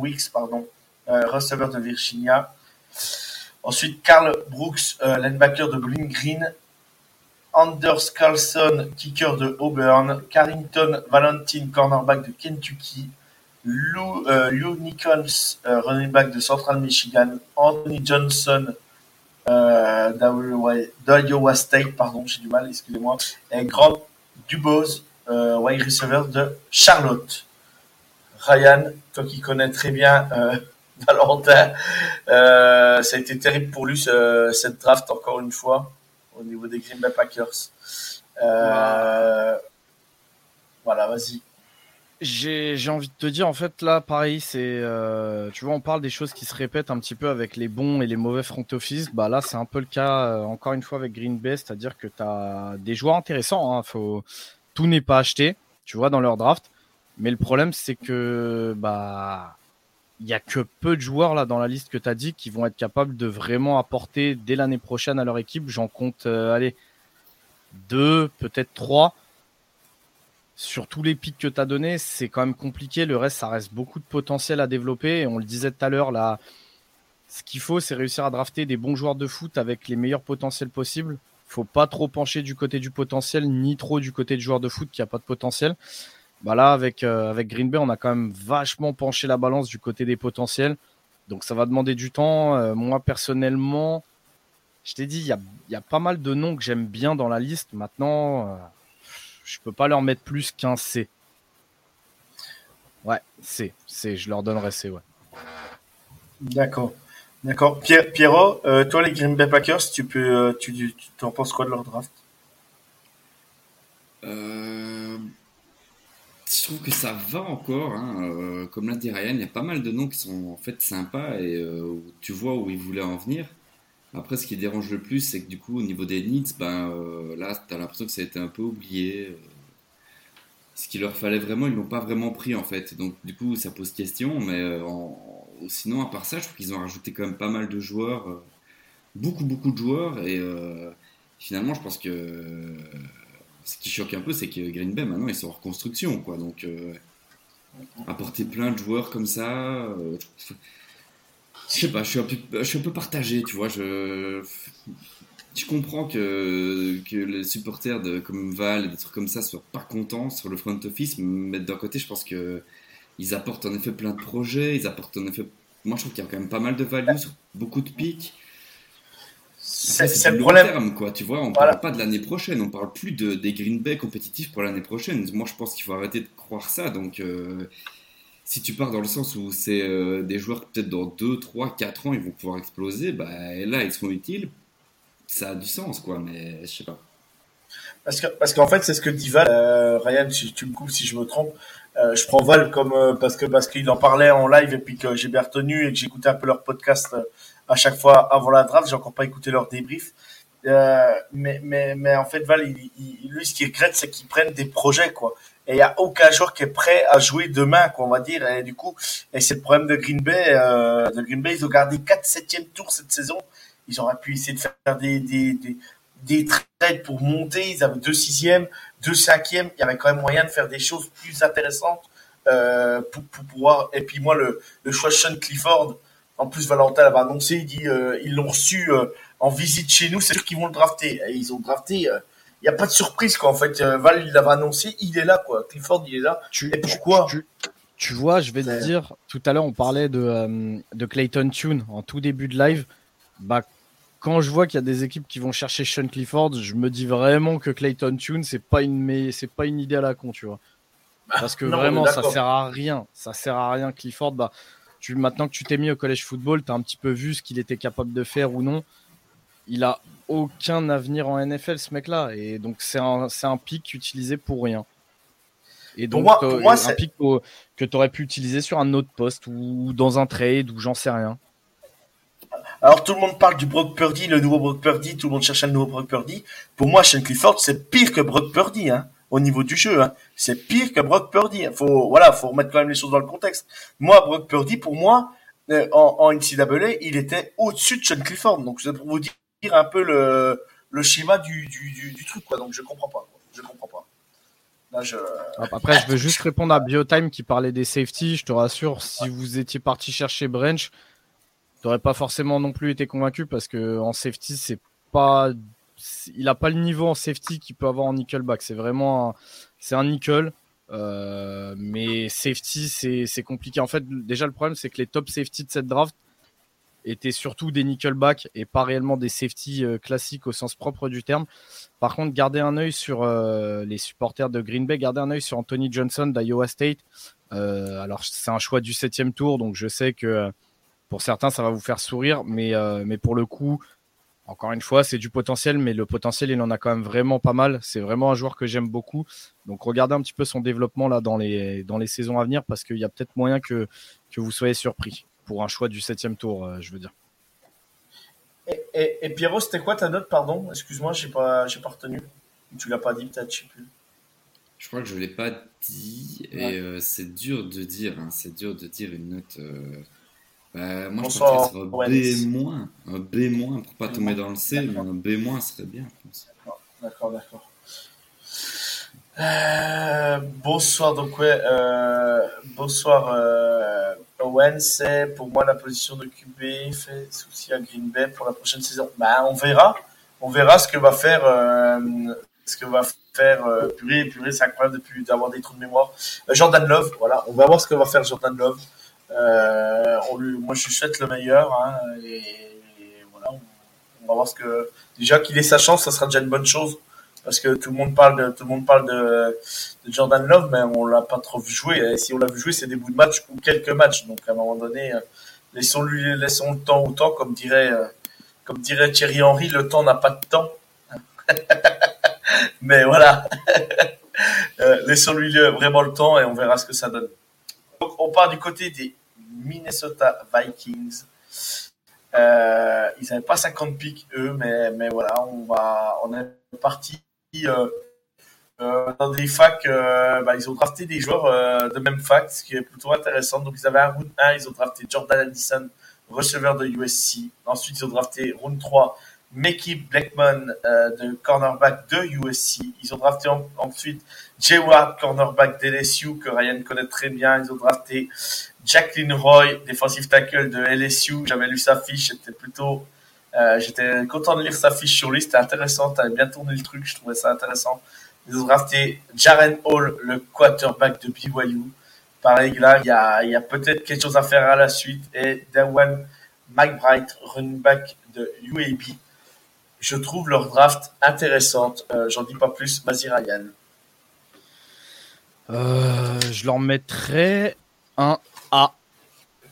Weeks, pardon, receveur de Virginia. Ensuite, Carl Brooks, euh, linebacker de Green Green. Anders Carlson, kicker de Auburn. Carrington Valentine, cornerback de Kentucky. Lou, euh, Nichols, euh, running back de Central Michigan. Anthony Johnson, euh, d'Iowa State, pardon, j'ai du mal, excusez-moi. Et Grant Dubose, euh, wide receiver de Charlotte. Ryan, toi qui connais très bien <laughs> Valentin. Euh, ça a été terrible pour lui cette draft encore une fois au niveau des Green Bay Packers. Euh, voilà, vas-y. J'ai envie de te dire, en fait, là, pareil, c'est. Euh, tu vois, on parle des choses qui se répètent un petit peu avec les bons et les mauvais front office. Bah là, c'est un peu le cas, encore une fois, avec Green Bay, c'est-à-dire que tu as des joueurs intéressants. Hein, faut... Tout n'est pas acheté, tu vois, dans leur draft. Mais le problème, c'est que bah il y a que peu de joueurs là dans la liste que tu as dit qui vont être capables de vraiment apporter dès l'année prochaine à leur équipe. J'en compte, euh, allez, deux, peut-être trois. Sur tous les pics que tu as donnés, c'est quand même compliqué. Le reste, ça reste beaucoup de potentiel à développer. Et on le disait tout à l'heure, là, ce qu'il faut, c'est réussir à drafter des bons joueurs de foot avec les meilleurs potentiels possibles. faut pas trop pencher du côté du potentiel, ni trop du côté du joueur de foot qui a pas de potentiel. Bah là, avec, euh, avec Green Bay, on a quand même vachement penché la balance du côté des potentiels. Donc ça va demander du temps. Euh, moi, personnellement, je t'ai dit, il y a, y a, pas mal de noms que j'aime bien dans la liste. Maintenant, euh, je peux pas leur mettre plus qu'un C. Ouais, C. C. Je leur donnerai C, ouais. D'accord. D'accord. Pierre, Pierrot, euh, toi, les Green Bay Packers, tu peux, euh, tu, tu, tu en penses quoi de leur draft? Euh, Je trouve que ça va encore. Hein. Euh, comme l'a dit Ryan, il y a pas mal de noms qui sont en fait sympas et euh, tu vois où ils voulaient en venir. Après, ce qui dérange le plus, c'est que du coup, au niveau des needs, ben, euh, là, tu as l'impression que ça a été un peu oublié. Ce qu'il leur fallait vraiment, ils l'ont pas vraiment pris en fait. Donc, du coup, ça pose question. Mais sinon, à part ça, je trouve qu'ils ont rajouté quand même pas mal de joueurs. beaucoup, beaucoup de joueurs. Et finalement, je pense que ce qui choque un peu, c'est que Green Bay, maintenant, ils sont en reconstruction. Quoi. Donc, euh, apporter plein de joueurs comme ça. euh, je- sais pas, je suis un peu, je suis un peu partagé, tu vois. Je, je comprends que, que les supporters de, comme Val et des trucs comme ça soient pas contents sur le front office, mais d'un côté, je pense que ils apportent en effet plein de projets, ils apportent en effet. Moi, je trouve qu'il y a quand même pas mal de value sur beaucoup de pics. C'est le long problème. terme, quoi. Tu vois, on Voilà. parle pas de l'année prochaine, on parle plus de, des Green Bay compétitifs pour l'année prochaine. Moi, je pense qu'il faut arrêter de croire ça. Donc, euh, si tu pars dans le sens où c'est euh, des joueurs peut-être dans 2, 3, 4 ans, ils vont pouvoir exploser, bah là, ils seront utiles. Ça a du sens, quoi, mais je sais pas. Parce que parce qu'en fait, c'est ce que dit Val. Euh, Ryan, si tu me coupes si je me trompe. Euh, je prends Val comme euh, parce que parce qu'il en parlait en live et puis que j'ai bien retenu et que j'écoutais un peu leur podcast à chaque fois avant la draft. J'ai encore pas écouté leur débrief. Euh, mais mais mais en fait, Val, lui, ce qu'il regrette, c'est qu'ils prennent des projets quoi. Et il y a aucun joueur qui est prêt à jouer demain, quoi, on va dire. Et du coup, et c'est le problème de Green Bay. Euh, de Green Bay, ils ont gardé 4 septième tours cette saison. Ils auraient pu essayer de faire des des des, des trades pour monter. Ils avaient deux sixièmes, deux cinquièmes. Il y avait quand même moyen de faire des choses plus intéressantes euh, pour, pour pouvoir. Et puis moi, le, le choix Sean Clifford. En plus, Valentin l'avait annoncé. Il dit euh, ils l'ont reçu euh, en visite chez nous. C'est sûr qu'ils vont le drafter. Et ils ont drafté. euh, Il n'y a pas de surprise quoi. En fait, Euh, Val il l'avait annoncé. Il est là quoi. Clifford il est là. Tu, Et pourquoi tu, tu vois, je vais te dire, tout à l'heure, on parlait de, euh, de Clayton Tune en tout début de live. Bah, quand je vois qu'il y a des équipes qui vont chercher Sean Clifford, je me dis vraiment que Clayton Tune, c'est pas une, c'est pas une idée à la con, tu vois. Parce que Non, vraiment, ça d'accord. sert à rien. Ça sert à rien, Clifford. Bah, tu, maintenant que tu t'es mis au collège football, tu as un petit peu vu ce qu'il était capable de faire ou non. Il a aucun avenir en NFL, ce mec-là. Et donc, c'est un, pic utilisé pour rien. Et Pour donc, moi- pour moi, un pic que tu aurais pu utiliser sur un autre poste ou dans un trade ou j'en sais rien. Alors tout le monde parle du Brock Purdy, le nouveau Brock Purdy. Tout le monde cherche un nouveau Brock Purdy. Pour moi, Sean Clifford, c'est pire que Brock Purdy, hein, au niveau du jeu. Hein. C'est pire que Brock Purdy. Faut voilà, faut remettre quand même les choses dans le contexte. Moi, Brock Purdy, pour moi, euh, en, en NCAA, il était au-dessus de Sean Clifford. Donc c'est pour vous dire un peu le, le schéma du, du, du, du truc, quoi. Donc je comprends pas. Quoi. Je comprends pas. Là, je. Après, je veux juste répondre à Biotime qui parlait des safety. Je te rassure, si vous étiez parti chercher Branch, t'aurais pas forcément non plus été convaincu parce que en safety, c'est pas, il a pas le niveau en safety qu'il peut avoir en nickelback. C'est vraiment, c'est un nickel. Euh, mais safety, c'est compliqué. En fait, déjà, le problème, c'est que les top safety de cette draft étaient surtout des nickelback et pas réellement des safety euh, classiques au sens propre du terme. Par contre, gardez un œil sur euh, les supporters de Green Bay, gardez un œil sur Anthony Johnson d'Iowa State. Alors, c'est un choix du septième tour, donc je sais que pour certains, ça va vous faire sourire, mais, mais pour le coup, encore une fois, c'est du potentiel, mais le potentiel, il en a quand même vraiment pas mal. C'est vraiment un joueur que j'aime beaucoup. Donc, regardez un petit peu son développement là dans les, dans les saisons à venir, parce qu'il y a peut-être moyen que, que vous soyez surpris pour un choix du septième tour, euh, je veux dire. Et, et, et Pierrot, c'était quoi ta note, pardon? Excuse-moi, j'ai pas, j'ai pas retenu. Tu l'as pas dit, peut-être, je sais plus. Je crois que je ne l'ai pas dit et Ouais. euh, c'est dur de dire. hein, c'est dur de dire une note. euh, bah, moi, Bonsoir, je sur un. B-, un B- pour pas B-. tomber dans le C, mais un B- serait bien, je pense. D'accord, d'accord. Euh, bonsoir, donc ouais, euh, bonsoir euh, Owen, c'est pour moi la position de QB fait souci à Green Bay pour la prochaine saison. Bah, on verra, on verra ce que va faire, ce que va faire purée, purée, c'est incroyable depuis d'avoir des trous de mémoire. Jordan Love, voilà, on va voir ce que va faire Jordan Love. On lui, moi, je souhaite le meilleur, hein, voilà, on, va voir ce que déjà qu'il ait sa chance, ça sera déjà une bonne chose parce que tout le monde parle de tout le monde parle de, Jordan Love, mais on l'a pas trop vu jouer. Et si on l'a vu jouer, c'est des bouts de match ou quelques matchs. Donc à un moment donné, euh, laissons lui laissons le temps au temps, comme dirait euh, comme dirait Thierry Henry, le temps n'a pas de temps. <laughs> mais voilà, <laughs> euh, laissons lui vraiment le temps et on verra ce que ça donne. On part du côté des Minnesota Vikings. Euh, ils n'avaient pas 50 pics eux, mais, mais voilà, on va, on est parti euh, euh, dans des facs, bah, ils ont drafté des joueurs de même fac, ce qui est plutôt intéressant. Donc ils avaient un round 1, ils ont drafté Jordan Addison, receveur de USC. Ensuite, ils ont drafté round 3, Mickey Blackman, de cornerback de USC. Ils ont drafté ensuite Jay cornerback d'LSU, que Ryan connaît très bien. Ils ont drafté Jacqueline Roy, defensive tackle de LSU. J'avais lu sa fiche, c'était plutôt euh, j'étais content de lire sa fiche sur lui, c'était intéressant, t'avais bien tourné le truc, je trouvais ça intéressant. Ils ont drafté Jaren Hall, le quarterback de BYU. Pareil, là, il y a, y a peut-être quelque chose à faire à la suite. Et Dawan McBride, running back de UAB. Je trouve leur draft intéressante. Euh, J'en dis pas plus. Vas-y, Ryan. Euh, je leur mettrais un A.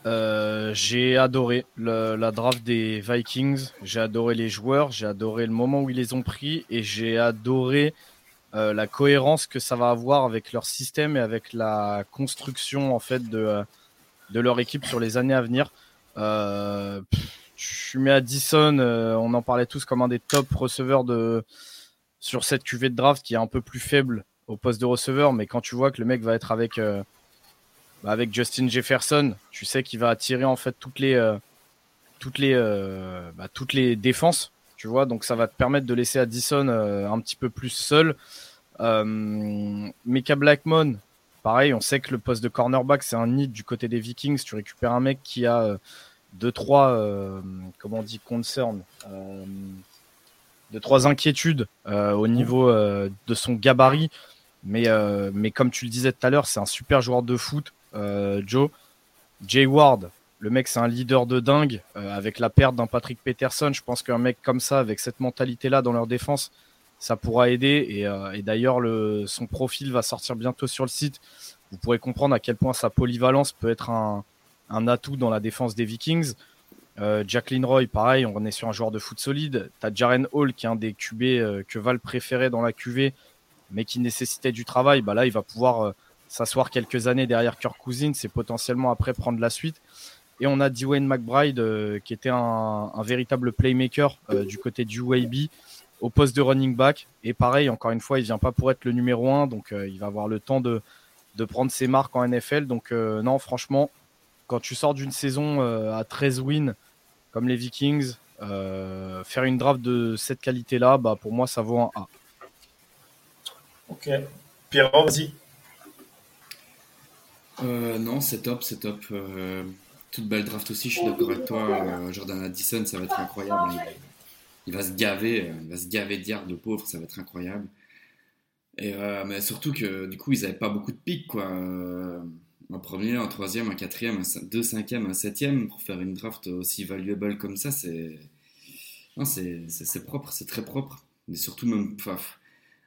Euh, j'ai adoré la draft des Vikings, j'ai adoré les joueurs, j'ai adoré le moment où ils les ont pris et j'ai adoré euh, la cohérence que ça va avoir avec leur système et avec la construction en fait de, de leur équipe sur les années à venir. Euh, je mis Addison, on en parlait tous comme un des top receveurs de sur cette cuvée de draft qui est un peu plus faible au poste de receveur, mais quand tu vois que le mec va être avec bah, avec Justin Jefferson, tu sais qu'il va attirer en fait toutes les euh, euh, bah, toutes les défenses, tu vois. Donc ça va te permettre de laisser Addison euh, un petit peu plus seul. Mika Blackmon, pareil, on sait que le poste de cornerback c'est un nid du côté des Vikings. Tu récupères un mec qui a deux trois comment on dit concern de trois inquiétudes au niveau de son gabarit. Mais, mais comme tu le disais tout à l'heure, c'est un super joueur de foot. Euh, Joe. Jay Ward, le mec, c'est un leader de dingue. Euh, avec la perte d'un Patrick Peterson, je pense qu'un mec comme ça, avec cette mentalité-là dans leur défense, ça pourra aider. Et, euh, d'ailleurs, son profil va sortir bientôt sur le site. Vous pourrez comprendre à quel point sa polyvalence peut être un, atout dans la défense des Vikings. Jacqueline Roy, pareil, on est sur un joueur de foot solide. T'as Jaren Hall, qui est un des QB que Val préférait dans la QV, mais qui nécessitait du travail. Bah là, il va pouvoir s'asseoir quelques années derrière Kirk Cousins c'est potentiellement après prendre la suite. Et on a Dwayne McBride euh, qui était un, véritable playmaker euh, du côté du UAB au poste de running back. Et pareil, encore une fois, il vient pas pour être le numéro 1, donc euh, il va avoir le temps de, de prendre ses marques en NFL. Donc non, franchement, quand tu sors d'une saison à 13 wins comme les Vikings, faire une draft de cette qualité-là, bah, pour moi, ça vaut un A. Ok. Pierre, vas-y. Euh, non, c'est top, c'est top. Euh, toute belle draft aussi, je suis d'accord avec toi. Euh, Jordan Addison, ça va être incroyable. Il, va se gaver, il va se gaver de pauvre, ça va être incroyable. Et, mais surtout que du coup, ils n'avaient pas beaucoup de pics, quoi. un premier, un troisième, un quatrième, un deux cinquièmes, un septième pour faire une draft aussi valuable comme ça, c'est. c'est propre, c'est très propre. Mais surtout, même.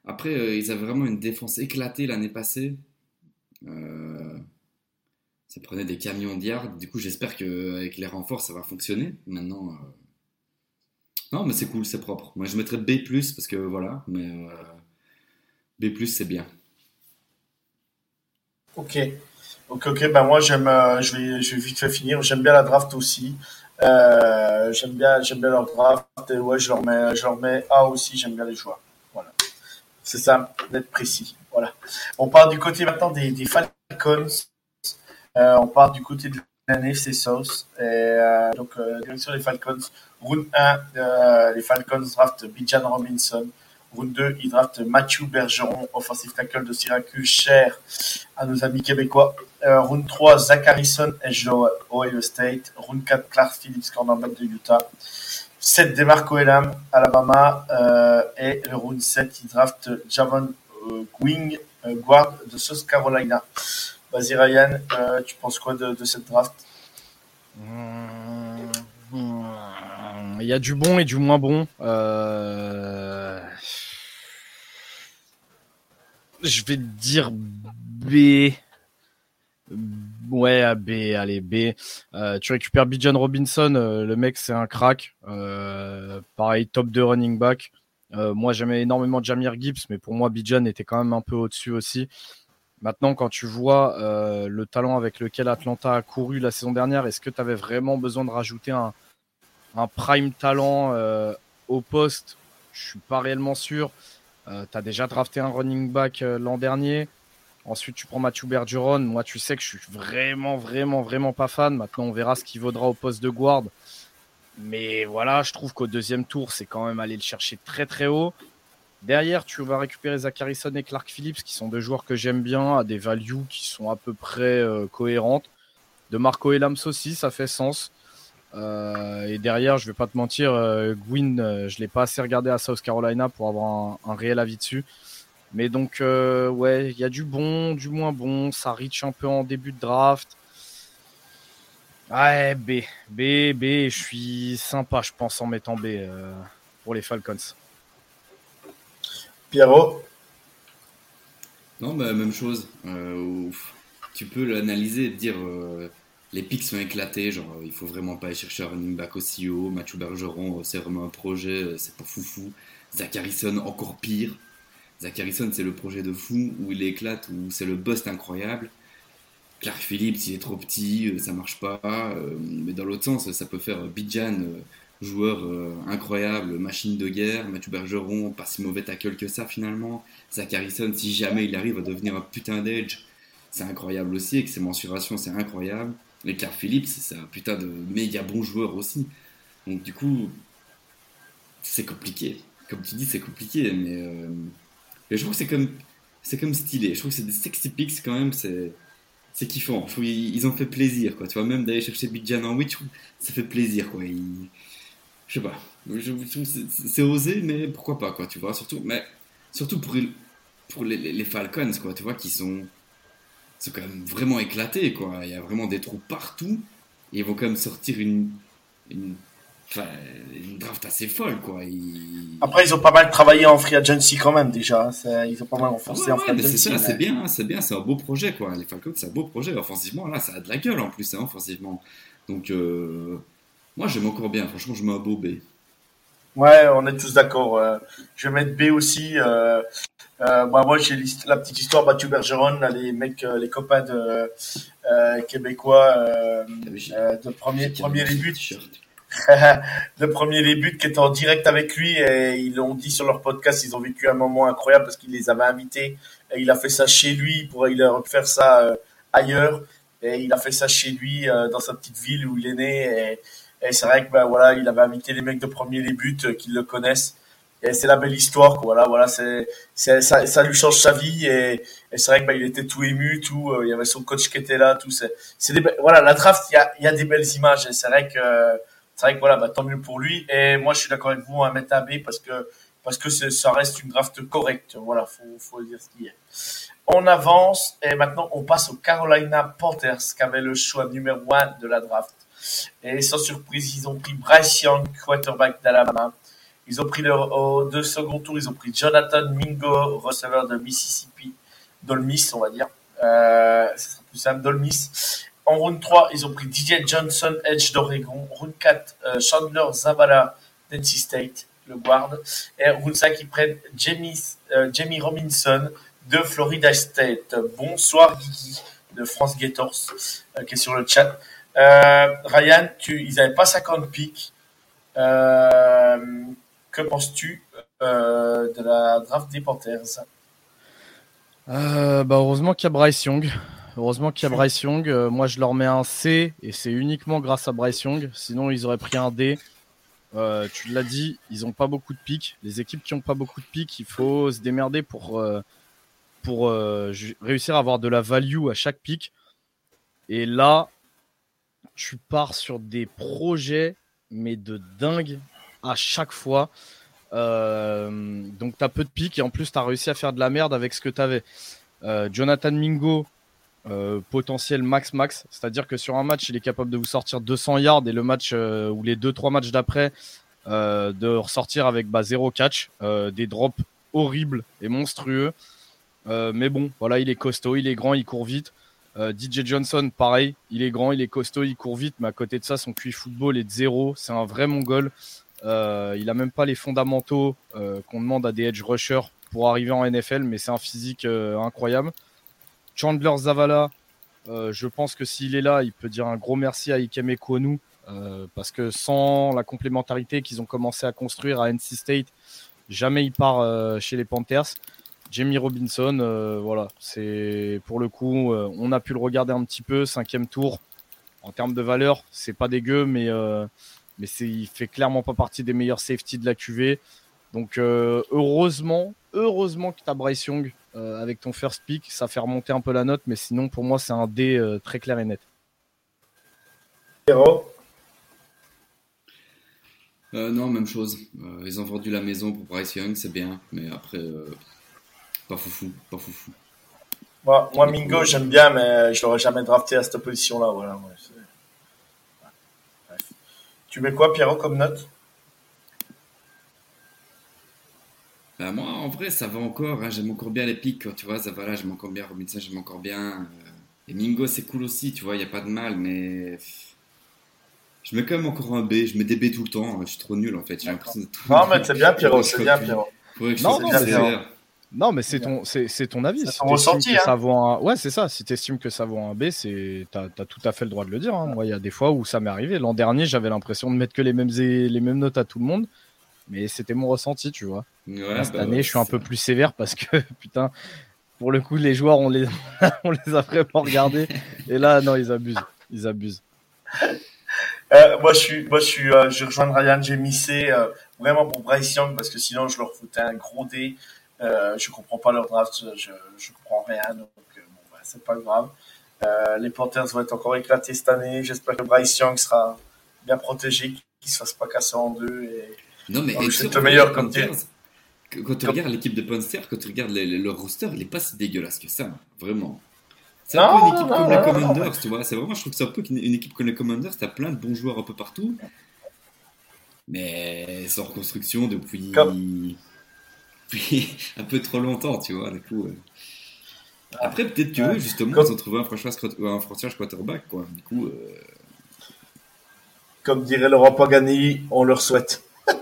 Après, ils avaient vraiment une défense éclatée l'année passée. Euh, ça prenait des camions d'yard. Du coup, j'espère qu'avec les renforts, ça va fonctionner. Maintenant, euh, non, mais c'est cool, c'est propre. Moi, je mettrais B, parce que voilà, mais euh, B, c'est bien. Ok. Ok, ok. Ben moi, j'aime, euh, je, vais, je vais vite fait finir. J'aime bien la draft aussi. j'aime bien, j'aime bien leur draft. Et ouais, je leur mets, je leur mets A aussi. J'aime bien les joueurs. Voilà. C'est ça, d'être précis. Voilà. On part du côté maintenant des Falcons. Euh, on part du côté de la NFC South. Et, euh, donc, euh, direction des Falcons. Round 1, les Falcons draftent Bijan Robinson. Round 2, ils draftent Matthew Bergeron, offensive tackle de Syracuse, cher à nos amis québécois. round 3, Zach Harrison, Ohio State. Round 4, Clark Phillips, cornerback de Utah. 7 des Marco Elam, Alabama. Euh, et le round 7, il draft Javon euh, Gwing, euh, guard de South Carolina. Vas-y Ryan, tu penses quoi de, cette draft? Il y a du bon et du moins bon. Euh... Je vais dire B. Ouais, B, allez, B. Euh, tu récupères Bijan Robinson, euh, le mec c'est un crack. Euh, pareil, top de running back. moi j'aimais énormément Jamir Gibbs, mais pour moi Bijan était quand même un peu au-dessus aussi. Maintenant, quand tu vois le talent avec lequel Atlanta a couru la saison dernière, est-ce que tu avais vraiment besoin de rajouter un, prime talent au poste? Je suis pas réellement sûr. tu as déjà drafté un running back l'an dernier. Ensuite, tu prends Mathieu Bergeron. Moi, tu sais que je suis vraiment, vraiment, vraiment pas fan. Maintenant, on verra ce qu'il vaudra au poste de guard. Mais voilà, je trouve qu'au deuxième tour, c'est quand même aller le chercher très, très haut. Derrière, tu vas récupérer Zacharyson et Clark Phillips, qui sont deux joueurs que j'aime bien, à des values qui sont à peu près euh, cohérentes. De Marco Elams aussi, ça fait sens. Euh, et derrière, je vais pas te mentir, euh, Gwyn, je l'ai pas assez regardé à South Carolina pour avoir un réel avis dessus. Mais donc, euh, ouais, il y a du bon, du moins bon. Ça reach un peu en début de draft. Ouais, B. B, B. Je suis sympa, je pense, en mettant B euh, pour les Falcons. Pierrot Non, bah, même chose. Euh, tu peux l'analyser et dire les pics sont éclatés. Genre, il faut vraiment pas aller chercher un running back aussi haut. Mathieu Bergeron, c'est vraiment un projet, c'est pas foufou. Zach Harrison, encore pire. Zach Harrison, c'est le projet de fou où il éclate, où c'est le bust incroyable. Clark Phillips, il est trop petit, euh, ça marche pas. Euh, mais dans l'autre sens, ça peut faire Bidjan, euh, joueur incroyable, machine de guerre. Mathieu Bergeron, pas si mauvais tackle que ça finalement. Zach Harrison, si jamais il arrive à devenir un putain d'edge, c'est incroyable aussi. Avec ses mensurations, c'est incroyable. Et Clark Phillips, c'est un putain de méga bon joueur aussi. Donc du coup, c'est compliqué. Comme tu dis, c'est compliqué, mais je trouve que c'est comme, c'est comme stylé. Je trouve que c'est des sexy pics quand même. C'est, c'est kiffant. Je trouve qu'ils ont fait plaisir, quoi. Tu vois, même d'aller chercher Bidjan en 8, ça fait plaisir, quoi. Je sais pas. c'est, osé, mais pourquoi pas, quoi. Tu vois, surtout, mais surtout pour, pour les, les, Falcons, quoi. Tu vois, qui sont, sont quand même vraiment éclatés, quoi. Il y a vraiment des trous partout. Et ils vont quand même sortir une, une une draft assez folle, quoi. Après, ils ont pas mal travaillé en free agency quand même, déjà. Ils ont pas mal renforcé en free agency. C'est c'est bien, hein, c'est bien, c'est un beau projet, quoi. Les Falcons, c'est un beau projet. Offensivement, là, ça a de la gueule en plus, hein, offensivement. Donc, euh, moi, j'aime encore bien. Franchement, je mets un beau B. Ouais, on est tous d'accord. Euh, je vais mettre B aussi. Euh, bah, moi, j'ai la petite histoire Mathieu Bergeron, les mecs, les copains de québécois de premier, premier début le <laughs> premier début qui était en direct avec lui et ils l'ont dit sur leur podcast, ils ont vécu un moment incroyable parce qu'il les avait invités et il a fait ça chez lui, pour il aurait faire ça euh, ailleurs et il a fait ça chez lui euh, dans sa petite ville où il est né et, c'est vrai que ben voilà, il avait invité les mecs de premier début euh, qui le connaissent et c'est la belle histoire quoi. Voilà, voilà, c'est, ça, ça lui change sa vie et, et c'est vrai que ben, il était tout ému, tout, il y avait son coach qui était là, tout c'est, c'est des, voilà, la draft, il y a, y a des belles images et c'est vrai que c'est vrai que voilà, bah, tant mieux pour lui. Et moi, je suis d'accord avec vous, à mettre un B parce que parce que ça reste une draft correcte. Voilà, faut faut dire ce qu'il y a. On avance et maintenant on passe aux Carolina Panthers qui avaient le choix numéro 1 de la draft. Et sans surprise, ils ont pris Bryce Young, quarterback d'Alabama. Ils ont pris au deux second tour, ils ont pris Jonathan Mingo, receveur de Mississippi, Dolmis, on va dire. Euh, ce sera plus simple, Dolmis. En round 3, ils ont pris DJ Johnson, Edge d'Oregon. Round 4, euh, Chandler Zavala, NC State, le guard. Et round 5, ils prennent Jamie, euh, Jamie Robinson de Florida State. Bonsoir Guigui de France Gators euh, qui est sur le chat. Ryan, tu, ils n'avaient pas 50 pics. que penses-tu de la draft des Panthers? Bah Heureusement qu'il y a Bryce Young. Heureusement qu'il y a Bryce Young. Euh, moi, je leur mets un C et c'est uniquement grâce à Bryce Young. Sinon, ils auraient pris un D. Euh, tu l'as dit, ils n'ont pas beaucoup de pics. Les équipes qui n'ont pas beaucoup de pics, il faut se démerder pour, euh, pour réussir à avoir de la value à chaque pic. Et là, tu pars sur des projets, mais de dingue. à chaque fois. donc tu as peu de pics et en plus tu as réussi à faire de la merde avec ce que tu avais. Jonathan Mingo, potentiel max max, c'est-à-dire que sur un match il est capable de vous sortir 200 yards et le match ou les 2-3 matchs d'après de ressortir avec bah, zéro catch, des drops horribles et monstrueux. mais bon, voilà, il est costaud, il est grand, il court vite. Euh, DJ Johnson, pareil, il est grand, il est costaud, il court vite, mais à côté de ça, son QI football est de zéro. C'est un vrai mongol. Euh, il a même pas les fondamentaux euh, qu'on demande à des edge rushers pour arriver en NFL, mais c'est un physique incroyable. Chandler Zavala, je pense que s'il est là, il peut dire un gros merci à Ikeme Kwonu, parce que sans la complémentarité qu'ils ont commencé à construire à NC State, jamais il part chez les Panthers. Jamie Robinson, euh, voilà, c'est pour le coup, euh, on a pu le regarder un petit peu, cinquième tour. En termes de valeur, c'est pas dégueu, mais euh, mais c'est, il fait clairement pas partie des meilleurs safety de la QV. Donc heureusement, heureusement que tu as Bryce Young avec ton first pick, ça fait remonter un peu la note, mais sinon pour moi c'est un D très clair et net. non, même chose. ils ont vendu la maison pour Bryce Young, c'est bien, mais après, pas foufou, pas foufou. Moi, moi Mingo, j'aime bien, mais je l'aurais jamais drafté à cette position-là. Voilà, tu mets quoi, Pierrot, comme note? Bah, Moi, en vrai, ça va encore. Hein. J'aime encore bien les pics. Tu vois, ça va là, j'aime encore bien Robinson, j'aime encore bien. Euh, et Mingo, c'est cool aussi, tu vois, il n'y a pas de mal, mais. Je mets quand même encore un B. Je mets des B tout le temps. Je suis trop nul, en fait. J'ai l'impression de Non, mais c'est bien, Pierrot, c'est bien, Pierrot. Non, non, c'est non, mais c'est ton, c'est, ton avis. Si ressenti, hein. ça Ouais, c'est ça. Si tu estimes que ça vaut un B, c'est, t'as, as tout à fait le droit de le dire. Hein. Moi, il y a des fois où ça m'est arrivé. L'an dernier, j'avais l'impression de mettre que les mêmes, les mêmes notes à tout le monde. Mais c'était mon ressenti, tu vois. cette bah année, je suis un peu plus sévère parce que, <laughs> putain, pour le coup, les joueurs, on les, <laughs> on les a vraiment regardés. Et là, non, ils abusent. Ils abusent. Euh, moi, je suis, moi, je suis, euh, je rejoins Ryan. J'ai missé euh, vraiment pour Bryce Young parce que sinon, je leur foutais un gros D. Euh, je comprends pas leur draft, je, je comprends rien, donc euh, bon, bah, c'est pas grave. Euh, les Panthers vont être encore éclatés cette année. J'espère que Bryce Young sera bien protégé, qu'il se fasse pas casser en deux. Et... Non, mais c'est le meilleur comme Quand tu regardes l'équipe de Panthers, quand tu regardes leur roster, il est pas si dégueulasse que ça, vraiment. C'est un peu une équipe comme les Commanders, tu vois. C'est vraiment, je trouve que c'est un peu une équipe comme les Commanders. T'as plein de bons joueurs un peu partout, mais sans reconstruction depuis <laughs> un peu trop longtemps, tu vois. Du coup, euh. Après, peut-être que justement, ils ont trouvé un franchise, quarterback, quoi. Du coup. Euh. Comme dirait Laurent Pagani, on leur souhaite. <laughs>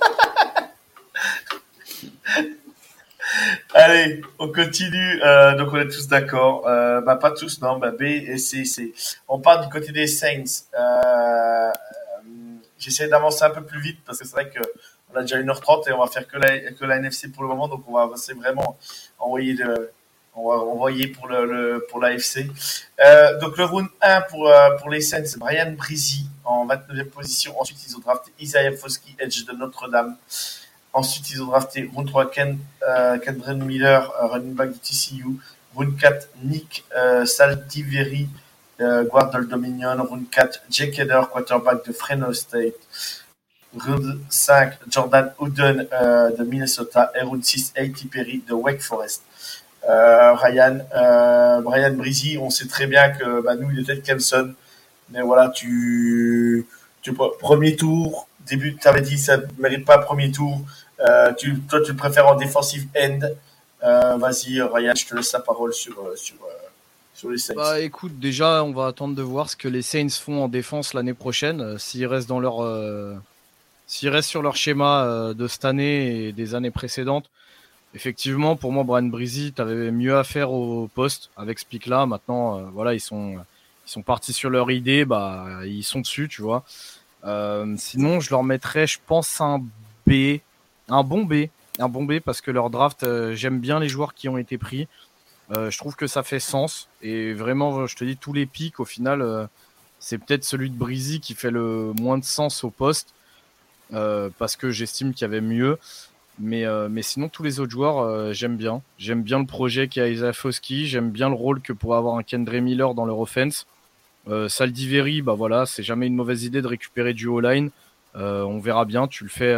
Allez, on continue. Euh, donc on est tous d'accord. bah pas tous, non. Bah B et C, C. On part du côté des Saints. J'essaie d'avancer un peu plus vite parce que c'est vrai que on a déjà 1h30 et on va faire que la, NFC pour le moment, donc on va avancer vraiment envoyer de, on va envoyer pour le, pour l'AFC. Euh, donc le round 1 pour euh, pour les Saints, Brian Brizy en 29e position. Ensuite ils ont drafté Isaiah Foskey, edge de Notre-Dame. Ensuite ils ont drafté round 3 Ken euh, Miller, euh, running back de TCU. Round 4 Nick Saldiveri, guard de Dominion. Round 4 Jake Eder, quarterback de Fresno State. Round 5, Jordan Wooden euh, de Minnesota. Et round 6, A.T. Perry de Wake Forest. Euh, Ryan, euh, Brian Brizy, on sait très bien que bah, nous, il était de Clemson. Mais voilà, tu, tu premier tour, début, tu avais dit ça ne mérite pas premier tour. Euh, toi, tu le préfères en defensive end. Euh, vas-y, Ryan, je te laisse la parole sur, sur, sur les Saints. Bah écoute, déjà, on va attendre de voir ce que les Saints font en défense l'année prochaine. S'ils restent dans leur S'ils restent sur leur schéma euh, de cette année et des années précédentes, effectivement, pour moi, Brian Breezy, tu avais mieux à faire au poste avec ce pic-là. Maintenant, euh, voilà, ils sont, partis sur leur idée, bah, ils sont dessus, tu vois. Euh, sinon, je leur mettrais, je pense, un B, un bon B, un bon B parce que leur draft, j'aime bien les joueurs qui ont été pris. je trouve que ça fait sens et vraiment, je te dis, tous les pics, au final, c'est peut-être celui de Breezy qui fait le moins de sens au poste. Euh, parce que j'estime qu'il y avait mieux. Mais, euh, sinon, tous les autres joueurs, euh, j'aime bien. J'aime bien le projet qu'a Isaiah Foski. J'aime bien le rôle que pourrait avoir un Kendre Miller dans leur offense. Saldiveri, bah voilà, c'est jamais une mauvaise idée de récupérer du O-line. on verra bien. Tu le fais,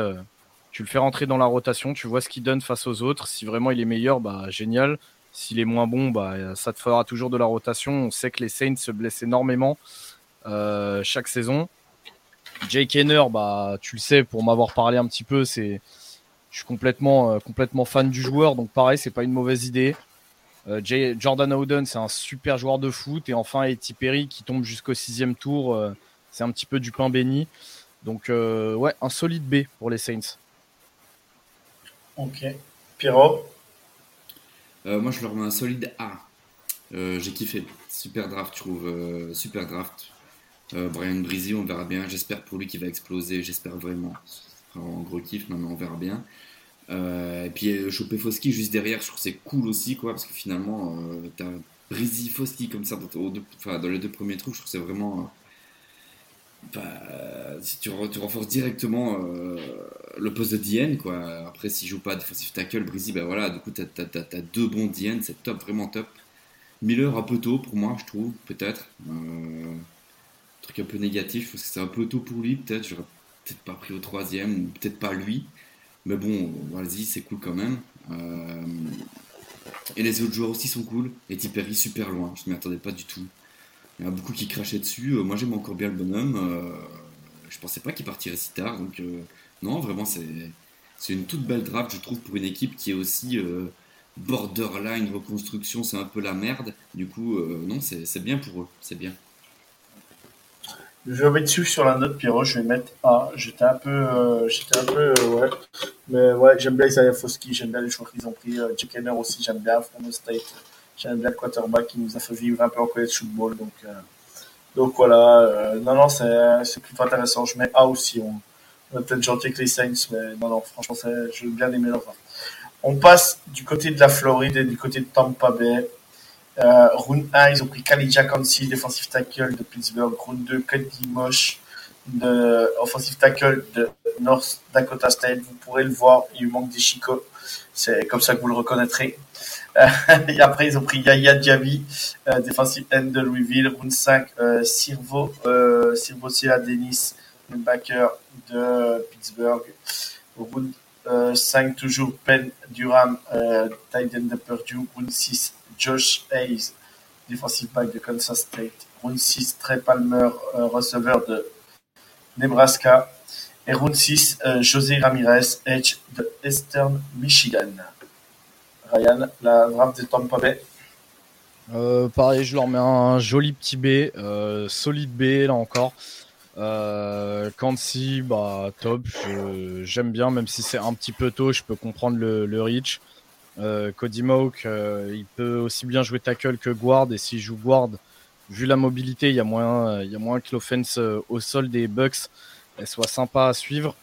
Tu le fais rentrer dans la rotation, tu vois ce qu'il donne face aux autres. Si vraiment il est meilleur, bah génial. S'il est moins bon, bah ça te fera toujours de la rotation. On sait que les Saints se blessent énormément chaque saison. Jake Henner, bah tu le sais pour m'avoir parlé un petit peu, c'est je suis complètement euh, complètement fan du joueur, donc pareil, c'est pas une mauvaise idée. Euh, Jordan Howden, c'est un super joueur de foot. Et enfin, Eti Perry qui tombe jusqu'au sixième tour, euh, c'est un petit peu du pain béni. Donc, euh, ouais, un solide B pour les Saints. Ok. Pierrot? Moi, je leur mets un solide A. J'ai kiffé. Super draft, je trouve. super draft. Brian Brizy, on verra bien. J'espère pour lui qu'il va exploser. J'espère vraiment. En gros kiff, mais on verra bien. Euh, et puis euh, choper Foski juste derrière, je trouve c'est cool aussi, quoi, parce que finalement, euh, t'as Brizzy Foski comme ça dans, les deux premiers trous, je trouve c'est vraiment. Bah, si tu, renforces directement le poste de DN, quoi. Après, s'il joue pas defensive tackle, Brizzy, bah voilà, du coup, t'as as, deux bons DN, c'est top, vraiment top. Miller un peu tôt pour moi, je trouve, peut-être. Truc un peu négatif, parce que c'est un peu tôt pour lui, peut-être. J'aurais peut-être pas pris au troisième, peut-être pas lui. Mais bon, vas-y, c'est cool quand même. Euh, et les autres joueurs aussi sont cool. Et Perry super loin, je ne m'y attendais pas du tout. Il y en a beaucoup qui crachaient dessus. Euh, moi j'aime encore bien le bonhomme. Euh, je pensais pas qu'il partirait si tard. Donc non, vraiment c'est c'est une toute belle draft, je trouve, pour une équipe qui est aussi borderline reconstruction, c'est un peu la merde. Du coup, non, c'est bien pour eux, c'est bien. Je vais dessus sur la note, Pierrot, je vais mettre A. J'étais un peu, euh, j'étais un peu, euh, ouais. Mais ouais, j'aime bien Isaiah Foski, j'aime bien les choix qu'ils ont pris. Euh, Jack Henner aussi, j'aime bien From State. J'aime bien le quarterback qui nous a fait vivre un peu en college football. Donc, euh, donc voilà. non, non, c'est, c'est plutôt intéressant. Je mets A aussi. On, on est peut-être gentil avec les Saints, mais non, non, franchement, je veux bien aimer leur On passe du côté de la Floride et du côté de Tampa Bay. Euh, round 1, ils ont pris Kalija Kansi, defensive tackle de Pittsburgh. Round 2, Cody Mosh, de offensive tackle de North Dakota State. Vous pourrez le voir, il manque des chicots. C'est comme ça que vous le reconnaîtrez. Euh, <laughs> et après, ils ont pris Yaya Diaby, euh, defensive end de Louisville. Round 5, euh, Sirvo, euh, Sirvo Dennis, backer de Pittsburgh. Round 5, toujours Penn Durham, euh, Titan de Purdue. Round 6, Josh Hayes, defensive back de Kansas State. Round 6, Trey Palmer, euh, receveur de Nebraska. Et round 6, euh, José Ramirez, edge de Eastern Michigan. Ryan, la draft de Tampa Bay. Euh, pareil, je leur mets un joli petit B, solide B là encore. Euh, bah top, j'aime bien, même si c'est un petit peu tôt, je peux comprendre le, le reach. Euh, Cody Moak, euh, il peut aussi bien jouer tackle que guard, et s'il joue guard, vu la mobilité, il y a moins, il y a moins que l'offense euh, au sol des Bucks soit sympa à suivre.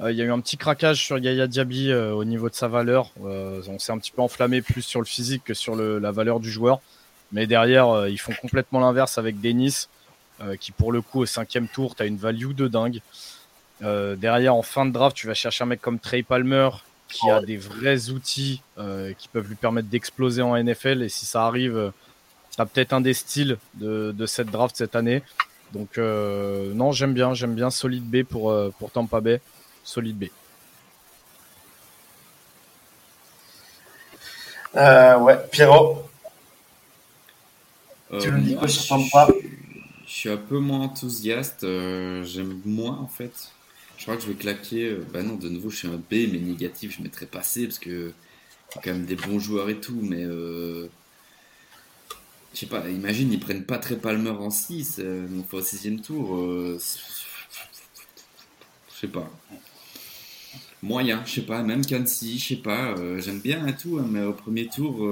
il y a eu un petit craquage sur Yaya Diaby au niveau de sa valeur. on s'est un petit peu enflammé plus sur le physique que sur la valeur du joueur. Mais derrière, ils font complètement l'inverse avec Dennis, qui pour le coup au cinquième tour, tu as une value de dingue. derrière, en fin de draft, tu vas chercher un mec comme Trey Palmer, qui a des vrais outils euh, qui peuvent lui permettre d'exploser en NFL. Et si ça arrive, euh, ça peut-être un des styles de, de, cette draft cette année. Donc euh, non, j'aime bien, j'aime bien solide B pour, euh, pour Tampa Bay, solide B. Euh, ouais, Pierrot. tu le dis quoi sur Tampa Je suis un peu moins enthousiaste. j'aime moins en fait je crois que je vais claquer. Euh, bah non, de nouveau, je suis un B, mais négatif, je mettrais pas C parce que c'est quand même des bons joueurs et tout, mais euh, je sais pas, imagine, ils prennent pas très Palmer en 6, euh, donc au 6 tour. je sais pas. Moyen, je sais pas, même Kansi, je sais pas, j'aime bien et tout, hein, mais au premier tour,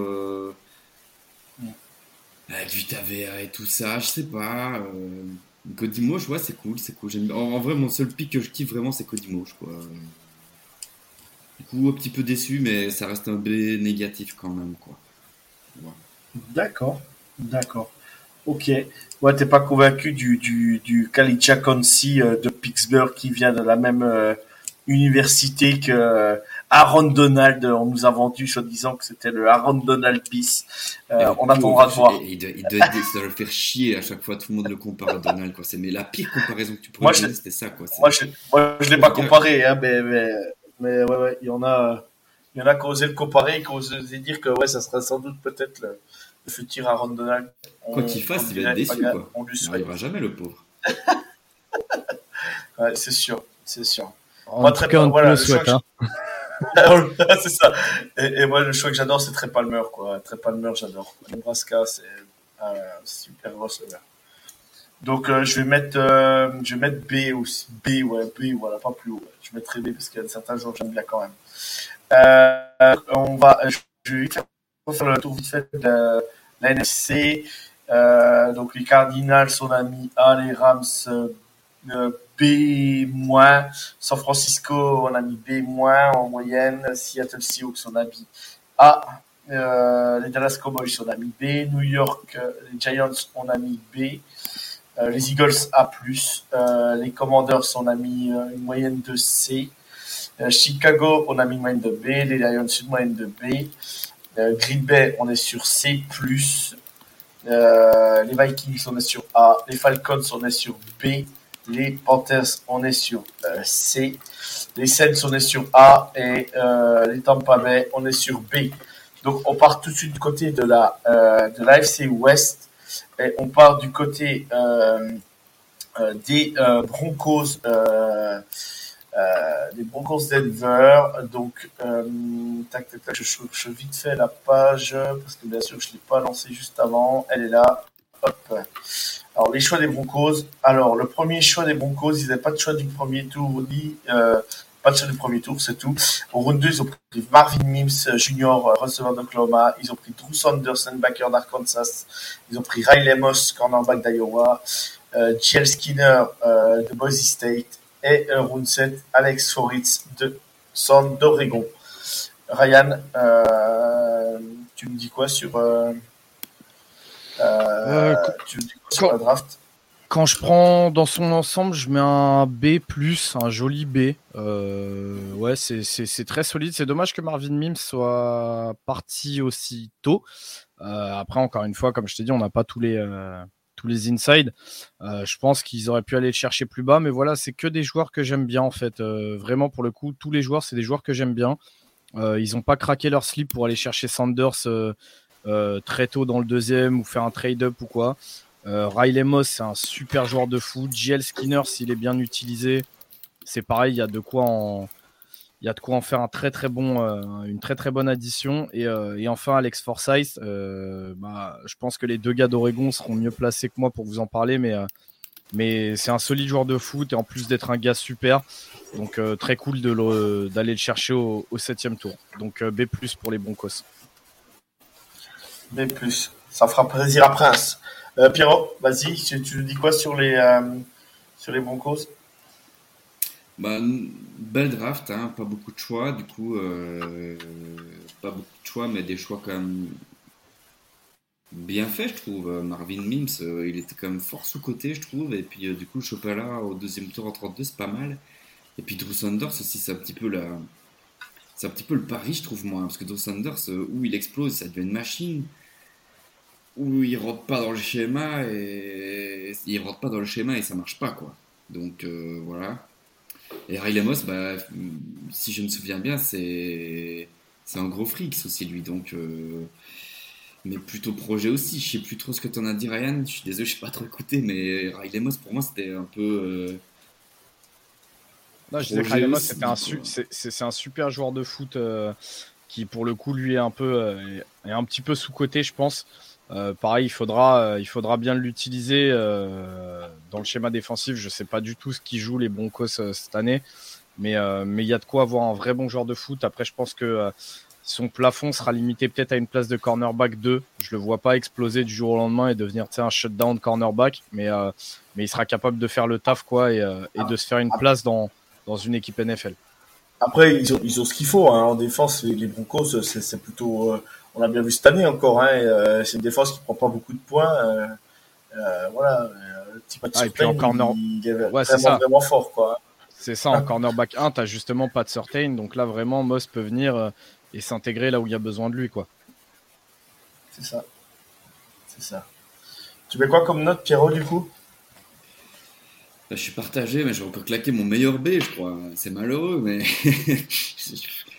avec Vitavea et tout ça, je sais pas. Codimo, je vois, c'est cool, c'est cool. En, en, vrai, mon seul pic que je kiffe vraiment, c'est je crois. Du coup, un petit peu déçu, mais ça reste un B négatif quand même, quoi. D'accord, d'accord. Ok. Ouais, t'es pas convaincu du, du, du Kalicha euh, de Pittsburgh qui vient de la même euh, université que Aaron Donald, on nous a vendu soi-disant que c'était le Aaron Donald Peace. Euh, on attendra de voir. Il doit, il, doit, le faire chier à chaque fois, tout le monde le compare à Donald. Quoi. C'est mais la pire comparaison que tu pourrais donner, c'était ça. Quoi. Moi, je, je l'ai pas comparé, hein, mais, mais, Mais ouais, ouais, il y en a, il y en a qui osé le comparer, qui osé dire que ouais, ça sera sans doute peut-être le, futur Aaron Donald. Quoi qu'il fasse, il va être déçu, quoi. On lui il jamais, le pauvre. <laughs> ouais, c'est sûr, c'est sûr. En moi, tout cas, on voilà, le souhaite, hein. <laughs> <laughs> c'est ça. Et, moi, le choix que j'adore, c'est Trey Palmer, quoi. Trey Palmer, j'adore. Nebraska, c'est un super receveur. Donc, euh, je vais mettre, euh, je vais mettre B aussi. B, ouais, B, voilà, pas plus haut. Je mettrai B parce qu'il y a certains jours que j'aime bien quand même. Euh, on va, je vais faire le tour vite fait de la NFC. Euh, donc, les Cardinals, on a mis A, les Rams, B-. San Francisco, on a mis B- en moyenne. Seattle Seahawks, on a mis A. Euh, les Dallas Cowboys, on a mis B. New York, les Giants, on a mis B. Euh, les Eagles A+, euh, les Commanders, on a mis une moyenne de C. Chicago, on a mis une moyenne de B. Les Lions, une moyenne de B. Green Bay, on est sur C+. les Vikings, on est sur A. Les Falcons, on est sur B. Les Panthers, on est sur C. Les Saints, on est sur A. Et les Tampa Bay, on est sur B. Donc, on part tout de suite du côté de la, de la FC West on part du côté euh, euh, des euh, Broncos. des Broncos Denver. Donc, tac, tac, tac, je cherche vite fait la page parce que bien sûr je l'ai pas lancée juste avant. Elle est là. Hop. Alors les choix des Broncos. Alors le premier choix des Broncos, ils n'avaient pas de choix du premier tour ni pas de choix du premier tour, c'est tout. Au round 2, ils ont pris Marvin Mims, junior euh, receveur d'Oklahoma. Ils ont pris Drew Saunders, backer d'Arkansas. Ils ont pris Riley Moss, cornerback d'Iowa. Euh, Skinner euh, de Boise State. Et euh, round 7, Alex Foritz de San d'Oregon. Ryan, euh, tu me dis quoi sur, euh, tu la draft quand je prends dans son ensemble, je mets un B+, un joli B. Euh, ouais, c'est très solide. C'est dommage que Marvin Mims soit parti aussi tôt. Euh, après, encore une fois, comme je t'ai dit, on n'a pas tous les, euh, tous les inside. je pense qu'ils auraient pu aller le chercher plus bas, mais voilà, c'est que des joueurs que j'aime bien en fait. vraiment, pour le coup, tous les joueurs, c'est des joueurs que j'aime bien. ils n'ont pas craqué leur slip pour aller chercher Sanders très tôt dans le deuxième ou faire un trade-up ou quoi. Euh, Riley Moss, c'est un super joueur de foot. JL Skinner, s'il est bien utilisé, c'est pareil, il y a de quoi en, faire euh, une très très bonne addition. Et, euh, enfin, Alex Forsyth, bah, je pense que les deux gars d'Oregon seront mieux placés que moi pour vous en parler, mais, c'est un solide joueur de foot et en plus d'être un gars super, donc très cool d'aller le, chercher au, septième tour. Donc B+ pour les Broncos. B+, ça fera plaisir à Prince. Euh, Pierrot, vas-y, tu, tu, dis quoi sur les, euh, sur les bah, Belle draft, hein, pas beaucoup de choix, du coup, euh, pas beaucoup de choix, mais des choix quand même bien faits, je trouve. Marvin Mims, il était quand même fort sous-côté, je trouve, et puis du coup, là au deuxième tour en 32, c'est pas mal. Et puis Drew Sanders aussi, c'est un petit peu la. C'est un petit peu le pari, je trouve, moi, parce que Drew Sanders, où il explose, ça devient une machine où il rentre pas dans le schéma et il rentre pas dans le schéma et ça marche pas quoi. Donc euh, voilà. Et Riley Moss, bah, si je me souviens bien, c'est c'est un gros fric aussi lui donc. Euh, mais plutôt projet aussi. Je sais plus trop ce que tu en as dit Ryan. Je suis désolé, je n'ai pas trop écouté, mais Riley Moss pour moi c'était un peu. Euh, non, je disais que c'était un, c'est, un super joueur de foot qui pour le coup lui est un peu est un petit peu sous côté je pense. Euh, pareil, il faudra, euh, il faudra bien l'utiliser euh, dans le schéma défensif. Je ne sais pas du tout ce qui joue les Broncos cette année, mais il y a de quoi avoir un vrai bon joueur de foot. Après, je pense que son plafond sera limité peut-être à une place de cornerback 2. Je le vois pas exploser du jour au lendemain et devenir un shutdown cornerback, mais il sera capable de faire le taf quoi et, de se faire une place dans une équipe NFL. Après, ils ont, ils ce qu'il faut hein. en défense. Les, Broncos, c'est plutôt on l'a bien vu cette année encore. Hein, euh, c'est une défense qui prend pas beaucoup de points. Euh, euh, voilà, ah, et puis en corner... il, est vraiment, vraiment fort. quoi. C'est ça, en cornerback 1, tu justement pas de certain. Donc là, vraiment, Moss peut venir et s'intégrer là où il y a besoin de lui. quoi. C'est ça. C'est ça. Tu mets quoi comme note, Pierrot, du coup? Je suis partagé, mais j'ai encore claqué mon meilleur B, je crois. C'est malheureux, mais. <laughs>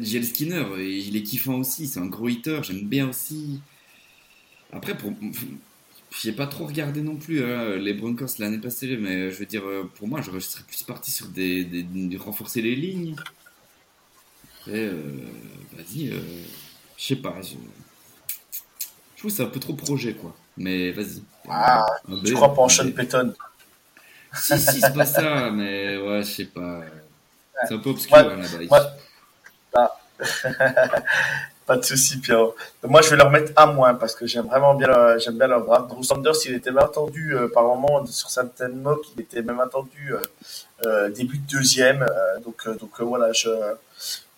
Jill Skinner, il est kiffant aussi, c'est un gros hitter, j'aime bien aussi. Après, pour, j'ai pas trop regardé non plus hein, les Broncos l'année passée, mais je veux dire, euh, pour moi, je serais plus parti sur des, des, renforcer les lignes. Après, euh, vas-y, euh, je sais pas. Je, trouve que c'est un peu trop projet, quoi. Mais vas-y. Ah, tu crois pas en Sean Payton? Si, si, c'est pas ça, mais ouais, je sais pas. C'est un peu obscur hein, là-bas. <laughs> Pas de souci, Pierre. Moi, je vais leur mettre un moins parce que j'aime vraiment bien, j'aime bien leur draft. Drew Sanders, il était même attendu euh, par moment sur certaines mocks, il était même attendu euh, euh, début de deuxième. donc, donc voilà, je,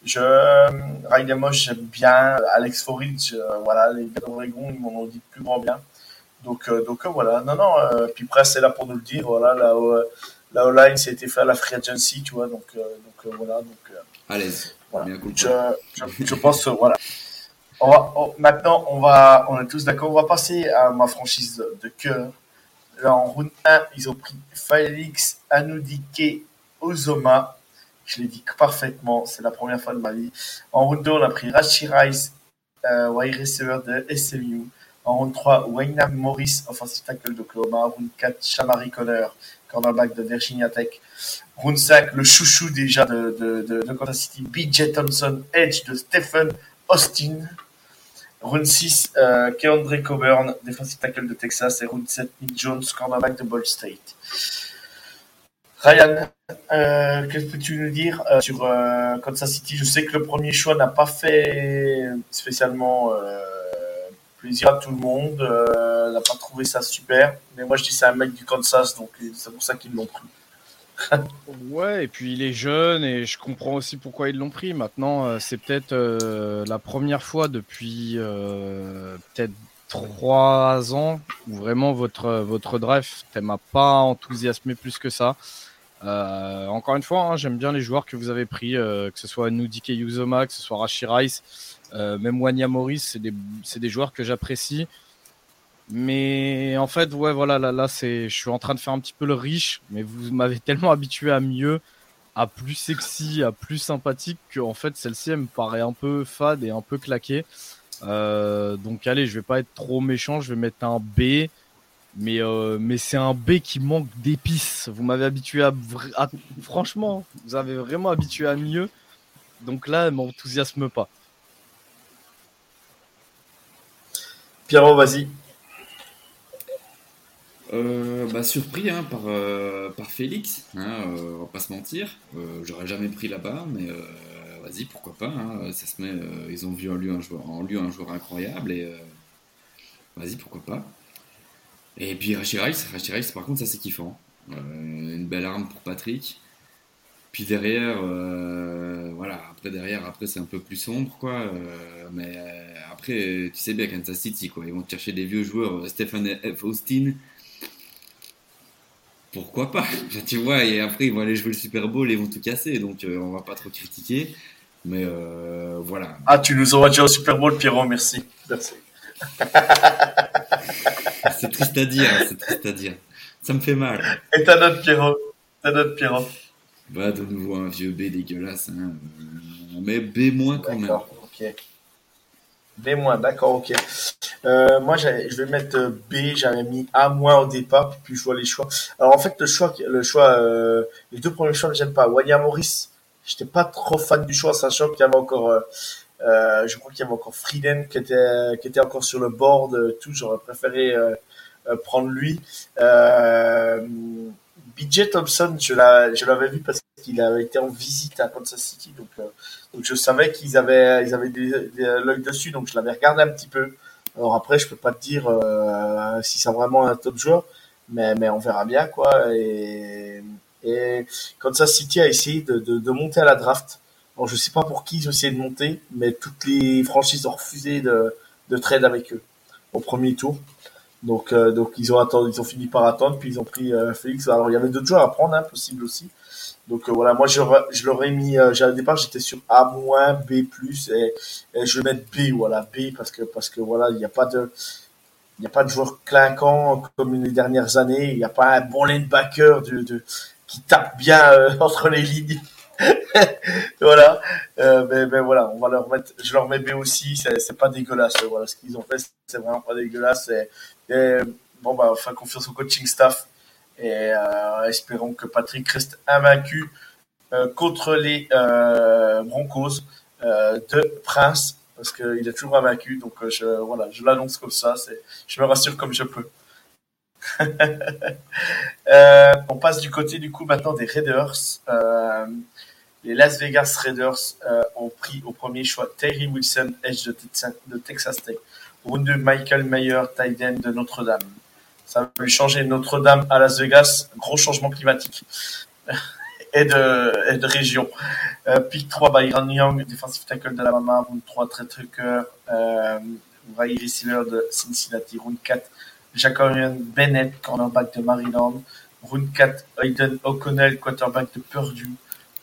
je, Ryan Moss, j'aime bien. Alex Forage, voilà, les gars d'Oregon, ils m'en ont dit plus grand bien. Donc, donc voilà, non, non. puis Press est là pour nous le dire. Voilà, la, la a été fait à la free agency, tu vois. Donc, donc voilà. Donc, à l'aise. Je, je, je, pense, voilà. On va, maintenant, on va, on est tous d'accord. On va passer à ma franchise de cœur. Là, en round 1, ils ont pris Félix Anoudike Ozoma. Je l'ai dit parfaitement. C'est la première fois de ma vie. En round 2, on a pris Rashi Rice, euh, wide receiver de SMU. En round 3, Wayne Morris, offensive tackle d'Oklahoma. Round 4, Shamari Connor, cornerback de Virginia Tech. 5, le chouchou déjà de, de, Kansas City, BJ Thompson, Edge de Stephen Austin. Round 6, euh, Keandre Coburn, defensive tackle de Texas. Et round 7, Nick Jones, cornerback de Ball State. Ryan, euh, qu'est-ce que tu nous dire euh, sur euh, Kansas City? Je sais que le premier choix n'a pas fait spécialement euh, plaisir à tout le monde. n'a pas trouvé ça super. Mais moi, je dis c'est un mec du Kansas, donc c'est pour ça qu'ils l'ont pris. <laughs> ouais, et puis il est jeune et je comprends aussi pourquoi ils l'ont pris. Maintenant, euh, c'est peut-être euh, la première fois depuis euh, peut-être trois ans où vraiment votre votre draft m'a pas enthousiasmé plus que ça. encore une fois, hein, j'aime bien les joueurs que vous avez pris, que ce soit Nudike Yuzoma, que ce soit Rashi Rice, même Wanya Morris, c'est des, des joueurs que j'apprécie. Mais en fait, ouais, voilà, là, là, je suis en train de faire un petit peu le riche, mais vous m'avez <laughs> tellement habitué à mieux, à plus sexy, à plus sympathique, que en fait, celle-ci, elle me paraît un peu fade et un peu claquée. Euh, donc, allez, je vais pas être trop méchant, je vais mettre un B, mais euh, mais c'est un B qui manque d'épices. Vous m'avez habitué à, franchement, vous avez vraiment habitué à mieux. Donc là, elle m'enthousiasme pas. Pierrot, vas-y. Euh, bah, surpris hein, par, euh, par Félix, hein, euh, on va pas se mentir. J'aurais jamais pris là-bas, mais vas-y, pourquoi pas. Hein, ils ont vu en lui un joueur, un joueur incroyable et vas-y, pourquoi pas. Et puis Rachirais, Rice, par contre, ça c'est kiffant. une belle arme pour Patrick. Puis derrière, voilà, après derrière, après c'est un peu plus sombre, quoi. mais après, tu sais bien Kansas City, quoi. Ils vont chercher des vieux joueurs, Stephen F. Austin pourquoi pas? <laughs> Tu vois, et après ils vont aller jouer le Super Bowl et ils vont tout casser, donc euh, on va pas trop critiquer. Mais euh, voilà. Ah, tu nous envoies déjà au Super Bowl, Pierrot, merci. Merci. <laughs> c'est triste à dire, c'est triste à dire. Ça me fait mal. Et ta note, Pierrot? Ta note, Pierrot? Bah, de nouveau un vieux B dégueulasse. Hein. Mais B- quand même. ok. B-, d'accord, ok. Euh, moi, je vais mettre euh, B. J'avais mis A- au départ, puis je vois les choix. Alors en fait, le choix, le choix, euh, les deux premiers choix, j'aime pas. Wanya Morris, j'étais pas trop fan du choix, sachant qu'il y avait encore, euh, je crois qu'il y avait encore Frieden qui était, qui était encore sur le board. tout, j'aurais préféré prendre lui. BJ Thompson, je l'avais vu parce qu'il avait été en visite à Kansas City, donc, euh, je savais qu'ils avaient, ils avaient l'œil dessus, donc je l'avais regardé un petit peu. Alors après, je peux pas te dire euh, si c'est vraiment un top joueur, mais, on verra bien quoi. Et, Kansas City a essayé de monter à la draft. Alors je sais pas pour qui ils ont essayé de monter, mais toutes les franchises ont refusé de, de trade avec eux au premier tour. Donc, euh, donc ils ont attendu, ils ont fini par attendre, puis ils ont pris euh, Félix. Alors il y avait d'autres joueurs à prendre, hein, possible aussi. Donc euh, voilà, moi je, l'aurais mis. au départ j'étais sur A B et, et je vais mettre B, voilà B parce que parce que voilà il n'y a pas de n'y a pas de joueur clinquant comme les dernières années. Il n'y a pas un bon linebacker de, de, qui tape bien euh, <laughs> entre les lignes. <laughs> voilà. Euh, mais, mais, voilà, on va leur mettre, je leur mets B aussi. C'est pas dégueulasse. Voilà, ce qu'ils ont fait, c'est vraiment pas dégueulasse. Et, bon, bah, enfin, confiance au coaching staff. Et euh, espérons que Patrick reste invaincu euh, contre les euh, Broncos euh, de Prince parce qu'il est toujours invaincu. Donc je, voilà, je l'annonce comme ça. Je me rassure comme je peux. <laughs> on passe du côté du coup maintenant des Raiders. Les Las Vegas Raiders ont pris au premier choix Terry Wilson, edge de, Texas Tech. Round de Michael Mayer, tight de Notre-Dame. Ça va lui changer Notre-Dame à Las Vegas. Gros changement climatique <laughs> et de, et de région. Euh, pick 3, Byron Young, defensive tackle de Mama. Round 3, Trey Tucker, euh, wide receiver de Cincinnati. Round 4, Jacorian Bennett, cornerback de Maryland. Round 4, Hayden O'Connell, quarterback de Purdue.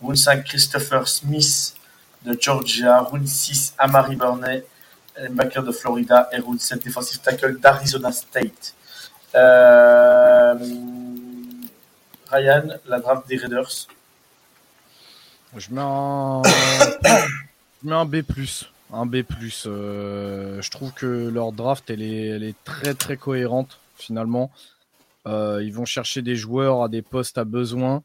Round 5, Christopher Smith de Georgia. Round 6, Amari Burney, linebacker de Florida. Et round 7, defensive tackle d'Arizona State. Euh, Ryan, la draft des Raiders. Je mets <coughs> je B+. Un B+. Euh, je trouve que leur draft, elle est, elle est très très cohérente finalement. Euh, ils vont chercher des joueurs à des postes à besoin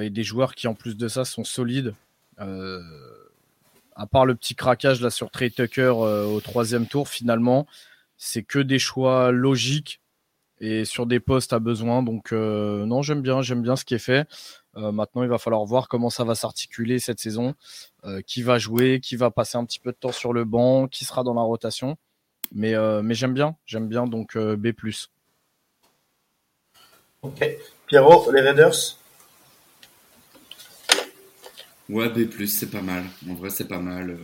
et des joueurs qui en plus de ça sont solides. à part le petit craquage là sur Trey Tucker au troisième tour, finalement, c'est que des choix logiques et sur des postes à besoin. Donc non, j'aime bien, j'aime bien ce qui est fait. Euh, maintenant, il va falloir voir comment ça va s'articuler cette saison, euh, qui va jouer, qui va passer un petit peu de temps sur le banc, qui sera dans la rotation. Mais, euh, mais j'aime bien, j'aime bien, donc B. Ok. Pierrot, les Raiders? Ouais, B, c'est pas mal. En vrai, c'est pas mal.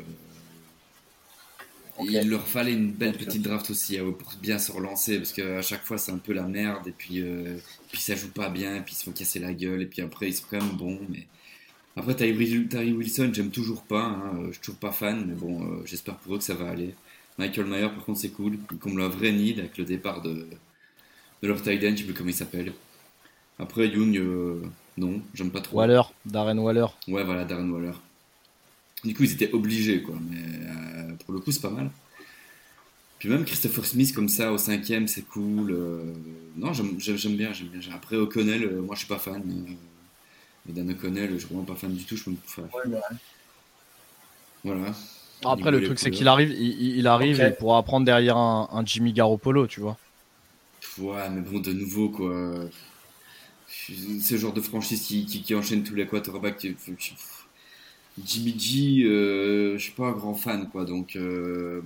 Il leur fallait une belle petite draft aussi hein, pour bien se relancer parce qu'à chaque fois c'est un peu la merde et puis, euh, puis ça joue pas bien et puis ils se font casser la gueule et puis après ils sont quand même bons. Mais après Terry Wilson, j'aime toujours pas, hein, euh, je suis toujours pas fan, mais bon, euh, j'espère pour eux que ça va aller. Michael Mayer par contre c'est cool, il comble la vraie need avec le départ de, de leur tight end, je sais plus comment il s'appelle. Après Young, non, j'aime pas trop. Waller, Darren Waller. Ouais voilà, Darren Waller. Du coup, ils étaient obligés, quoi. Mais euh, pour le coup, c'est pas mal. Puis même Christopher Smith comme ça au cinquième, c'est cool. Euh, non, j'aime bien, j'aime bien. Après O'Connell, euh, moi je suis pas fan. Mais Dan O'Connell, je suis vraiment pas fan du tout. Je peux bah Voilà. Après, le truc, c'est qu'il arrive, il, arrive et pourra prendre derrière un, Jimmy Garoppolo, tu vois. Ouais, mais bon, de nouveau, quoi. Le genre de franchise qui, qui, enchaîne tous les quarterbacks. Jimmy G, euh, je suis pas un grand fan, quoi. Donc. Euh,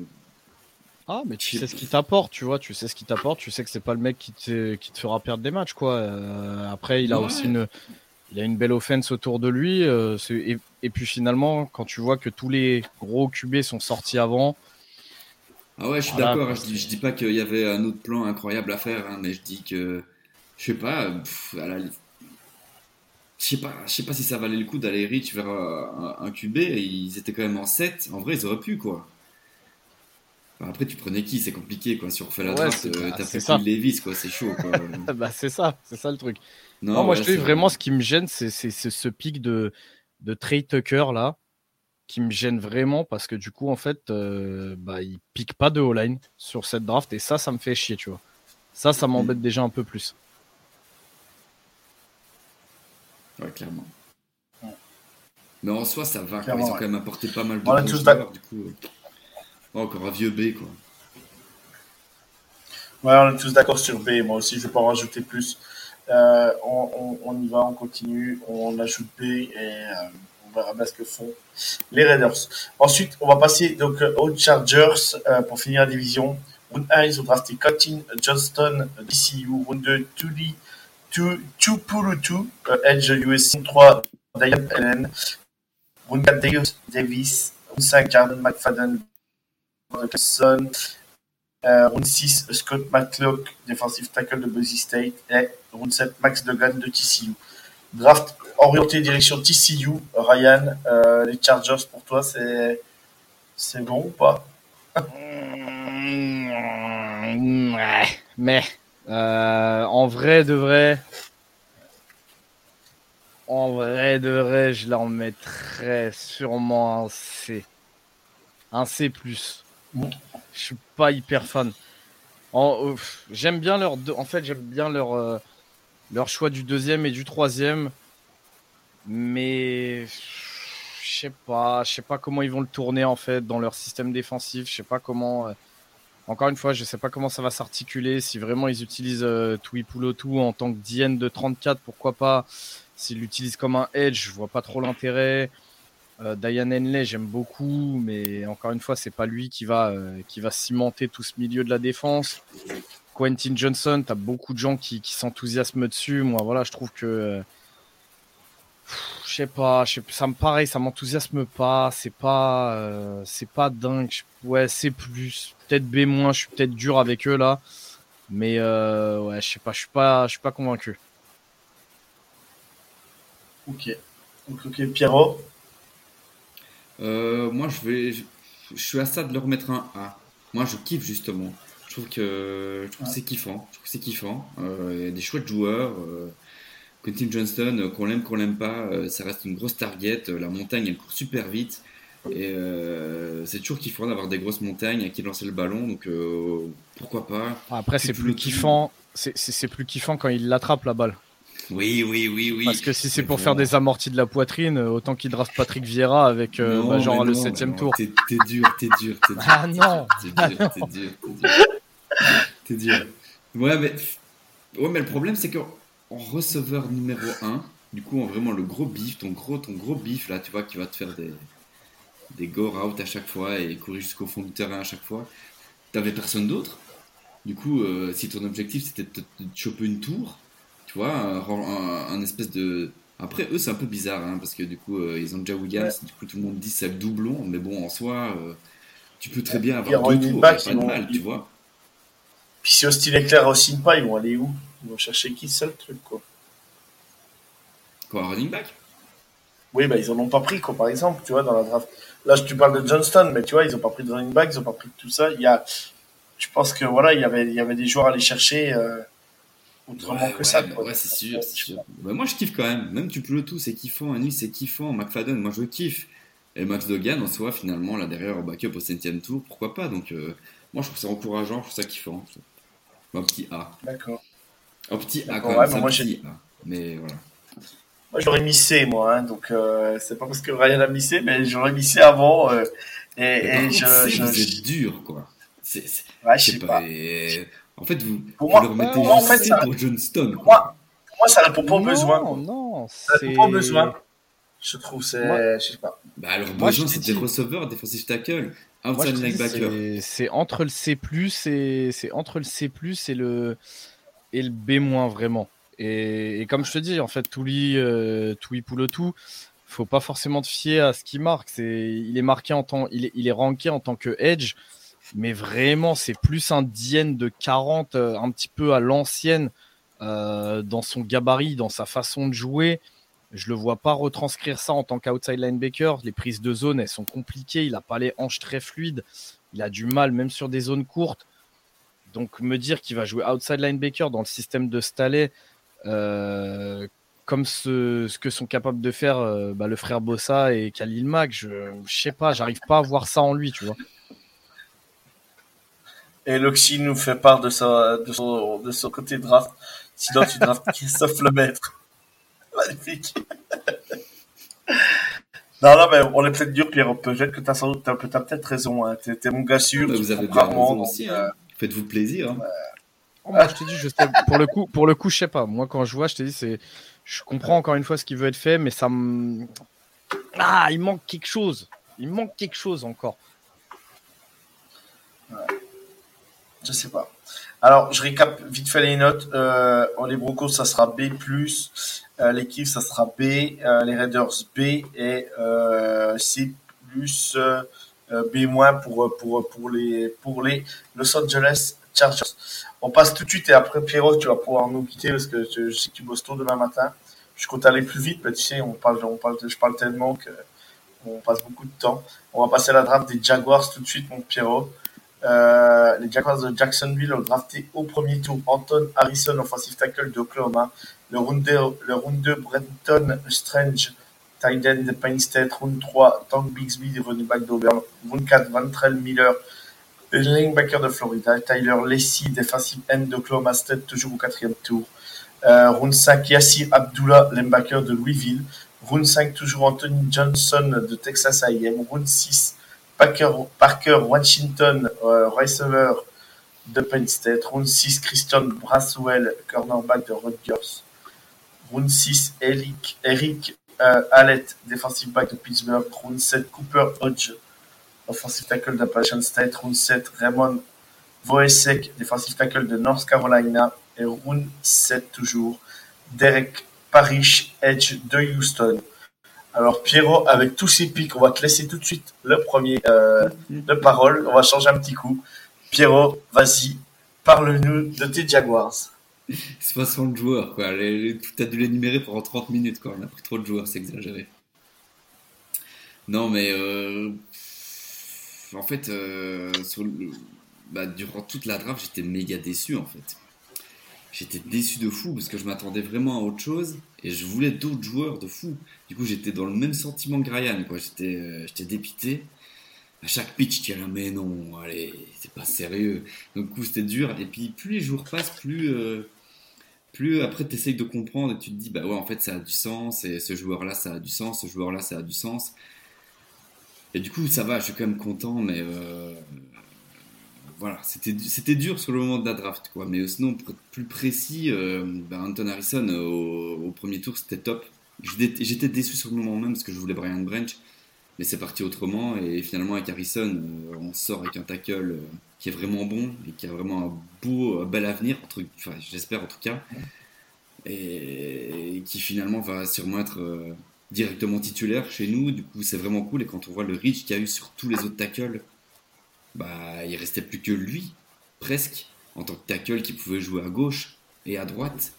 ah, mais tu sais ce qu'il t'apporte, tu vois. Tu sais ce qu'il t'apporte. Tu sais que c'est pas le mec qui te, qui te fera perdre des matchs, quoi. Euh, après, il a aussi une, il a une belle offense autour de lui. Et, puis finalement, quand tu vois que tous les gros QB sont sortis avant. Ah ouais, je suis d'accord. Hein, je, dis, dis pas qu'il y avait un autre plan incroyable à faire, hein, mais je dis que, je sais pas, à la, je sais pas, je sais pas si ça valait le coup d'aller reach vers un, QB. Ils étaient quand même en 7. En vrai, ils auraient pu, quoi. après, tu prenais qui? C'est compliqué, quoi. Si on refait la draft, euh, t'as pris Levis, quoi. C'est chaud, quoi. <laughs> bah, c'est ça, c'est ça le truc. Non, moi, je trouve vraiment ce qui me gêne, c'est ce pic de, de Trey Tucker, là, qui me gêne vraiment parce que du coup, en fait, euh, bah, il pique pas de O-line sur cette draft et ça, ça me fait chier, tu vois. Ça, ça m'embête mm. déjà un peu plus. Ouais, clairement. Mais en soi, ça va. Ils ont quand même apporté pas mal de bons joueurs. Du coup, euh, encore un vieux B, quoi. Ouais, on est tous d'accord sur B. Moi aussi, je vais pas en rajouter plus. Euh, on, y va, on continue, on ajoute B et euh, on verra bien ce que font les Raiders. Ensuite, on va passer donc aux Chargers pour finir la division. Round 1, ils ont drafté Cotton Johnston, DCU. Round 2, Tully Chupurutu, uh, Edge USC 3, Diane Allen, Round 4, Deus Davis, Round 5, Jordan McFadden, Son, euh, Round 6, Scott Matlock, defensive tackle de Boise State, et Round 7, Max Duggan de TCU. Draft orienté direction TCU, Ryan, euh, les Chargers pour toi, c'est bon ou pas? Mm, ouais, mais euh, en vrai de vrai, en vrai de vrai, je leur mettrais sûrement un C. Un C+. Je suis pas hyper fan. Euh, J'aime bien leur deux- en fait j'aime bien leur euh, leur choix du deuxième et du troisième, mais je sais pas, je sais pas comment ils vont le tourner en fait dans leur système défensif. Je sais pas comment. Euh, encore une fois, je sais pas comment ça va s'articuler. Si vraiment ils utilisent euh, Tuipulotu en tant que DN de 34, pourquoi pas. S'ils l'utilisent comme un edge, je vois pas trop l'intérêt. Euh, Diane Henley, j'aime beaucoup, mais encore une fois, c'est pas lui qui va, euh, qui va cimenter tout ce milieu de la défense. Quentin Johnson, t'as beaucoup de gens qui, qui s'enthousiasment dessus. Moi, voilà, je trouve que. Je sais pas, je sais- ça me pareil, ça m'enthousiasme pas. C'est pas, euh, c'est pas dingue. Ouais, c'est plus. Peut-être B-, je suis peut-être dur avec eux là. Mais euh, ouais, je sais pas, je suis pas, je suis pas convaincu. Ok. Ok, ok. Pierrot Euh, moi, je vais, je, je suis à ça de leur mettre un A. Moi, je kiffe justement. Je trouve que, je trouve que c'est kiffant. Je trouve que c'est kiffant. Euh, Il y a des chouettes joueurs. Quentin Johnston, euh, qu'on l'aime, qu'on l'aime pas, euh, ça reste une grosse target. Euh, La montagne, elle court super vite. Et euh, c'est toujours kiffant d'avoir des grosses montagnes à qui lancer le ballon. Donc, euh, pourquoi pas Après, c'est plus kiffant. C'est- plus kiffant quand il l'attrape la balle. Oui, oui, oui, oui. Parce que si c'est pour bon. faire des amortis de la poitrine, autant qu'il draft Patrick Vieira avec euh, Non, bah, genre le septième tour. T'es dur, t'es dur, t'es dur. Ah non T'es dur, t'es dur, t'es dur. <laughs> Dur. Ouais, mais, ouais, mais le problème, c'est qu'en en receveur numéro 1, du coup, en vraiment le gros bif, ton gros, ton gros bif, là, tu vois, qui va te faire des, des go out à chaque fois et courir jusqu'au fond du terrain à chaque fois, t'avais personne d'autre. Du coup, euh, si ton objectif c'était de choper une tour, tu vois, un, un- un espèce de. Après, eux, c'est un peu bizarre, hein, parce que du coup, euh, ils ont déjà Williams, du coup, tout le monde dit c'est le doublon, mais bon, en soi, euh, tu peux très bien avoir deux tours, pas de mal, tu vois. Puis si Austin Leclerc aussi pas, ils vont aller où? Ils vont chercher qui C'est ça le truc, quoi. Quoi, un running back? Oui, bah, ils en ont pas pris, quoi, par exemple, tu vois, dans la draft. Là, tu parles de Johnston, mais tu vois, ils ont pas pris de running back, ils ont pas pris de tout ça. Il y a, je pense que voilà, il y avait, il y avait des joueurs à aller chercher euh, autrement Ouais, que ouais, ça. ouais, c'est sûr. Bah, moi, je kiffe quand même. Même tu peux le tout, c'est kiffant. Annie, c'est kiffant. McFadden, moi, je kiffe. Et Max Dogan, en soi, finalement, là derrière, au backup au 7 tour, pourquoi pas? Donc, euh, moi, je trouve ça encourageant, je trouve ça kiffant. Un petit A. D'accord. Un petit A quand ouais, même, mais c'est un moi, petit A. Mais voilà. Moi, j'aurais mis C, moi, hein, donc euh, c'est pas parce que Ryan a mis C, mais j'aurais mis C avant. euh, et Mais par et contre, je, c'est- je, vous je- êtes dur, quoi. C'est, c'est- ouais, je sais pas. pas. et- En fait, vous, Pour vous moi- pour moi, en fait, C ça- pour Johnston. Pour quoi. moi, pour moi, ça répond pas aux non, besoins. quoi. non, Ça c'est répond pas aux besoins. Je trouve, c'est, Moi- je sais pas. Bah, leur Moi, besoin, c'est des receveurs, défensifs tackle, outside linebacker. c'est- c'est entre le C+, et c'est entre le C+, et le et le B- vraiment. Et, comme je te dis, en fait, Touli, euh, Touli Poulotou, faut pas forcément te fier à ce qu'il marque. C'est, il est marqué en tant, il est, ranké en tant que edge, mais vraiment, c'est plus un DN de 40, euh, un petit peu à l'ancienne, euh, dans son gabarit, dans sa façon de jouer. Je le vois pas retranscrire ça en tant qu'outside linebacker. Les prises de zone, elles sont compliquées. Il a pas les hanches très fluides. Il a du mal, même sur des zones courtes. Donc, me dire qu'il va jouer outside linebacker dans le système de Staley, euh, comme ce, ce que sont capables de faire euh, bah, le frère Bossa et Khalil Mack, je, je sais pas, j'arrive pas à voir ça en lui, tu vois. Et Loxy nous fait part de, sa, de, son, de son côté draft. Sinon, tu draftes <laughs> Christophe Lemaître. Magnifique. non, non, mais on est peut-être dur, Pierre. Peut-être que tu as, t'as peut-être raison. Hein. T'es, t'es mon gars sûr. Bah, tu vous avez raison euh, Hein. Faites-vous plaisir. Hein. Oh, moi, je te dis, je sais, pour le coup, pour le coup, je sais pas. Moi, quand je vois, je te dis, c'est, je comprends encore une fois ce qui veut être fait, mais ça me, ah, il manque quelque chose. Il manque quelque chose encore. Je sais pas. Alors, je récap vite fait les notes. Euh, les Broncos, ça sera B+. Euh, L'équipe, ça sera B. Euh, les Raiders, B. Et euh, C+, euh, B- pour, pour, pour, les, pour les Los Angeles Chargers. On passe tout de suite et après, Pierrot, tu vas pouvoir nous quitter parce que je, sais que tu bosses tôt demain matin. Je compte aller plus vite, mais tu sais, on parle, on parle, je parle tellement que on passe beaucoup de temps. On va passer à la draft des Jaguars tout de suite, mon Pierrot. Euh, les Jaguars de Jacksonville ont drafté au premier tour Anton Harrison, offensive tackle d'Oklahoma. Le round 2, le round 2 Brenton Strange, de Penn State. Round 3, Tank Bixby, running back d'Auburn. Round 4, Ventrell Miller, linebacker de Florida. Tyler Lacey, defensive end d'Oklahoma State, toujours au quatrième tour. Euh, round 5, Yassir Abdullah, linebacker de Louisville. Round 5, toujours Anthony Johnson de Texas A&M. Round 6, Parker, Washington, euh, receiver de Penn State. Round 6, Christian Braswell, cornerback de Rutgers. Round 6, Eric, Eric Hallett, defensive back de Pittsburgh. Round 7, Cooper Hodge, offensive tackle d'Appalachian State. Round 7, Raymond Voesek, defensive tackle de North Carolina. Et round 7 toujours, Derek Parrish, edge de Houston. Alors Pierrot, avec tous ces pics, on va te laisser tout de suite le premier euh, de parole. On va changer un petit coup. Pierrot, vas-y, parle-nous de tes Jaguars. <laughs> 60 joueurs, quoi. Tu as dû l'énumérer pendant 30 minutes, quoi. On a pris trop de joueurs, c'est exagéré. Non, mais euh, en fait, euh, bah, durant toute la draft, j'étais méga déçu, en fait j'étais déçu de fou parce que je m'attendais vraiment à autre chose et je voulais d'autres joueurs de fou. Du coup, j'étais dans le même sentiment que Ryan, quoi. J'étais, euh, j'étais dépité. À chaque pitch, tu là, mais non, allez, c'est pas sérieux. Donc, du coup, c'était dur. Et puis, plus les jours passent, plus, plus après, tu essayes de comprendre et tu te dis, bah ouais, en fait, ça a du sens. Et ce joueur-là, ça a du sens. Ce joueur-là, ça a du sens. Et du coup, ça va, je suis quand même content, mais euh, voilà, c'était dur sur le moment de la draft, quoi. Mais sinon, plus précis, euh, ben, Anton Harrison euh, au, premier tour, c'était top. J'étais déçu sur le moment même parce que je voulais Brian Branch, mais c'est parti autrement. Et finalement, avec Harrison, euh, on sort avec un tackle qui est vraiment bon et qui a vraiment un beau, bel avenir, enfin, j'espère en tout cas, et, qui finalement va sûrement être directement titulaire chez nous. Du coup, c'est vraiment cool. Et quand on voit le reach qu'il y a eu sur tous les autres tackles, bah, il restait plus que lui, presque, en tant que tackle qui pouvait jouer à gauche et à droite.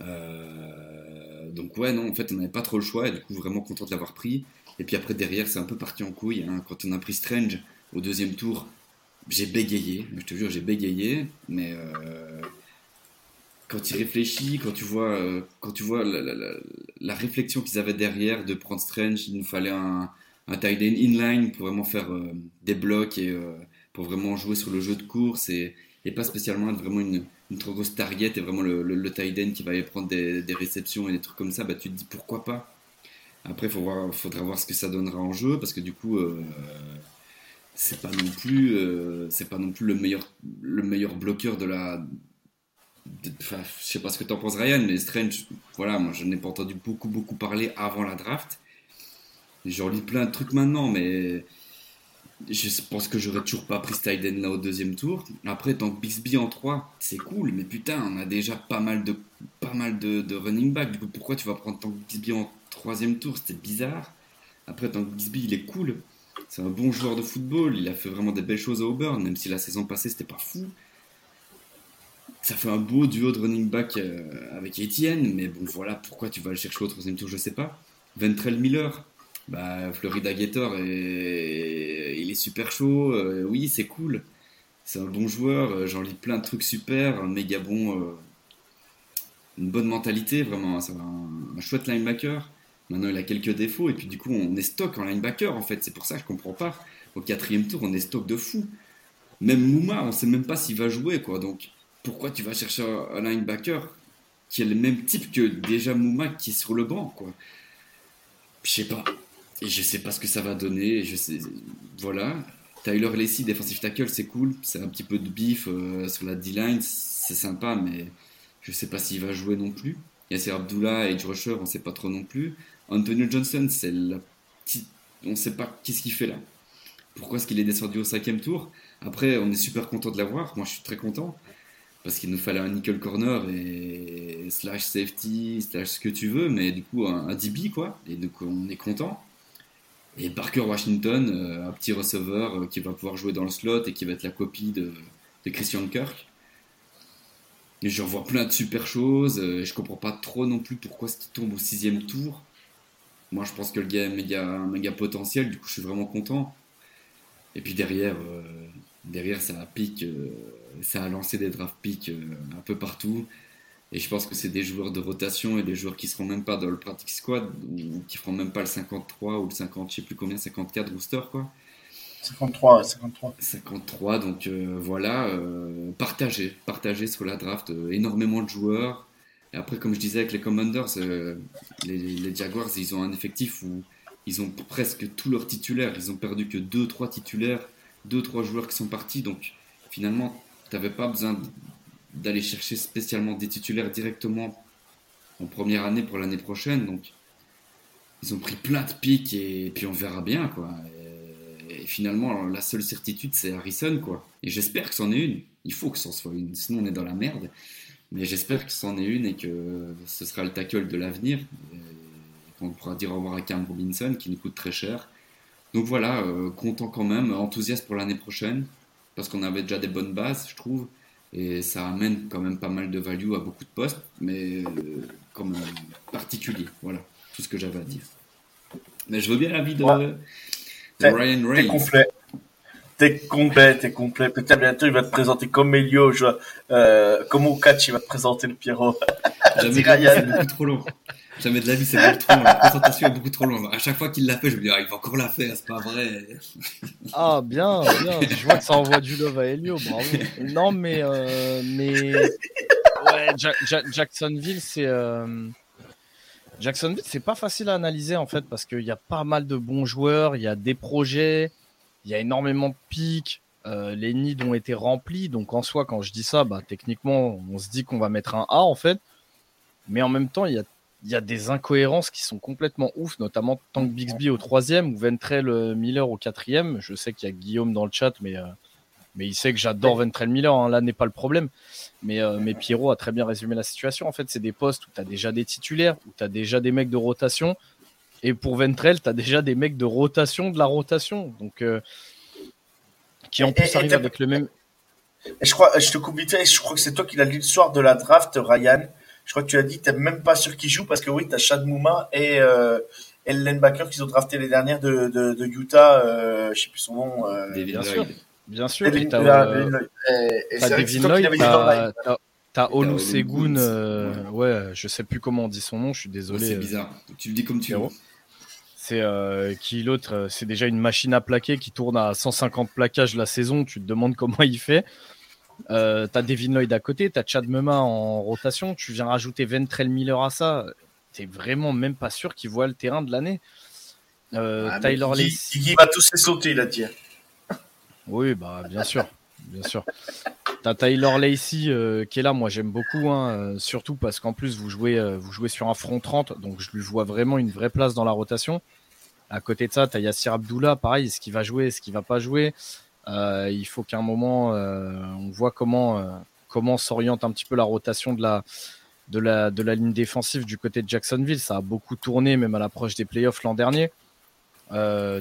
Euh, donc ouais, non, en fait, on n'avait pas trop le choix, et du coup, vraiment content de l'avoir pris. Et puis après, derrière, c'est un peu parti en couille. Hein. Quand on a pris Strange au deuxième tour, j'ai bégayé, je te jure, j'ai bégayé, mais euh, quand tu réfléchis, quand tu vois, euh, quand tu vois la réflexion qu'ils avaient derrière de prendre Strange, il nous fallait un, un tight end inline pour vraiment faire euh, des blocs et pour vraiment jouer sur le jeu de course et, pas spécialement être vraiment une, trop grosse target et vraiment le, le, end qui va aller prendre des, des, réceptions et des trucs comme ça, bah, tu te dis pourquoi pas. Après, il faudra voir ce que ça donnera en jeu parce que du coup, euh, c'est pas non plus, c'est pas non plus le meilleur, le meilleur bloqueur de la. Enfin, je sais pas ce que tu en penses, Ryan, mais Strange, voilà, moi je n'ai pas entendu beaucoup, beaucoup parler avant la draft. J'en lis plein de trucs maintenant, mais je pense que j'aurais toujours pas pris Styden là au deuxième tour. Après, tant que Bixby en 3, c'est cool, mais putain, on a déjà pas mal de, pas mal de, running back. Du coup, pourquoi tu vas prendre tant que Bixby en troisième tour C'était bizarre. Après, Bixby, il est cool. C'est un bon joueur de football. Il a fait vraiment des belles choses à Auburn, même si la saison passée, c'était pas fou. Ça fait un beau duo de running back euh, avec Etienne, mais bon, voilà, pourquoi tu vas le chercher au troisième tour, je sais pas. Ventrell Miller, bah, Florida Gator, il est super chaud. Euh, oui, c'est cool. C'est un bon joueur. Euh, j'en lis plein de trucs super. Un méga bon. Une bonne mentalité, vraiment. C'est un, chouette linebacker. Maintenant, il a quelques défauts. Et puis, du coup, on est stock en linebacker, en fait. C'est pour ça que je comprends pas. Au quatrième tour, on est stock de fou. Même Mouma, on sait même pas s'il va jouer, quoi. Donc, pourquoi tu vas chercher un linebacker qui est le même type que déjà Mouma qui est sur le banc, quoi? Je sais pas. Et je sais pas ce que ça va donner. Je sais, voilà. Tyler Lacey, defensive tackle, c'est cool. C'est un petit peu de bif euh, sur la D-line, c'est sympa, mais je sais pas s'il va jouer non plus. Yasser Abdullah, edge rusher, on sait pas trop non plus. Antonio Johnson, c'est. On sait pas qu'est-ce qu'il fait là. Pourquoi est-ce qu'il est descendu au cinquième tour? Après, on est super content de l'avoir. Moi, je suis très content. Parce qu'il nous fallait un nickel corner et slash safety, slash ce que tu veux, mais du coup, un, un DB, quoi. Et donc, on est content. Et Parker Washington, euh, un petit receveur euh, qui va pouvoir jouer dans le slot et qui va être la copie de, Christian Kirk. Et je revois plein de super choses. Euh, et je comprends pas trop non plus pourquoi ce qui tombe au sixième tour. Moi, je pense que le gars a un méga, potentiel. Du coup, je suis vraiment content. Et puis derrière, derrière, ça a pique, ça a lancé des draft picks un peu partout. Et je pense que c'est des joueurs de rotation et des joueurs qui seront même pas dans le practice squad ou qui feront même pas le 53 ou le 50, je sais plus combien, 54 booster quoi. 53, 53. 53, donc euh, voilà, euh, partager sur la draft, euh, énormément de joueurs. Et après, comme je disais avec les Commanders, les, Jaguars, ils ont un effectif où ils ont presque tous leurs titulaires. Ils ont perdu que 2-3 titulaires, 2-3 joueurs qui sont partis. Donc finalement, tu n'avais pas besoin d'aller chercher spécialement des titulaires directement en première année pour l'année prochaine. Donc, ils ont pris plein de pics et, puis on verra bien, quoi. Et, finalement, la seule certitude, c'est Harrison, quoi. Et j'espère que c'en est une. Il faut que c'en soit une, sinon on est dans la merde. Mais j'espère que c'en est une et que ce sera le tackle de l'avenir. Qu'on pourra dire au revoir à Cam Robinson, qui nous coûte très cher. Donc voilà, euh, content quand même, enthousiaste pour l'année prochaine, parce qu'on avait déjà des bonnes bases, je trouve. Et ça amène quand même pas mal de value à beaucoup de postes, mais euh, comme particulier. Voilà, tout ce que j'avais à dire. Mais je veux bien l'avis de, de Ryan complet. T'es complet, t'es complet. Peut-être bientôt il va te présenter comme Elio, euh, comme Okach, il va te présenter le Pierrot. <laughs> Jamais c'est beaucoup trop long. Jamais de la vie, c'est beaucoup trop long. La présentation est beaucoup trop longue. À chaque fois qu'il l'a fait, je me dis, ah, il va encore la faire, c'est pas vrai. Ah, bien, bien. Je vois que ça envoie du love à Helio, bravo. Non, mais, euh, mais, ouais, Jacksonville, c'est, euh... Jacksonville, c'est pas facile à analyser, en fait, parce qu'il y a pas mal de bons joueurs, il y a des projets, il y a énormément de pics. Euh, les nids ont été remplis, donc en soi, quand je dis ça, bah, techniquement, on se dit qu'on va mettre un A en fait, mais en même temps, il y a il y a des incohérences qui sont complètement ouf, notamment Tank Bixby au troisième ou Ventrell euh, Miller au quatrième. Je sais qu'il y a Guillaume dans le chat, mais, euh, mais il sait que j'adore Ventrell Miller, hein. là n'est pas le problème. Mais, euh, mais Pierrot a très bien résumé la situation. En fait, c'est des postes où tu as déjà des titulaires, où tu as déjà des mecs de rotation. Et pour Ventrell, tu as déjà des mecs de rotation de la rotation. Donc, qui en plus arrivent avec le même. je, crois, je te coupe vite, je crois que c'est toi qui l'as lu le soir de la draft, Ryan je crois que tu as dit, tu n'es même pas sûr qu'il joue parce que oui, tu as Chad Mouma et, euh, et le linebacker qu'ils ont drafté les dernières de, de, de Utah, euh, je sais plus son nom. Euh, bien sûr. Bien sûr. Et t'as euh, Devin Lloyd, t'as Olu Segun, euh, ouais, je sais plus comment on dit son nom, je suis désolé. c'est bizarre. Tu le dis comme tu veux. C'est euh, qui l'autre, c'est déjà une machine à plaquer qui tourne à 150 plaquages la saison. Tu te demandes <laughs> comment il fait. Euh, t'as Devin Lloyd à côté, t'as Chad Mema en rotation, tu viens rajouter Ventrell Miller à ça, t'es vraiment même pas sûr qu'il voit le terrain de l'année. Euh, ah, Tyler Lacey. Il va tous les sauter, il a dit. Oui, bah bien sûr, bien sûr. T'as Tyler Lacey euh, qui est là, moi j'aime beaucoup, hein, surtout parce qu'en plus vous jouez, jouez sur un front 30, donc je lui vois vraiment une vraie place dans la rotation. À côté de ça, t'as Yassir Abdullah, pareil, est-ce qu'il va jouer, est-ce qu'il va pas jouer? Euh, il faut qu'à un moment, euh, on voit comment, euh, s'oriente un petit peu la rotation de la ligne défensive du côté de Jacksonville. Ça a beaucoup tourné, même à l'approche des playoffs l'an dernier.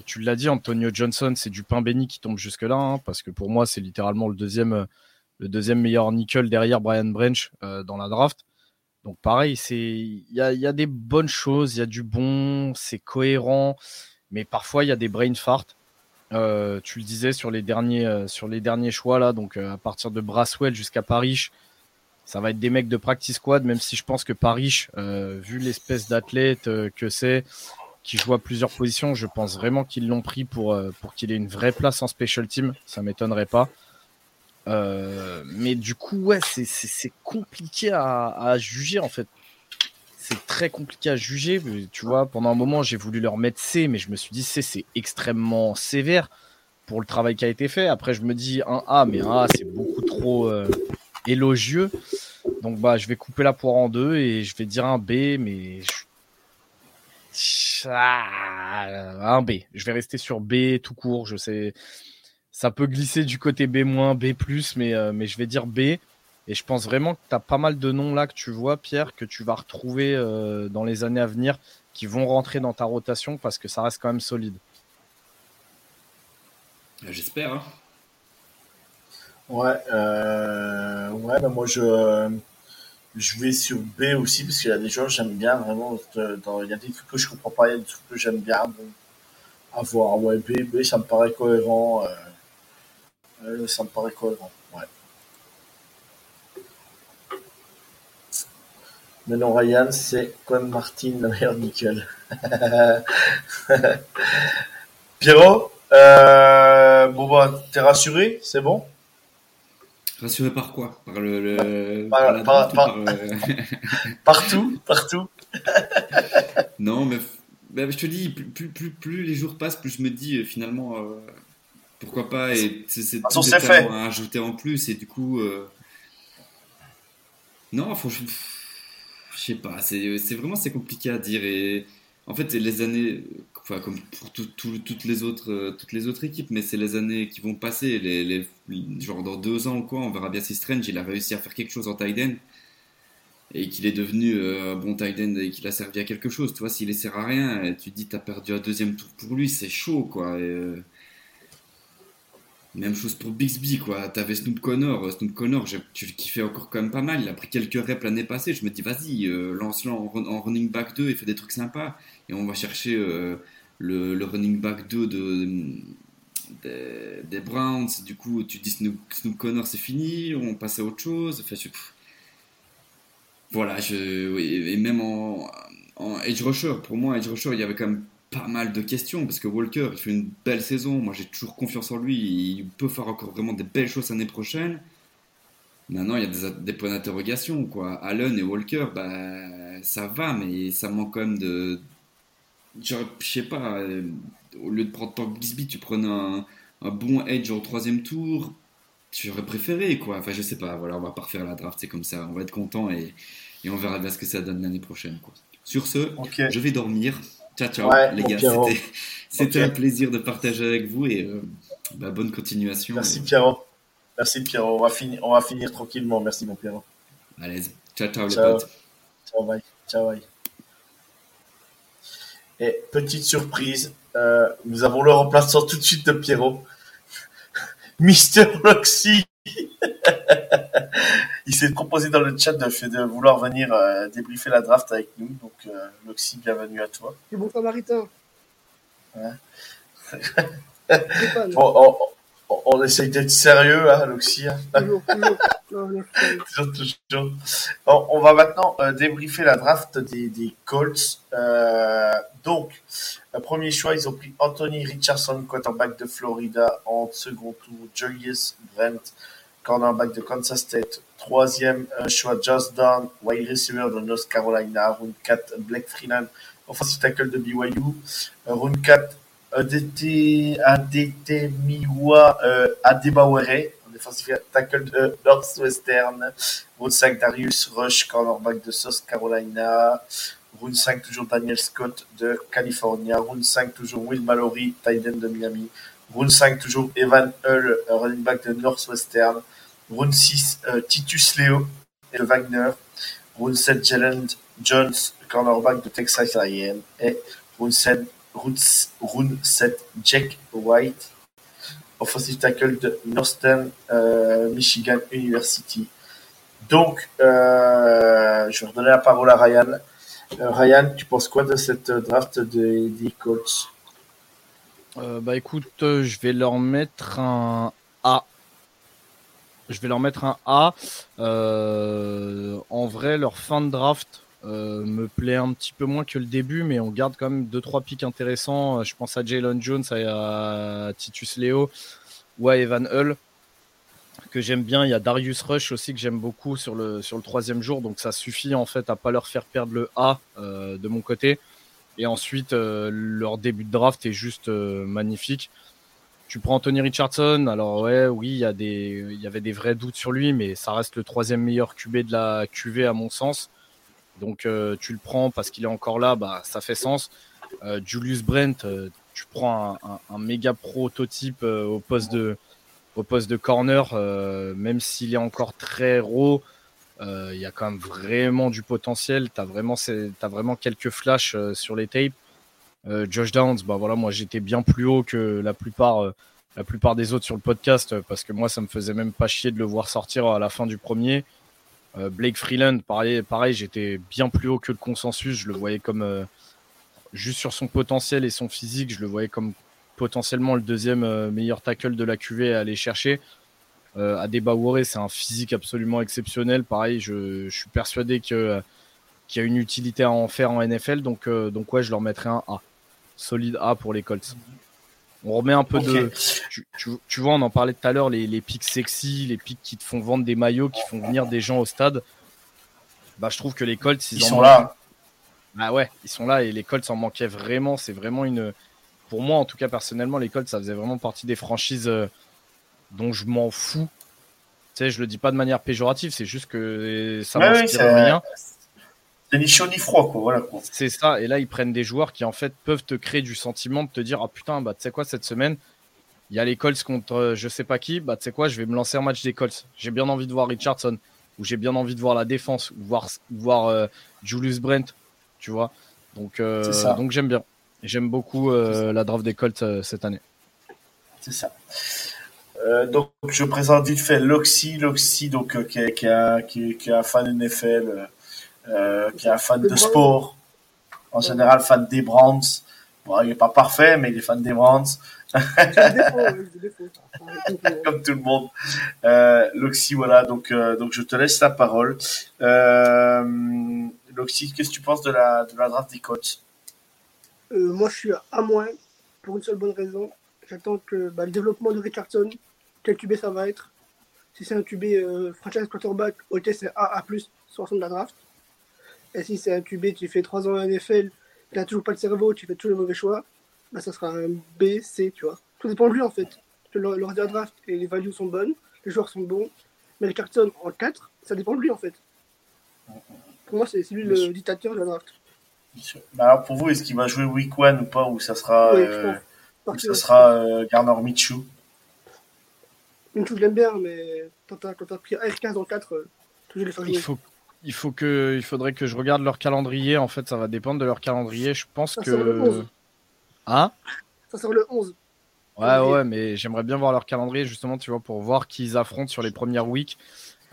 tu l'as dit, Antonio Johnson, c'est du pain béni qui tombe jusque-là, hein, parce que pour moi, c'est littéralement le deuxième, le deuxième meilleur nickel derrière Brian Branch dans la draft. Donc pareil, c'est il y a, des bonnes choses, il y a du bon, c'est cohérent, mais parfois il y a des brain farts. Euh, tu le disais sur les derniers, euh, sur les derniers choix là, donc euh, à partir de Braswell jusqu'à Paris, ça va être des mecs de practice squad, même si je pense que Paris, vu l'espèce d'athlète que c'est, qui joue à plusieurs positions, je pense vraiment qu'ils l'ont pris pour, pour qu'il ait une vraie place en special team. Ça m'étonnerait pas. Mais du coup, ouais, c'est compliqué à, à, juger en fait c'est très compliqué à juger. Tu vois, pendant un moment, j'ai voulu leur mettre C, mais je me suis dit C, c'est extrêmement sévère pour le travail qui a été fait. Après, je me dis un A, mais un A, c'est beaucoup trop euh, élogieux. Donc, bah, je vais couper la poire en deux et je vais dire un B, mais ah, un B. Je vais rester sur B tout court. Je sais, ça peut glisser du côté B-, B+, mais, euh, mais je vais dire B. Et je pense vraiment que tu as pas mal de noms là que tu vois, Pierre, que tu vas retrouver euh, dans les années à venir, qui vont rentrer dans ta rotation parce que ça reste quand même solide. Euh, j'espère. Hein. Ouais, euh, ouais bah moi je, je vais sur B aussi parce qu'il y a des gens que j'aime bien vraiment. il y a des trucs que je comprends pas, il y a des trucs que j'aime bien. Bon, à voir. Ouais, B, B, ça me paraît cohérent. Euh, ça me paraît cohérent. Ouais. Mais non, Ryan, c'est comme Martin, la meilleure nickel. <laughs> Pierrot, euh, bon bah, t'es rassuré, c'est bon? Rassuré par quoi? Par le, par, par, <laughs> <laughs> partout, partout. non, mais, je te dis, plus, plus, plus, les jours passent, plus je me dis euh, finalement euh, pourquoi pas et c'est tout fait. à ajouter en plus et du coup euh, non, franchement, je sais pas, c'est vraiment c'est compliqué à dire et en fait les années enfin, comme pour toutes, les autres, euh, toutes les autres équipes, mais c'est les années qui vont passer. Les, les, genre dans deux ans ou quoi, on verra bien si Strange il a réussi à faire quelque chose en tight et qu'il est devenu euh, un bon tight et qu'il a servi à quelque chose. Tu vois, s'il ne sert à rien, tu te dis t'as perdu un deuxième tour pour lui, c'est chaud quoi. Euh, même chose pour Bixby, quoi. T'avais Snoop Connor. Snoop Connor, tu le kiffais encore quand même pas mal. Il a pris quelques reps l'année passée. Je me dis, vas-y, lance-le en, en, running back 2 et fais des trucs sympas. Et on va chercher le, running back 2 de, des Browns, du coup tu dis Snoop, Connor c'est fini, on passe à autre chose. voilà, je, et même en, edge rusher, pour moi edge rusher il y avait quand même pas mal de questions parce que Walker il fait une belle saison, moi j'ai toujours confiance en lui, il peut faire encore vraiment des belles choses l'année prochaine. Maintenant, il y a des, des points d'interrogation. Quoi. Allen et Walker, bah, ça va, mais ça manque quand même de, je sais pas, euh, au lieu de prendre tant Gisby, tu prenais un, bon edge au troisième tour. J'aurais préféré, quoi. Enfin, je sais pas, voilà, on va pas refaire la draft, c'est comme ça. On va être content et, on verra bien ce que ça donne l'année prochaine, quoi. Sur ce, je vais dormir. Ciao, ciao, les gars. C'était un plaisir de partager avec vous et euh, bah, bonne continuation. Merci, Pierrot. Merci, Pierrot. On va, finir, on va finir tranquillement. Merci, mon Pierrot. Allez, ciao, ciao, les potes. Ciao, bye. Ciao, bye. Et petite surprise, euh, nous avons le remplaçant tout de suite de Pierrot. <laughs> Mister Roxy. <laughs> Il s'est proposé dans le chat de, de vouloir venir euh, débriefer la draft avec nous. Donc, euh, Loxy, bienvenue à toi. Et <laughs> bon samaritain. Hein bon, on essaye d'être sérieux, hein, Loxy. Hein. <laughs> on va maintenant euh, débriefer la draft des, des Colts. Euh, donc, le premier choix, ils ont pris Anthony Richardson, quarterback de Florida, en second tour. Julius Brent, cornerback de Kansas State. Troisième euh, choix, Josh Dunn, wide receiver de North Carolina. Round 4, Blake Freeland, offensive tackle de BYU. round 4, ADT, ADT Miwa euh, Adebawere, défensif tackle de Northwestern. Round 5, Darius Rush, cornerback de South Carolina. Round 5, toujours Daniel Scott de California. Round 5, toujours Will Mallory, Titan de Miami. Round 5, toujours Evan Hull, running back de Northwestern. Round 6, euh, Titus Leo de Wagner. Round 7, Jalen Jones, cornerback de Texas A&M. Et round 7, Rune 7, Jack White, offensive tackle de Northern euh, Michigan University. Donc, euh, je vais redonner la parole à Ryan. Ryan, tu penses quoi de cette draft des, des Colts? Bah écoute, je vais leur mettre un A. Je vais leur mettre un A. en vrai, leur fin de draft, euh, me plaît un petit peu moins que le début, mais on garde quand même deux trois pics intéressants. Euh, je pense à Jalen Jones, à, Titus Leo ou à Evan Hull que j'aime bien. Il y a Darius Rush aussi que j'aime beaucoup sur le sur le troisième jour, donc ça suffit en fait à pas leur faire perdre le A euh, de mon côté. Et ensuite leur début de draft est juste magnifique. Tu prends Anthony Richardson, alors ouais, oui, il y avait des vrais doutes sur lui, mais ça reste le troisième meilleur QB de la QV à mon sens. Donc euh, tu le prends parce qu'il est encore là, bah, ça fait sens. Euh, Julius Brent, euh, tu prends un, méga prototype au poste de au poste de corner, même s'il est encore très raw, il y a quand même vraiment du potentiel. Tu as vraiment quelques flashs sur les tapes. Josh Downs, bah voilà, moi j'étais bien plus haut que la plupart, la plupart des autres sur le podcast parce que moi ça me faisait même pas chier de le voir sortir à la fin du premier. Euh, Blake Freeland, pareil, j'étais bien plus haut que le consensus. Je le voyais comme euh, juste sur son potentiel et son physique, je le voyais comme potentiellement le deuxième meilleur tackle de la QV à aller chercher. Euh, c'est un physique absolument exceptionnel. Pareil, je, suis persuadé qu'il y a une utilité à en faire en NFL. Donc, donc ouais, je leur mettrai un A. Solide A pour les Colts. On remet un peu de. Tu, tu, vois, on en parlait tout à l'heure, les, les pics sexy, les pics qui te font vendre des maillots, qui font venir des gens au stade. Bah, je trouve que les Colts, ils, sont là. Bah ouais, ils sont là et les Colts en manquaient vraiment. C'est vraiment une. Pour moi, en tout cas, personnellement, les Colts, ça faisait vraiment partie des franchises euh, dont je m'en fous. Tu sais, je le dis pas de manière péjorative, c'est juste que ça ouais, m'inspire rien. C'est ni chaud ni froid, quoi. Voilà, C'est ça. Et là, ils prennent des joueurs qui, en fait, peuvent te créer du sentiment de te dire, ah putain, bah, tu sais quoi, cette semaine, il y a les Colts contre euh, je sais pas qui, bah, tu sais quoi, je vais me lancer un match des Colts. J'ai bien envie de voir Richardson, ou j'ai bien envie de voir la défense, ou voir, voir euh, Julius Brent, tu vois. Donc, euh, donc j'aime bien. J'aime beaucoup la draft des Colts cette année. C'est ça. donc, je présente vite fait Loxy, Loxy, donc, qui, est, qui, qui, qui est un fan NFL euh, qui est un fan de sport, en général fan des Brands. Bon, il n'est pas parfait, mais il est fan des Brands. <laughs> Comme tout le monde. Euh, Loxy, voilà, donc, euh, donc je te laisse la parole. Euh, Loxy, qu'est-ce que tu penses de la, de la draft des Colts? Euh, Moi, je suis à moins, pour une seule bonne raison. J'attends que bah, le développement de Richardson, quel QB ça va être. Si c'est un QB franchise quarterback, ok, c'est A, A+, sur de la draft. Et si c'est un QB, tu fais 3 ans en NFL, tu n'as toujours pas de cerveau, tu fais tous les mauvais choix, bah, ça sera un B, C, tu vois. Tout dépend de lui en fait. Le, le draft et les values sont bonnes, les joueurs sont bons, mais le carton en 4, ça dépend de lui en fait. Pour moi, c'est lui le dictateur de la draft. Bah, alors pour vous, est-ce qu'il va jouer week 1 ou pas, ou ça sera, euh, ça sera euh, Garner Minshew? Minshew, je l'aime bien, mais quand tu as, pris R15 en 4, euh, toujours les faire jouer. Il faut, il faut que, il faudrait que je regarde leur calendrier. En fait, ça va dépendre de leur calendrier. Je pense que. le 11. Hein? Ça sort le 11. Ouais, ouais, mais j'aimerais bien voir leur calendrier justement, tu vois, pour voir qui ils affrontent sur les premières weeks.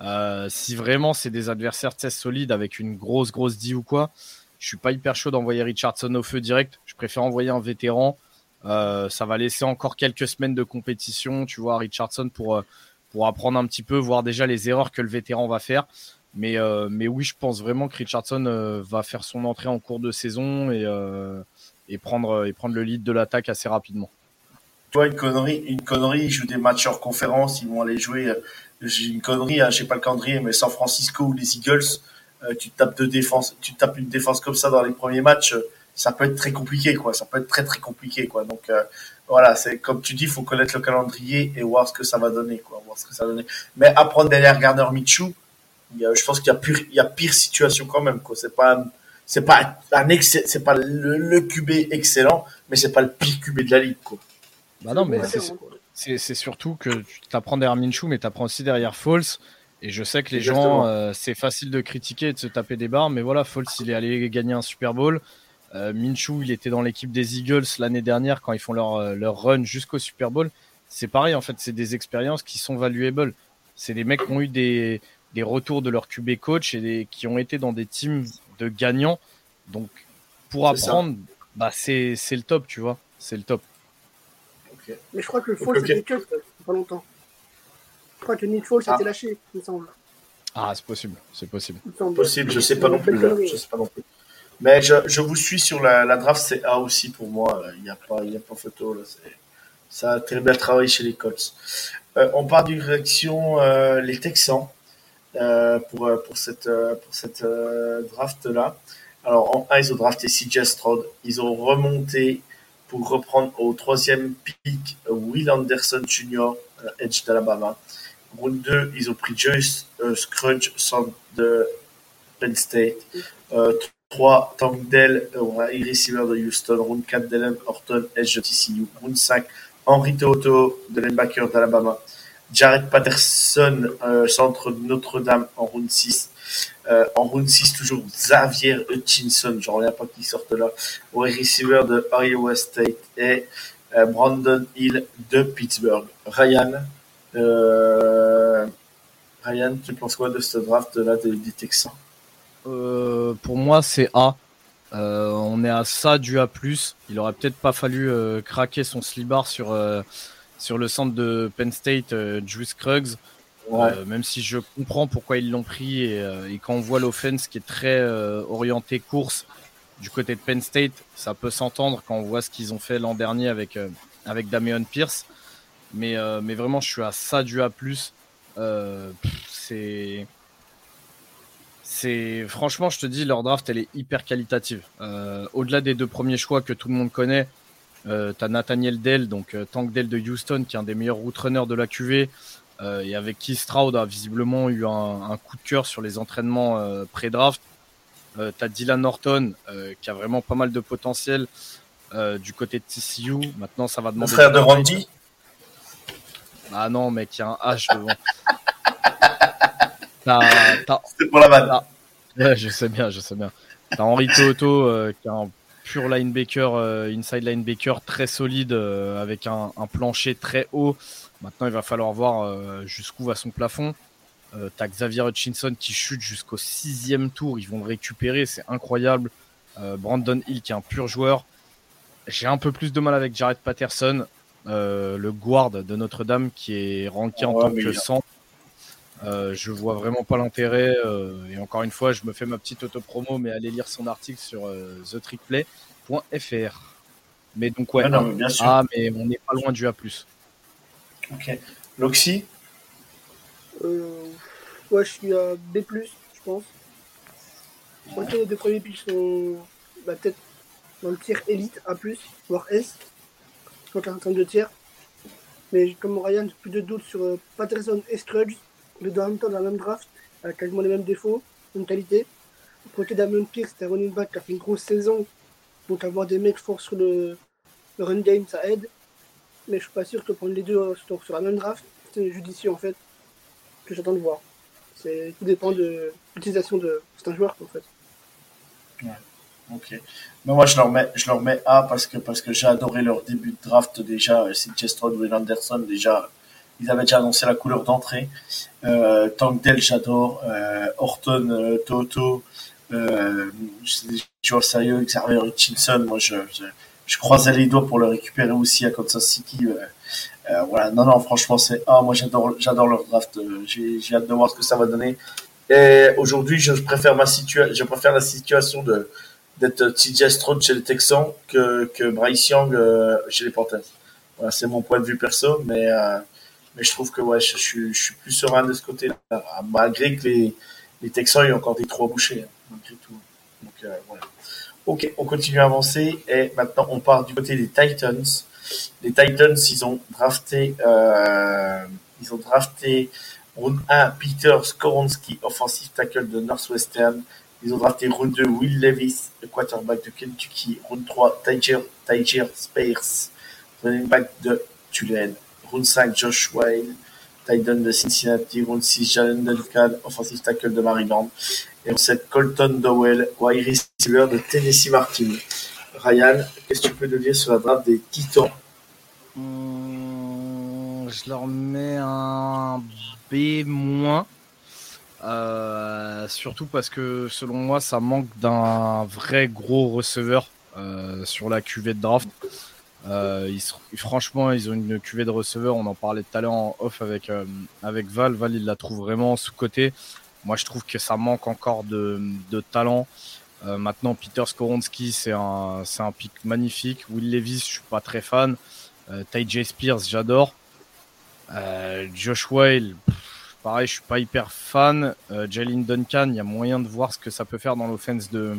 Euh, si vraiment c'est des adversaires test solides avec une grosse, grosse D ou quoi, je suis pas hyper chaud d'envoyer Richardson au feu direct. Je préfère envoyer un vétéran. Euh, ça va laisser encore quelques semaines de compétition, tu vois, Richardson pour, euh, pour apprendre un petit peu, voir déjà les erreurs que le vétéran va faire. Mais, euh, mais oui, je pense vraiment que Richardson euh, va faire son entrée en cours de saison et, euh, prendre, le lead de l'attaque assez rapidement. Toi, une connerie, une connerie, ils jouent des matchs hors conférence, ils vont aller jouer. Une connerie, hein, je sais pas le calendrier, mais San Francisco ou les Eagles, tu tapes de défense, tu tapes une défense comme ça dans les premiers matchs, ça peut être très compliqué, quoi. Ça peut être très très compliqué, quoi. Donc voilà, comme tu dis, il faut connaître le calendrier et voir ce que ça va donner, quoi. Voir ce que ça va. Mais apprendre derrière Garner Michou, je pense qu'il y a pire, il y a pire situation quand même, quoi. C'est pas, c'est pas un c'est pas le, QB excellent, mais c'est pas le pire QB de la ligue, quoi. Bah non, mais c'est surtout que tu t'apprends derrière Minshew, mais tu apprends aussi derrière False. Et je sais que les gens, euh, c'est facile de critiquer et de se taper des barres, mais voilà, False, il est allé gagner un Super Bowl. Euh, Minshew, il était dans l'équipe des Eagles l'année dernière quand ils font leur, euh, leur run jusqu'au Super Bowl. C'est pareil, en fait, c'est des expériences qui sont valuables. C'est des mecs qui ont eu des, des retours de leur QB coach et qui ont été dans des teams de gagnants. Donc, pour apprendre, bah, c'est, le top, tu vois. C'est le top. Mais je crois que le Fall, c'était cut pas longtemps. Je crois que Nick Fall, s'était ah. lâché, il me semble. Ah, c'est possible, c'est possible. Possible, je sais pas non plus. Je sais pas non plus. Mais je, je vous suis sur la, la draft, c'est A aussi pour moi. Il n'y a pas, il y a pas photo là. Ça a très bien travaillé chez les Colts. Euh, on part d'une réaction euh, les Texans. Euh, pour, euh, pour cette, euh, pour cette draft-là. Alors, en 1, ils ont drafté CJ Stroud. Ils ont remonté pour reprendre au troisième pick Will Anderson Jr., Edge d'Alabama. Round 2, ils ont pris Joyce euh, Scrunch, de Penn State. Euh, 3, Tank Dell, euh, receiver de Houston. Round 4, Dylan Horton, Edge de TCU. Round 5, Henry Toto, de linebacker d'Alabama. Jared Patterson, euh, centre de Notre-Dame en round 6. Euh, en round 6, toujours Xavier Hutchinson, j'en reviens pas qu'il sorte là, au receiver de Iowa State et euh, Brandon Hill de Pittsburgh. Ryan, Ryan, tu penses quoi de ce draft là des, Texans? Pour moi, c'est A. on est à ça du A+. Il aurait peut-être pas fallu craquer son slibar sur, sur le centre de Penn State, Juice Kruggs. même si je comprends pourquoi ils l'ont pris et, quand on voit l'offense qui est très orienté course du côté de Penn State, ça peut s'entendre quand on voit ce qu'ils ont fait l'an dernier avec, avec Damian Pierce. Mais, mais vraiment, je suis à ça du A+. c'est c'est franchement, je te dis, leur draft, elle est hyper qualitative. Euh, au-delà des deux premiers choix que tout le monde connaît, euh, tu as Nathaniel Dell, donc euh, Tank Dell de Houston, qui est un des meilleurs route runners de la QV, et avec qui Stroud a visiblement eu un, coup de cœur sur les entraînements pré-draft. tu as Dylan Norton, qui a vraiment pas mal de potentiel du côté de TCU. Maintenant, ça va demander. Le frère de Randy? Ah non, mec, il y a un H devant. <laughs> C'est pour la vanne. Ouais, <laughs> je sais bien, je sais bien. T'as Henri Toto euh, qui est un pur linebacker, euh, inside linebacker très solide euh, avec un, plancher très haut. Maintenant, il va falloir voir jusqu'où va son plafond. T'as Xavier Hutchinson qui chute jusqu'au sixième tour. Ils vont le récupérer, c'est incroyable. Brandon Hill qui est un pur joueur. J'ai un peu plus de mal avec Jared Patterson, le guard de Notre-Dame qui est ranké en tant que centre. Euh, je vois vraiment pas l'intérêt. Euh, et encore une fois, je me fais ma petite auto-promo, mais allez lire son article sur euh, thetrickplay.fr. Mais donc, ouais, ah, mais bien sûr. ah, mais on n'est pas loin du A. Ok. Loxy Ouais, je suis à B, je pense. Ok, les deux premiers pitchs sont bah, peut-être dans le tiers élite A, voire S. Je crois qu'il y a un de tiers. Mais comme Ryan, j'ai plus de doutes sur Patterson et Scruggs les deux en même temps dans la même draft, avec quasiment les mêmes défauts, même qualité. Côté Damien Pierce, c'était un running back qui a fait une grosse saison. Donc avoir des mecs forts sur le, run game, ça aide. Mais je suis pas sûr que prendre les deux euh, sur, la même draft, c'est judicieux en fait, que j'attends de voir. C'est, tout dépend de l'utilisation de certains joueurs en fait. Ok. Mais moi, je leur mets, je leur mets A parce que, parce que j'ai adoré leur début de draft déjà. C'est Stroud, Will Anderson, déjà, ils avaient déjà annoncé la couleur d'entrée. Euh, Dell, j'adore. Euh, Horton, euh, Toto, euh, joueurs. Xavier Hutchinson, moi, je, croisais les doigts pour le récupérer aussi à Kansas City. Euh, euh voilà, non, non, franchement, c'est ah, moi, j'adore, leur draft. J'ai, hâte de voir ce que ça va donner. Et aujourd'hui, je préfère ma situation, je préfère la situation de d'être TJ Stroud chez les Texans que, que Bryce Young chez les Panthers. Voilà, c'est mon point de vue perso, mais mais je trouve que je, suis plus serein de ce côté-là, malgré que les, Texans aient encore des trois bouchés, hein, malgré tout. Euh. Ok, on continue à avancer et maintenant on part du côté des Titans. Les Titans, ils ont drafté, euh, ils ont drafté round 1 Peter Skoronski, offensive tackle de Northwestern. Ils ont drafté round 2 Will Levis, le quarterback de Kentucky. Round 3 Tiger, Tiger Spears, running back de Tulane. Round 5, Josh Wayne, Titan de Cincinnati. Round 6, Jalen Duncan, offensive tackle de Maryland. Et round 7, Colton Dowell, wide receiver de Tennessee Martin. Ryan, qu'est-ce que tu peux nous dire sur la draft des Titans? Hum, Je leur mets un B-. Euh, surtout parce que selon moi, ça manque d'un vrai gros receveur euh, sur la cuvée de draft. Euh, franchement, ils ont une cuvée de receveurs. On en parlait tout à l'heure en off avec, euh, Val. Val, il la trouve vraiment sous-côté. Moi, je trouve que ça manque encore de, talent. Euh, maintenant, Peter Skoronski, c'est un, pic magnifique. Will Levis, je suis pas très fan. Ty J. Spears, j'adore. Josh Whale, pareil, je suis pas hyper fan. Jalen Duncan, il y a moyen de voir ce que ça peut faire dans l'offense de,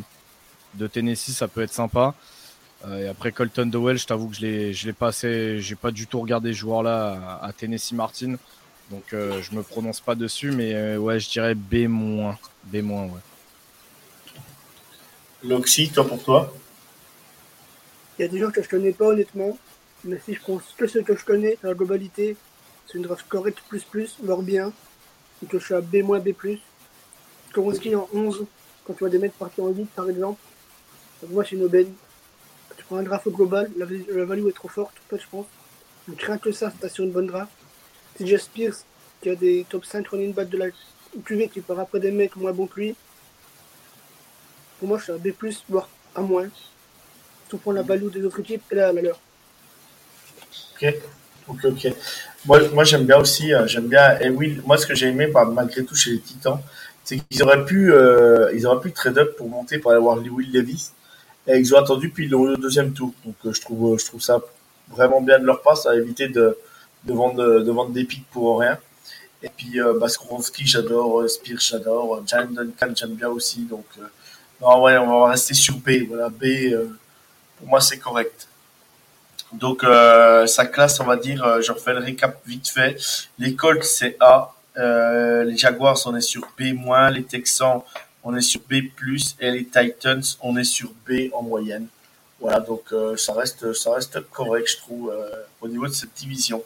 de Tennessee. Ça peut être sympa. Euh, et après Colton Dowell, je t'avoue que je l'ai, je l'ai pas assez, j'ai pas du tout regardé ce joueur-là à, Tennessee Martin, donc euh, je me prononce pas dessus, mais euh, ouais, je dirais B-, B-, ouais. Loxy, toi pour toi? Il y a des gens que je connais pas honnêtement, mais si je pense que ceux que je connais, la globalité, c'est une draft correcte plus plus, voire bien, donc je suis à B-, B+. Koronski en 11, quand tu vois des mecs partir en 8 par exemple, moi c'est une aubaine, un draft global, la, value est trop forte, je pense. Donc rien que ça, c'est sur une bonne draft. TJ Spears, qui a des top 5 running back de la QV, qui part après des mecs moins bons que lui. Pour moi, je suis un B+, voire à moins. Si on prend la value des autres équipes et la, la leur. Ok, ok, ok. Moi, moi j'aime bien aussi, euh, j'aime bien. Et oui, moi, ce que j'ai aimé, malgré tout, chez les Titans, c'est qu'ils auraient pu, euh, ils auraient pu trade up pour monter pour aller voir Will Levis. Et ils ont attendu puis ils l'ont eu au deuxième tour. Donc, euh, je trouve, je trouve ça vraiment bien de leur part. Ça a évité de, de vendre, de vendre des pics pour rien. Et puis, euh, Baskowski, j'adore. Spear, j'adore. Jan Duncan, j'aime bien aussi. Donc, non, ouais, on va rester sur B. Voilà, B, pour moi, c'est correct. Donc, euh, sa classe, on va dire, euh, je refais le récap vite fait. Les Colts, c'est A. Euh, les Jaguars, on est sur B-. Les Texans, on est sur B+. Et les Titans, on est sur B en moyenne. Voilà, donc euh, ça reste ça reste correct, je trouve, euh, au niveau de cette division.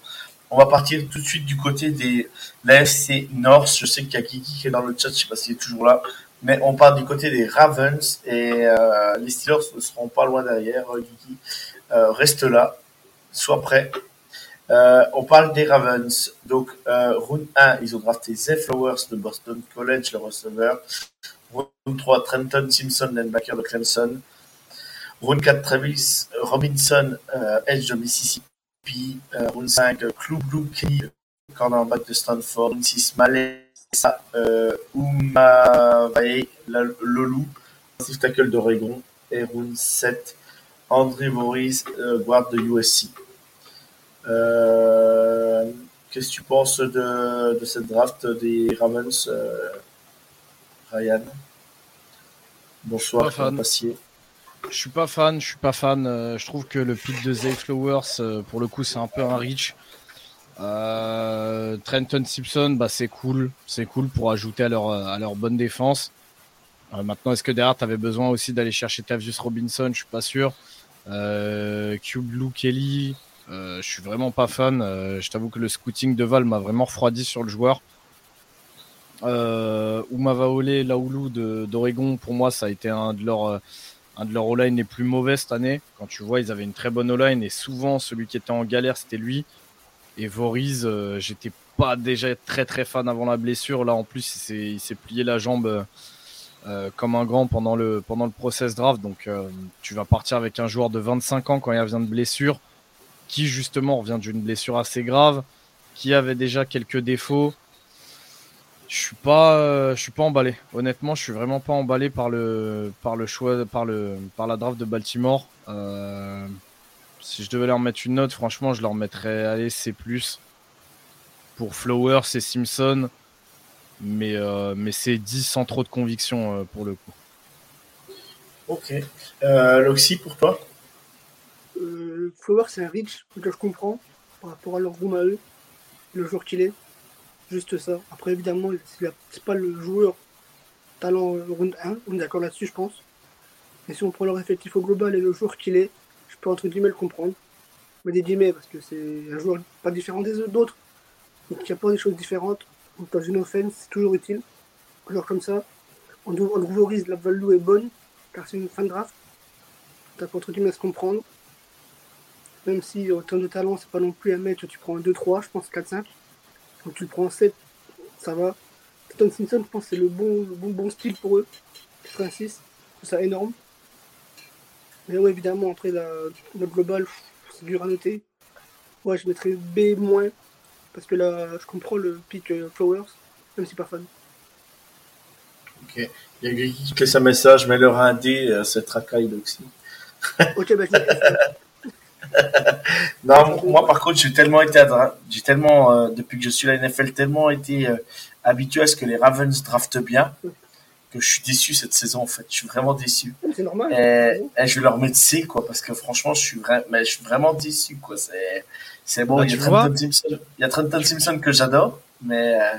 On va partir tout de suite du côté des l'AFC North. Je sais qu'il y a Kiki qui est dans le chat, je sais pas s'il est toujours là. Mais on part du côté des Ravens et euh, les Steelers ne seront pas loin derrière, Kiki. Reste là, sois prêt. On parle des Ravens. Donc, round 1, ils ont drafté Zay Flowers de Boston College, le receveur. Round 3, Trenton Simpson, linebacker de Clemson. Round 4, Travis Robinson, euh, edge de Mississippi. Euh, round 5, Clou Blue Kenny, cornerback de Stanford. Round 6, Malessa euh, Umavae Lolou, offensive tackle d'Oregon. Et round 7, André Maurice, euh, guard de USC. Euh, Qu'est-ce que tu penses de, de cette draft des Ravens, euh, Ryan? Bonsoir, Pas fan. Passier. Je suis pas fan, je suis pas fan. euh, je trouve que le pick de Zay Flowers, euh, pour le coup, c'est un peu un reach. Euh, Trenton Simpson, bah c'est cool, c'est cool pour ajouter à leur à leur bonne défense. Maintenant, est-ce que derrière, tu avais besoin aussi d'aller chercher Tavius Robinson? Je suis pas sûr. Euh, Cube Blue Kelly, je suis vraiment pas fan. Je t'avoue que le scouting de Val m'a vraiment refroidi sur le joueur. Euh, Umavaole Laoulou d'Oregon, pour moi, ça a été un de leurs euh, un de leurs O-line les plus mauvais cette année. Quand tu vois, ils avaient une très bonne O-line et souvent celui qui était en galère, c'était lui. Et Voriz, euh, j'étais pas déjà très très fan avant la blessure. Là, en plus, il s'est- plié la jambe euh, comme un grand pendant le, pendant le process draft. Donc, tu vas partir avec un joueur de 25 ans quand il revient de blessure, qui justement revient d'une blessure assez grave, qui avait déjà quelques défauts. Je suis pas, euh, je suis pas emballé. Honnêtement, je suis vraiment pas emballé par le, par le choix, par le, par la draft de Baltimore. Euh, si je devais leur mettre une note, franchement, je leur mettrais, allez, C+. Pour Flowers et Simpson. Mais, euh, mais c'est 10 sans trop de conviction euh, pour le coup. Ok. Euh, Loxy, pour toi? Euh, Flower, c'est un reach que je comprends par rapport à leur room à eux, le joueur qu'il est. Juste ça. Après, évidemment, c'est pas le joueur talent euh, round 1, on est d'accord là-dessus, je pense. Mais si on prend leur effectif au global et le joueur qu'il est, je peux entre guillemets le comprendre. Mais des guillemets, parce que c'est un joueur pas différent des autres. Donc il y a pas des choses différentes. Donc dans une offense, c'est toujours utile. Un comme ça. On, on la value est bonne, car c'est une fin de draft. T'as pas entre guillemets à se comprendre. Même si en termes de talent, c'est pas non plus un mec tu prends un 2-3, je pense 4-5. Tu prends en 7, ça va. Tom Simpson, je pense c'est le bon, le bon, bon style pour eux. 86, je ça énorme. Mais ouais, évidemment, après la, le global, c'est dur à noter. Ouais, je mettrais B-, parce que là, je comprends le pick euh, Flowers, même si pas fan. Ok. Il y a Guigui qui fait un message, mais leur un D, c'est Tracaille Loxy. Ok, bah je <laughs> Non, moi par contre, j'ai tellement été, j'ai tellement, euh, depuis que je suis à la NFL, tellement été euh, habitué à ce que les Ravens draftent bien, que je suis déçu cette saison en fait. Je suis vraiment déçu. c'est normal. Et, et je vais leur mettre C quoi, parce que franchement, je suis, vra- mais je suis vraiment déçu quoi. C'est, c'est bon. Bah, il, y vois. Trenton Simpson, il y a Trenton Simpson que j'adore, mais. euh,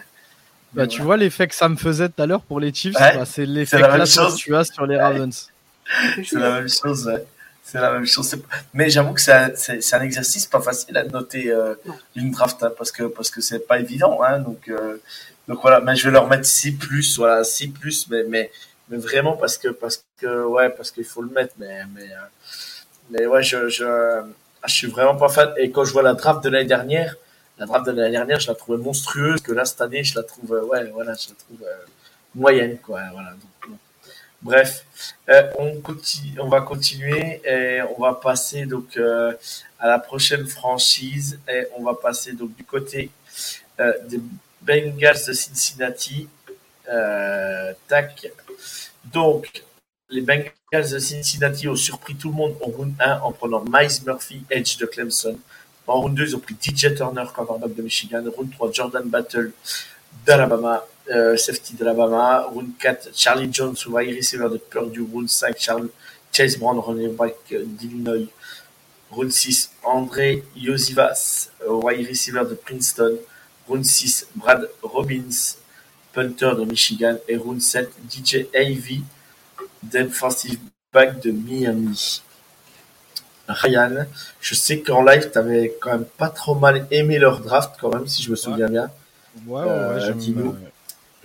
Bah, mais tu voilà. vois l'effet que ça me faisait tout à l'heure pour les Chiefs, Ouais, bah, c'est l'effet c'est la que même là chose. tu as sur les Ravens. C'est la même chose. ouais. C'est la même chose. Mais j'avoue que c'est un, un exercice pas facile à noter euh, une draft hein, parce que parce que c'est pas évident. Hein, donc euh, donc voilà. Mais je vais leur mettre 6 plus. Voilà 6 plus. Mais mais mais vraiment parce que parce que ouais parce qu'il faut le mettre. Mais mais euh, mais ouais je je ah, je suis vraiment pas fan. Et quand je vois la draft de l'année dernière, la draft de l'année dernière, je la trouvais monstrueuse. Que là cette année, je la trouve euh, ouais voilà je la trouve euh, moyenne quoi. Voilà. Donc. Bref, euh, on, va continuer et on va passer donc euh, à la prochaine franchise et on va passer donc du côté euh, des Bengals de Cincinnati. tac. Donc, les Bengals de Cincinnati ont surpris tout le monde en round 1 en prenant Miles Murphy, Edge de Clemson. En round 2, ils ont pris DJ Turner, quarterback de Michigan. Round 3, Jordan Battle d'Alabama, euh, safety d'Alabama. Round 4, Charlie Jones, wide receiver de Purdue. Round 5, Charles, Chase Brown, running back d'Illinois. Round 6, André Yosivas, wide receiver de Princeton. Round 6, Brad Robbins, punter de Michigan. Et round 7, DJ Avey, defensive back de Miami. Ryan, je sais qu'en live, tu avais quand même pas trop mal aimé leur draft, quand même, si je me souviens bien. Ouais, ouais, euh,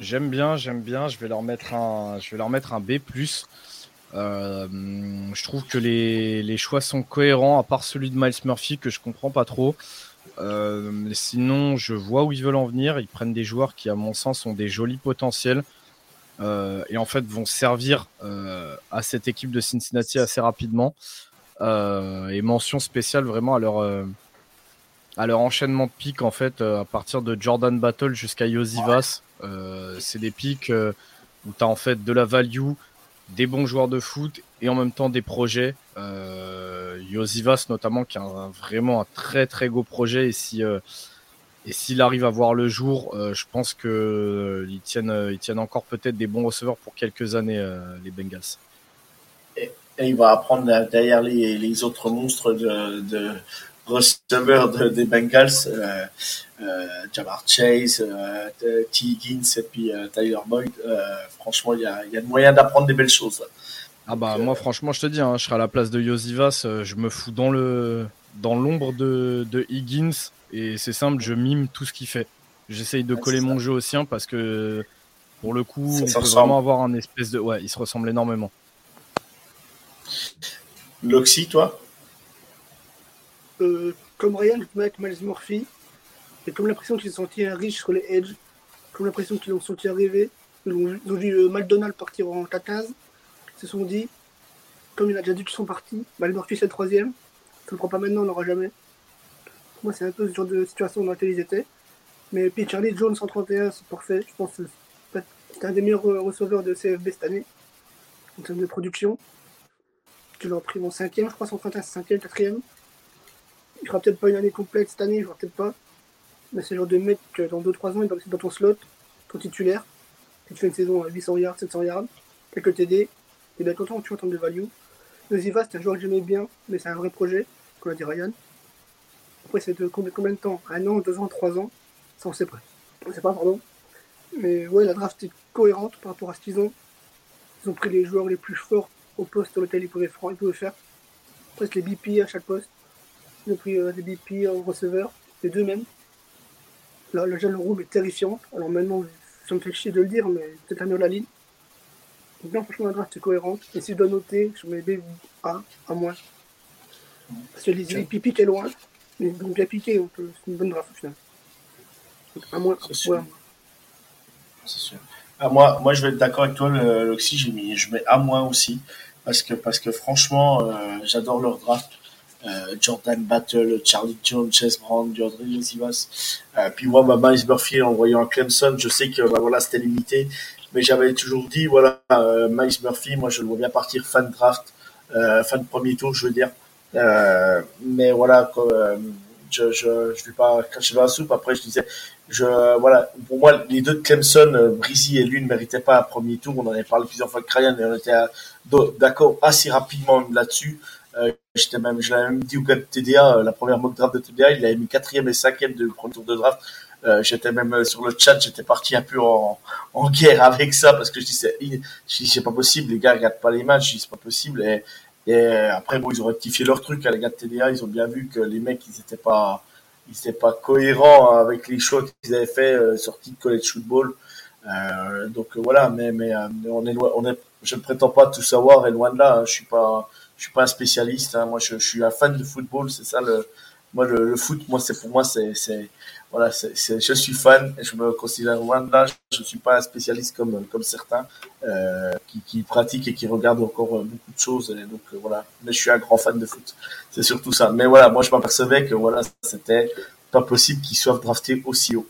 j'aime bien, j'aime bien. Je vais leur mettre un, je vais leur mettre un B+. Euh, je trouve que les, les, choix sont cohérents, à part celui de Miles Murphy que je comprends pas trop. sinon, je vois où ils veulent en venir. Ils prennent des joueurs qui, à mon sens, ont des jolis potentiels et en fait vont servir à cette équipe de Cincinnati assez rapidement. et mention spéciale vraiment à leur à leur enchaînement de pics en fait euh, à partir de Jordan Battle jusqu'à Yosivas. Euh, c'est des pics euh, où tu as en fait de la value, des bons joueurs de foot et en même temps des projets. Yosivas notamment qui a vraiment un très très beau projet et si et s'il arrive à voir le jour, je pense que ils tiennent ils tiennent encore peut-être des bons receveurs pour quelques années les Bengals. Et, il va apprendre derrière les, les autres monstres de receveurs des Bengals, euh, euh, Jamar Chase, euh, T. Higgins et puis Tyler Boyd. franchement, il y a, y a moyen d'apprendre des belles choses. Ah bah moi franchement je te dis, hein, je serai à la place de Yosivas, je me fous dans le dans l'ombre de, de, Higgins et c'est simple, je mime tout ce qu'il fait. J'essaye de coller mon jeu au sien parce que pour le coup, on peut vraiment avoir un espèce de ouais, il se ressemble énormément. Loxy, toi? Comme Ryan, mettre Miles Murphy. J'ai comme l'impression qu'ils sont sentis riche sur les edge. Comme l'impression qu'ils l'ont senti arriver. Ils ont, vu euh, McDonald partir en 15 Ils se sont dit, comme il a déjà dit qu'ils sont partis, Miles Murphy c'est le troisième. Ça ne prend pas maintenant, on l'aura jamais. Pour moi, c'est un peu ce genre de situation dans laquelle ils étaient. Mais puis Charlie Jones 131, c'est parfait. Je pense que c'est un des meilleurs receveurs de CFB cette année, en termes de production. Tu l'as pris mon cinquième, je crois, 131, c'est cinquième, quatrième. Il fera peut-être pas une année complète cette année, il fera peut-être pas. Mais c'est le genre de mec que dans 2-3 ans, il va dans ton slot, ton titulaire. tu fais une saison à 800 yards, 700 yards, quelques TD, t'es bien content, tu vois, en termes de value. Ziva, c'est un joueur que j'aimais bien, mais c'est un vrai projet, comme l'a dit Ryan. Après, c'est de combien, de temps? Un an, deux ans, trois ans? Ça, on sait pas. On sait pas, pardon. Mais ouais, la draft est cohérente par rapport à ce qu'ils ont. Ils ont pris les joueurs les plus forts au poste sur lequel ils pouvaient, ils pouvaient faire. Presque les BP à chaque poste. Ils ont pris euh, des BP en receveur, les deux mêmes. Là, le jeune room est terrifiant. Alors maintenant, ça me fait chier de le dire, mais peut-être la la ligne. Donc bien, franchement, la draft est cohérente. Et si je dois noter, je mets B A, à moins. Parce que les BP est loin, mais ils ont bien piqué, donc c'est une bonne draft au final. Donc à moins, c'est sûr. À moi, moi, je vais être d'accord avec toi, l'Oxy, j'ai mis, je mets à moins aussi. Parce que, parce que franchement, euh, j'adore leur draft. Euh, Jordan Battle, Charlie Jones, Chase Brown, Jordan Yosivas. Euh, puis moi, Miles Murphy en voyant Clemson, je sais que bah, voilà, c'était limité, mais j'avais toujours dit voilà, euh, Miles Murphy, moi je le vois bien partir fan draft, euh, fan premier tour, je veux dire. Mais voilà, je, je, je vais pas cracher dans la soupe. Après, je disais, je, voilà, pour moi, les deux de Clemson, Brizzy et lui ne méritaient pas un premier tour. On en avait parlé plusieurs fois avec Ryan et on était d'accord assez rapidement là-dessus. Euh, j'étais même, je l'avais même dit au gars de TDA, euh, la première mock draft de TDA, il avait mis quatrième et cinquième de premier tour de draft. Euh, j'étais même euh, sur le chat, j'étais parti un peu en, en, guerre avec ça parce que je dis c'est, pas possible, les gars regardent pas les matchs, c'est pas possible. Et, et après bon, ils ont rectifié leur truc, à hein, les gars de TDA, ils ont bien vu que les mecs ils étaient pas, ils étaient pas cohérents avec les choix qu'ils avaient fait euh, sortis de college football. Euh, donc voilà, mais mais on est on est, je ne prétends pas tout savoir et loin de là, hein, je suis pas je suis pas un spécialiste. Hein. Moi, je, suis un fan de football. C'est ça le, moi, le, foot, moi, c'est pour moi, c'est, voilà, je suis fan, je me considère loin de là, je suis pas un spécialiste comme comme certains euh, qui, pratiquent et qui regardent encore beaucoup de choses. Donc euh, voilà, mais je suis un grand fan de foot. C'est surtout ça. Mais voilà, moi, je m'apercevais que voilà, c'était pas possible qu'ils soient draftés aussi haut.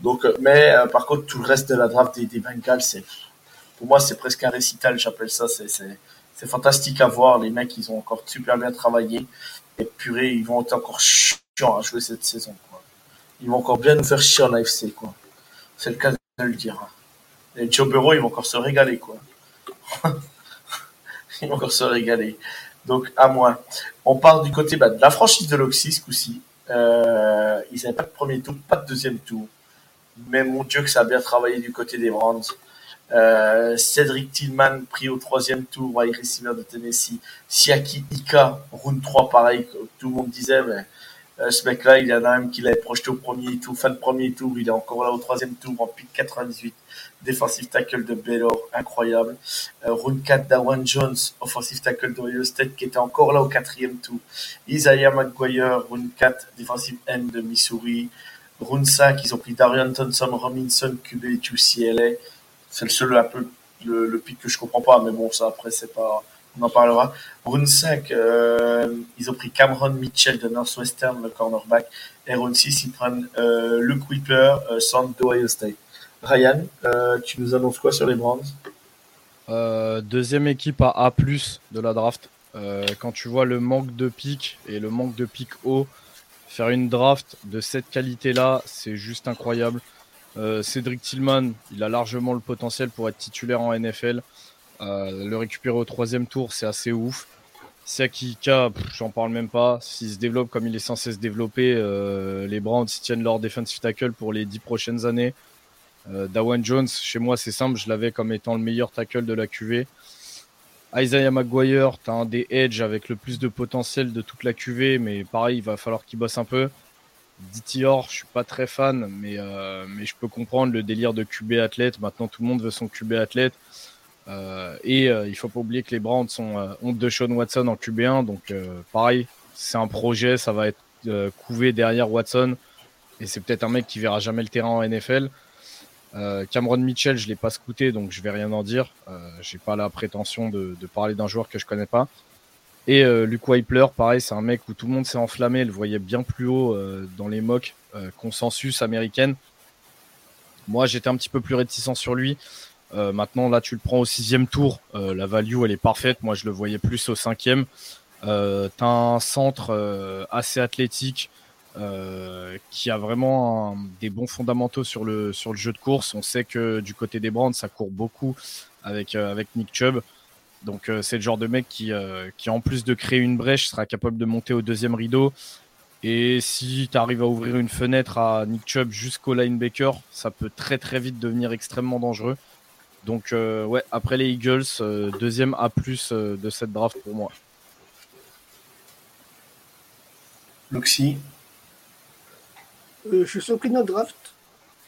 Donc, euh, mais par contre, tout le reste de la draft des, des Bengals, c'est pour moi, c'est presque un récital. J'appelle ça. C'est, c'est, fantastique à voir. Les mecs, ils ont encore super bien travaillé. Et purée, ils vont être encore chiants à jouer cette saison. Ils vont encore bien nous faire chier en AFC. Quoi. C'est le cas de le dire. Et Joe Burrow, ils vont encore se régaler. Quoi. <laughs> ils vont encore se régaler. Donc, à moins. On part du côté bah, de la franchise de l'Oxy ce coup-ci. Euh, ils n'avaient pas de premier tour, pas de deuxième tour. Mais mon Dieu que ça a bien travaillé du côté des Brands. Euh, Cédric Tillman pris au troisième tour, wide receiver de Tennessee. Siaki Ika, round 3, pareil, tout le monde disait, mais euh, ce mec-là, il y en a même qui l'avait projeté au premier tour, fin de premier tour, il est encore là au troisième tour, en pick 98. Defensive tackle de Baylor, incroyable. Euh, round 4, Dawan Jones, offensive tackle d'Ohio State, qui était encore là au quatrième tour. Isaiah McGuire, round 4, defensive end de Missouri. Round 5, ils ont pris Darian Thompson Robinson, QB UCLA c'est le seul un peu le, pic que je comprends pas, mais bon, ça après, c'est pas. On en parlera. Round 5, euh, ils ont pris Cameron Mitchell de Northwestern, le cornerback. Et round 6, ils prennent euh, Luke Whipper, euh, centre d'Ohio State. Ryan, euh, tu nous annonces quoi sur les Browns? Deuxième équipe à A, de la draft. quand tu vois le manque de pic et le manque de pic haut, faire une draft de cette qualité-là, c'est juste incroyable. Euh, Cédric Tillman, il a largement le potentiel pour être titulaire en NFL. Euh, le récupérer au troisième tour, c'est assez ouf. Siakika, j'en parle même pas. S'il se développe comme il est censé se développer, euh, les Browns tiennent leur defensive tackle pour les dix prochaines années. Dawan Jones, chez moi, c'est simple, je l'avais comme étant le meilleur tackle de la QV. Isaiah McGuire, tu un des edge avec le plus de potentiel de toute la QV, mais pareil, il va falloir qu'il bosse un peu. Ditior, je suis pas très fan, mais, euh, mais je peux comprendre le délire de QB athlète. Maintenant, tout le monde veut son QB athlète. Euh, et euh, il faut pas oublier que les Browns sont honte de Sean Watson en QB1. Donc, pareil, c'est un projet, ça va être couvé derrière Watson. Et c'est peut-être un mec qui verra jamais le terrain en NFL. Cameron Mitchell, je l'ai pas scouté, donc je vais rien en dire. J'ai pas la prétention de, parler d'un joueur que je connais pas. Et euh, Luke Weipler, pareil, c'est un mec où tout le monde s'est enflammé, le voyait bien plus haut euh, dans les mocks euh, consensus américaine. Moi, j'étais un petit peu plus réticent sur lui. maintenant, là, tu le prends au sixième tour. la value, elle est parfaite. Moi, je le voyais plus au cinquième. Euh, T'as un centre assez athlétique qui a vraiment des bons fondamentaux sur le, sur le jeu de course. On sait que du côté des Brands, ça court beaucoup avec, avec Nick Chubb. Donc euh, c'est le genre de mec qui, euh, qui, en plus de créer une brèche, sera capable de monter au deuxième rideau. Et si tu arrives à ouvrir une fenêtre à Nick Chubb jusqu'au linebacker, ça peut très très vite devenir extrêmement dangereux. Donc euh, ouais, après les Eagles, deuxième A de cette draft pour moi. Luxi Je suis surpris de notre draft.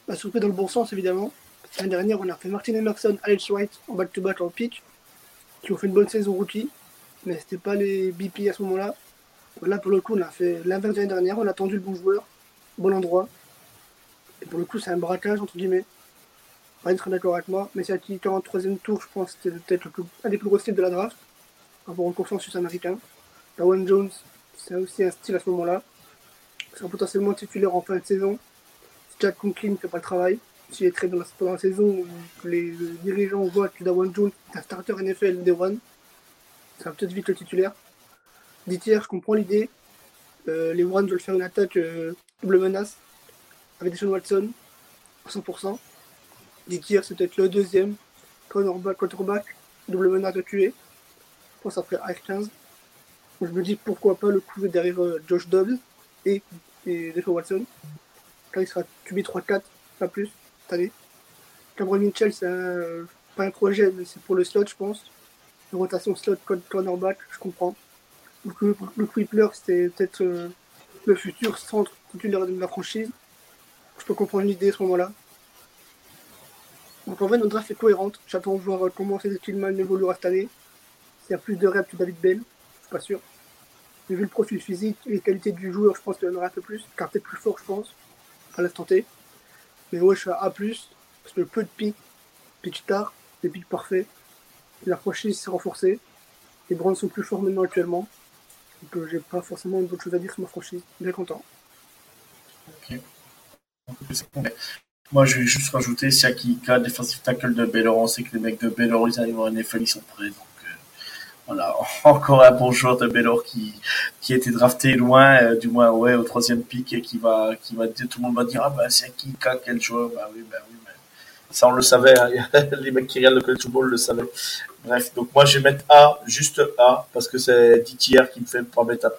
Pas surpris dans le bon sens évidemment. L'année dernière, on a fait Martin Emerson, Alex White en back-to-back en pitch qui ont fait une bonne saison rookie, mais c'était pas les BP à ce moment-là. Là, pour le coup, on a fait l'inverse de l'année dernière, on a attendu le bon joueur, bon endroit. Et pour le coup, c'est un braquage, entre guillemets. Pas être d'accord avec moi, mais c'est à qui 43 tour, je pense c'était peut-être un des plus gros styles de la draft, avoir un consensus américain. Dawan Jones, c'est aussi un style à ce moment-là. Sera potentiellement titulaire en fin de saison. Jack Conklin ne fait pas le travail s'il est très dans la, saison où les dirigeants voient que Dawan Jones est un starter NFL Day One, ça va peut-être vite le titulaire. Ditier, je comprends l'idée. Euh, les Warren veulent faire une attaque euh, double menace avec Deshaun Watson à 100%. Ditier, c'est peut-être le deuxième quarterback, quarterback double menace de tuer. Je pense après R15. Je me dis pourquoi pas le coup derrière euh, Josh Dobbs et, et Deshaun Watson. Là, il sera QB 3-4, pas plus année. Cameron Mitchell, c'est pas un projet, mais c'est pour le slot, je pense. Une rotation slot cornerback, je comprends. Le, le c'était peut-être euh, le futur centre titulaire de la franchise. Je peux comprendre l'idée à ce moment-là. Donc en vrai, notre draft est cohérente. J'attends de voir comment ces Tillman évoluera cette année. S'il y a plus de reps que David Bell, je suis pas sûr. Mais vu le profil physique et les qualités du joueur, je pense qu'il en aura un peu plus. Car peut-être plus fort, je pense, à l'instant T. Mais ouais, je suis à A, parce que peu de pics, petit tard, des pics parfaits. La franchise s'est renforcée. Les Browns sont plus forts maintenant actuellement. Donc euh, j'ai pas forcément d'autres choses à dire sur ma franchise. Bien content. Ok. Moi, je vais juste rajouter Siakika, défensif tackle de Baylor. On sait que les mecs de Baylor, ils arrivent en NFL, ils sont prêts. Voilà, <laughs> encore un bon joueur de Baylor qui, qui a été drafté loin, euh, du moins, ouais, au troisième pick et qui va, qui va dire, tout le monde va dire, ah, bah, Siakika, quel joueur? Bah oui, bah oui, mais ça, on le savait. Hein. <laughs> les mecs qui regardent le college football le savaient. Bref, donc moi, je vais mettre A, juste A, parce que c'est DTR qui me fait pas mettre A+.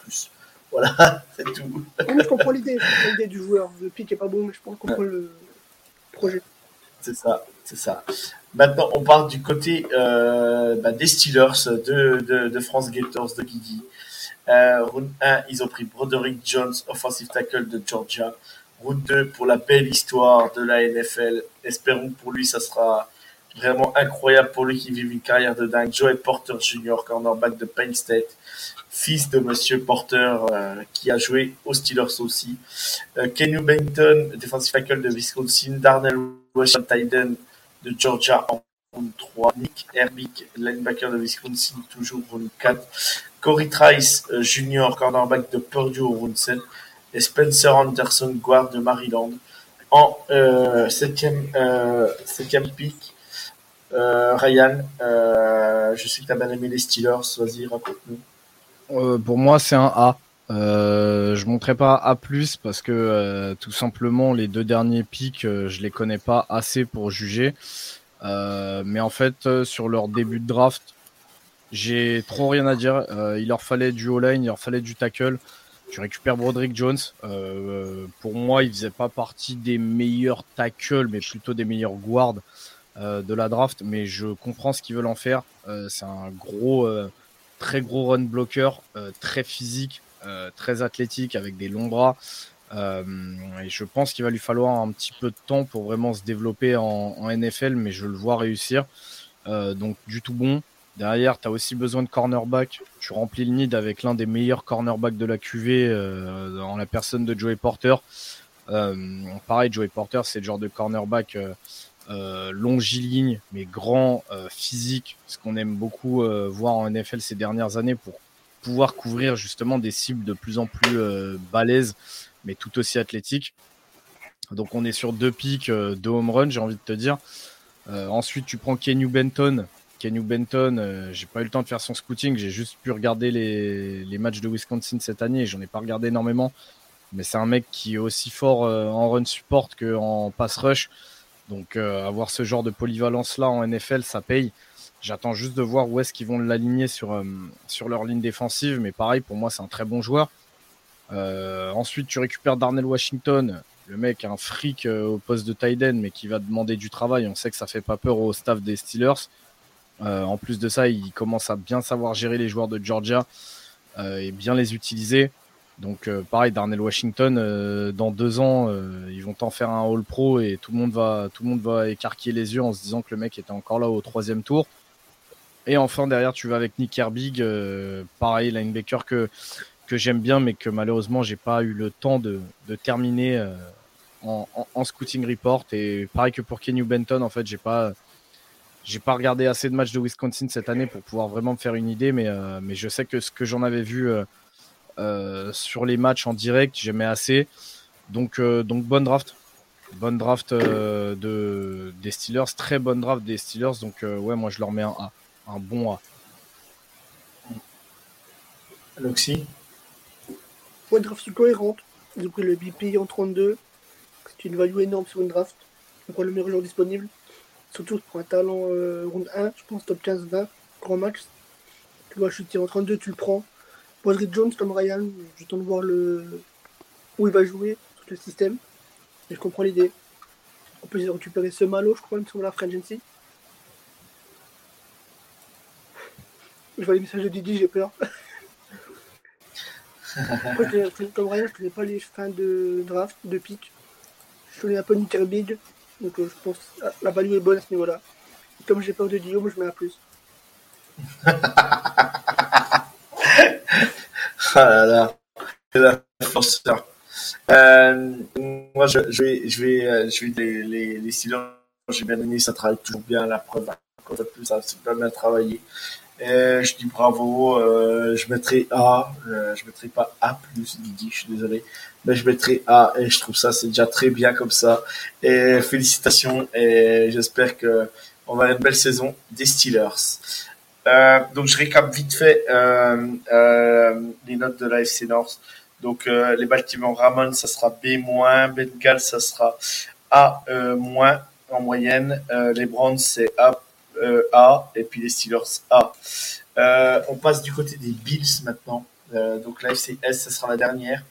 Voilà, <laughs> c'est tout. je comprends l'idée, l'idée du joueur. Le pick est pas bon, mais je pense qu'on comprend le projet. C'est ça, c'est ça. Maintenant, on parle du côté euh, bah, des Steelers de, de, de, France Gators de Guigui. Euh, round 1, ils ont pris Broderick Jones, offensive tackle de Georgia. Route 2 pour la belle histoire de la NFL. Espérons que pour lui, ça sera vraiment incroyable pour lui qui vive une carrière de dingue. Joey Porter Jr., cornerback de Penn State, fils de Monsieur Porter, euh, qui a joué aux Steelers aussi. Euh, Kenny Benton, defensive tackle de Wisconsin. Darnell Washington de Georgia en round 3. Nick Herbig, linebacker de Wisconsin, toujours round 4. Corey Trice euh, Jr., cornerback de Purdue au round 7 et Spencer Anderson, guard de Maryland. En euh, septième, euh, septième pick, euh, Ryan, euh, je sais que tu as bien aimé les Steelers, vas-y, raconte-nous. Euh, pour moi, c'est un A. Euh, je ne montrerai pas A+, parce que tout simplement, les deux derniers picks, je les connais pas assez pour juger. mais en fait, sur leur début de draft, j'ai trop rien à dire. il leur fallait du O-line, il leur fallait du tackle. Tu récupères Broderick Jones. Euh, pour moi, il faisait pas partie des meilleurs tackles, mais plutôt des meilleurs guards euh, de la draft. Mais je comprends ce qu'ils veulent en faire. Euh, c'est un gros, très gros run blocker, très physique, très athlétique, avec des longs bras. et je pense qu'il va lui falloir un petit peu de temps pour vraiment se développer en, NFL, mais je le vois réussir. donc du tout bon. Derrière, tu as aussi besoin de cornerback. Tu remplis le nid avec l'un des meilleurs cornerbacks de la QV euh, en la personne de Joey Porter. Euh, pareil, Joey Porter, c'est le genre de cornerback euh, euh longiligne, mais grand, physique, ce qu'on aime beaucoup voir en NFL ces dernières années pour pouvoir couvrir justement des cibles de plus en plus balèzes, mais tout aussi athlétiques. Donc on est sur deux pics, deux home runs, j'ai envie de te dire. ensuite, tu prends Kenny Benton, Kenny Benton, euh, j'ai pas eu le temps de faire son scouting, j'ai juste pu regarder les, matchs de Wisconsin cette année, j'en ai pas regardé énormément, mais c'est un mec qui est aussi fort euh, en run support qu'en pass rush, donc euh, avoir ce genre de polyvalence là en NFL, ça paye. J'attends juste de voir où est-ce qu'ils vont l'aligner sur, sur leur ligne défensive, mais pareil, pour moi, c'est un très bon joueur. ensuite, tu récupères Darnell Washington, le mec un fric au poste de end, mais qui va demander du travail. On sait que ça fait pas peur au staff des Steelers. Euh, en plus de ça, il commence à bien savoir gérer les joueurs de Georgia euh, et bien les utiliser. Donc euh, pareil, Darnell Washington, dans deux ans, ils vont en faire un All Pro et tout le monde va, tout le monde va écarquiller les yeux en se disant que le mec était encore là au troisième tour. Et enfin derrière, tu vas avec Nick Herbig, pareil linebacker que que j'aime bien, mais que malheureusement j'ai pas eu le temps de, terminer en, en, scouting report. Et pareil que pour Kenny Benton, en fait, j'ai pas pas regardé assez de matchs de Wisconsin cette année pour pouvoir vraiment me faire une idée, mais, euh, mais je sais que ce que j'en avais vu euh, euh, sur les matchs en direct, j'aimais assez. Donc, donc bonne draft. Bonne draft de, des Steelers, très bonne draft des Steelers. Donc ouais, moi je leur mets un A, un bon A. Loxy Ouais, draft cohérente. Ils ont pris le BP en 32. C'est une value énorme sur une draft. On prend le meilleur joueur disponible. Surtout pour un talent euh, round 1, je pense top 15-20, grand max. Tu vois, je suis en 32, tu le prends. Broderick Jones comme Ryan, j'attends de voir le... où il va jouer, sur le système. Et je comprends l'idée. On peut récupérer ce malo, je crois, il me semble, la Agency. Je vois les messages de Didi, j'ai peur. <laughs> Après, comme Ryan, je connais pas les fins de draft, de pick. Je connais un peu Big, donc euh, je pense que la value est bonne à ce niveau-là. Comme j'ai peur de Guillaume, je mets un plus. <laughs> Ah là là, c'est la force. Euh, moi, je, je vais, je vais, euh, je vais les, les, les Steelers, j'ai bien aimé, ça travaille toujours bien, la preuve, encore plus, ça a super bien travaillé. Et je dis bravo, euh, je mettrai A, euh, je mettrai pas A+, Didi, je suis désolé, mais je mettrai A, et je trouve ça, c'est déjà très bien comme ça. Et félicitations, et j'espère que on va avoir une belle saison des Steelers. Euh, donc je récap vite fait euh, euh, les notes de la FC North. Donc euh, les Baltimore Ravens, ça sera B-, Bengals, ça sera A- en moyenne. Euh, les Browns, c'est A, euh, A, et puis les Steelers A. Euh, on passe du côté des Bills maintenant. Euh, donc la FCS, ça sera la dernière.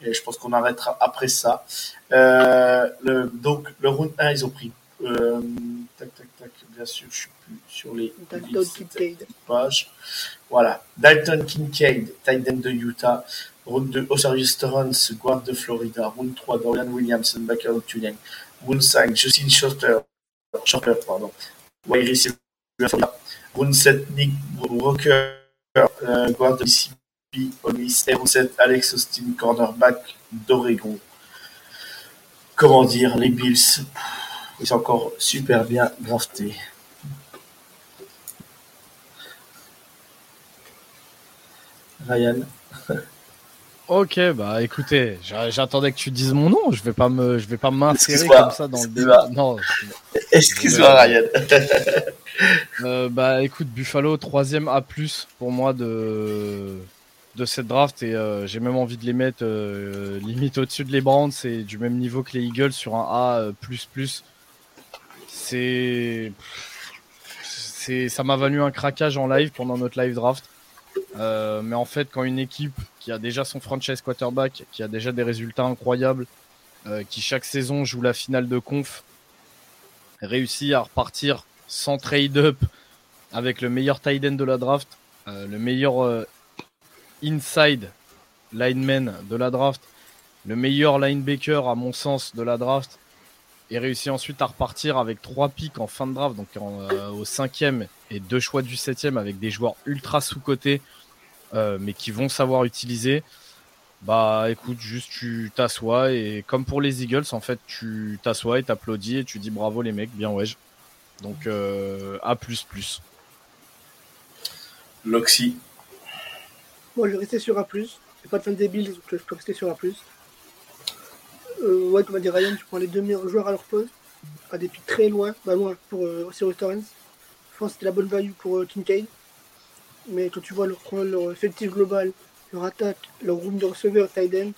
Et je pense qu'on arrêtera après ça. Euh, le, donc le round 1, ils ont pris. Euh, tac, tac, tac. Bien sûr, je suis plus sur les Dalton Bills, Kincaid. page. Voilà. Dalton Kincaid, tight end de Utah. Round 2, Osiris Torrance, guard de Florida. Round 3, Dorian Williamson, backer de Tulane. Round 5, Justin Shorter, Shorter pardon. Round 7, Nick Walker, euh, guard de Mississippi, Ole Miss. Et round 7, Alex Austin, cornerback d'Oregon. Comment dire, les Bills, ils sont encore super bien draftés. Ryan. <laughs> Ok, bah écoutez, j'a- j'attendais que tu dises mon nom. Je vais pas me, je vais pas m'insérer comme ça dans le débat. Non. Excuse-moi, Ryan. <laughs> Euh, bah écoute, Buffalo troisième A+ pour moi de de cette draft et euh, j'ai même envie de les mettre euh, limite au-dessus de les Browns et du même niveau que les Eagles sur un A++. euh, C'est c'est ça m'a valu un craquage en live pendant notre live draft. Mais en fait, quand une équipe qui a déjà son franchise quarterback, qui a déjà des résultats incroyables, euh, qui chaque saison joue la finale de conf, réussit à repartir sans trade-up avec le meilleur tight end de la draft, euh, le meilleur euh, inside lineman de la draft, le meilleur linebacker à mon sens de la draft, et réussit ensuite à repartir avec trois picks en fin de draft, donc au cinquième et deux choix du septième avec des joueurs ultra sous-cotés, euh, mais qui vont savoir utiliser. Bah écoute, juste tu t'assois et comme pour les Eagles, en fait, tu t'assois et t'applaudis et tu dis bravo les mecs, bien ouais. Donc euh, A++. Loxy. Moi, je vais rester sur A+. Je suis pas de fan des Bills, donc je peux rester sur A+. Euh, ouais, comme a dit Ryan, tu prends les deux meilleurs joueurs à leur poste, à des pics très loin, bah loin pour euh, Cyrus Torrance. Je pense que c'était la bonne value pour euh, Kincaid. Mais quand tu vois leur, leur effectif global, leur attaque, leur room de receveur, tight end,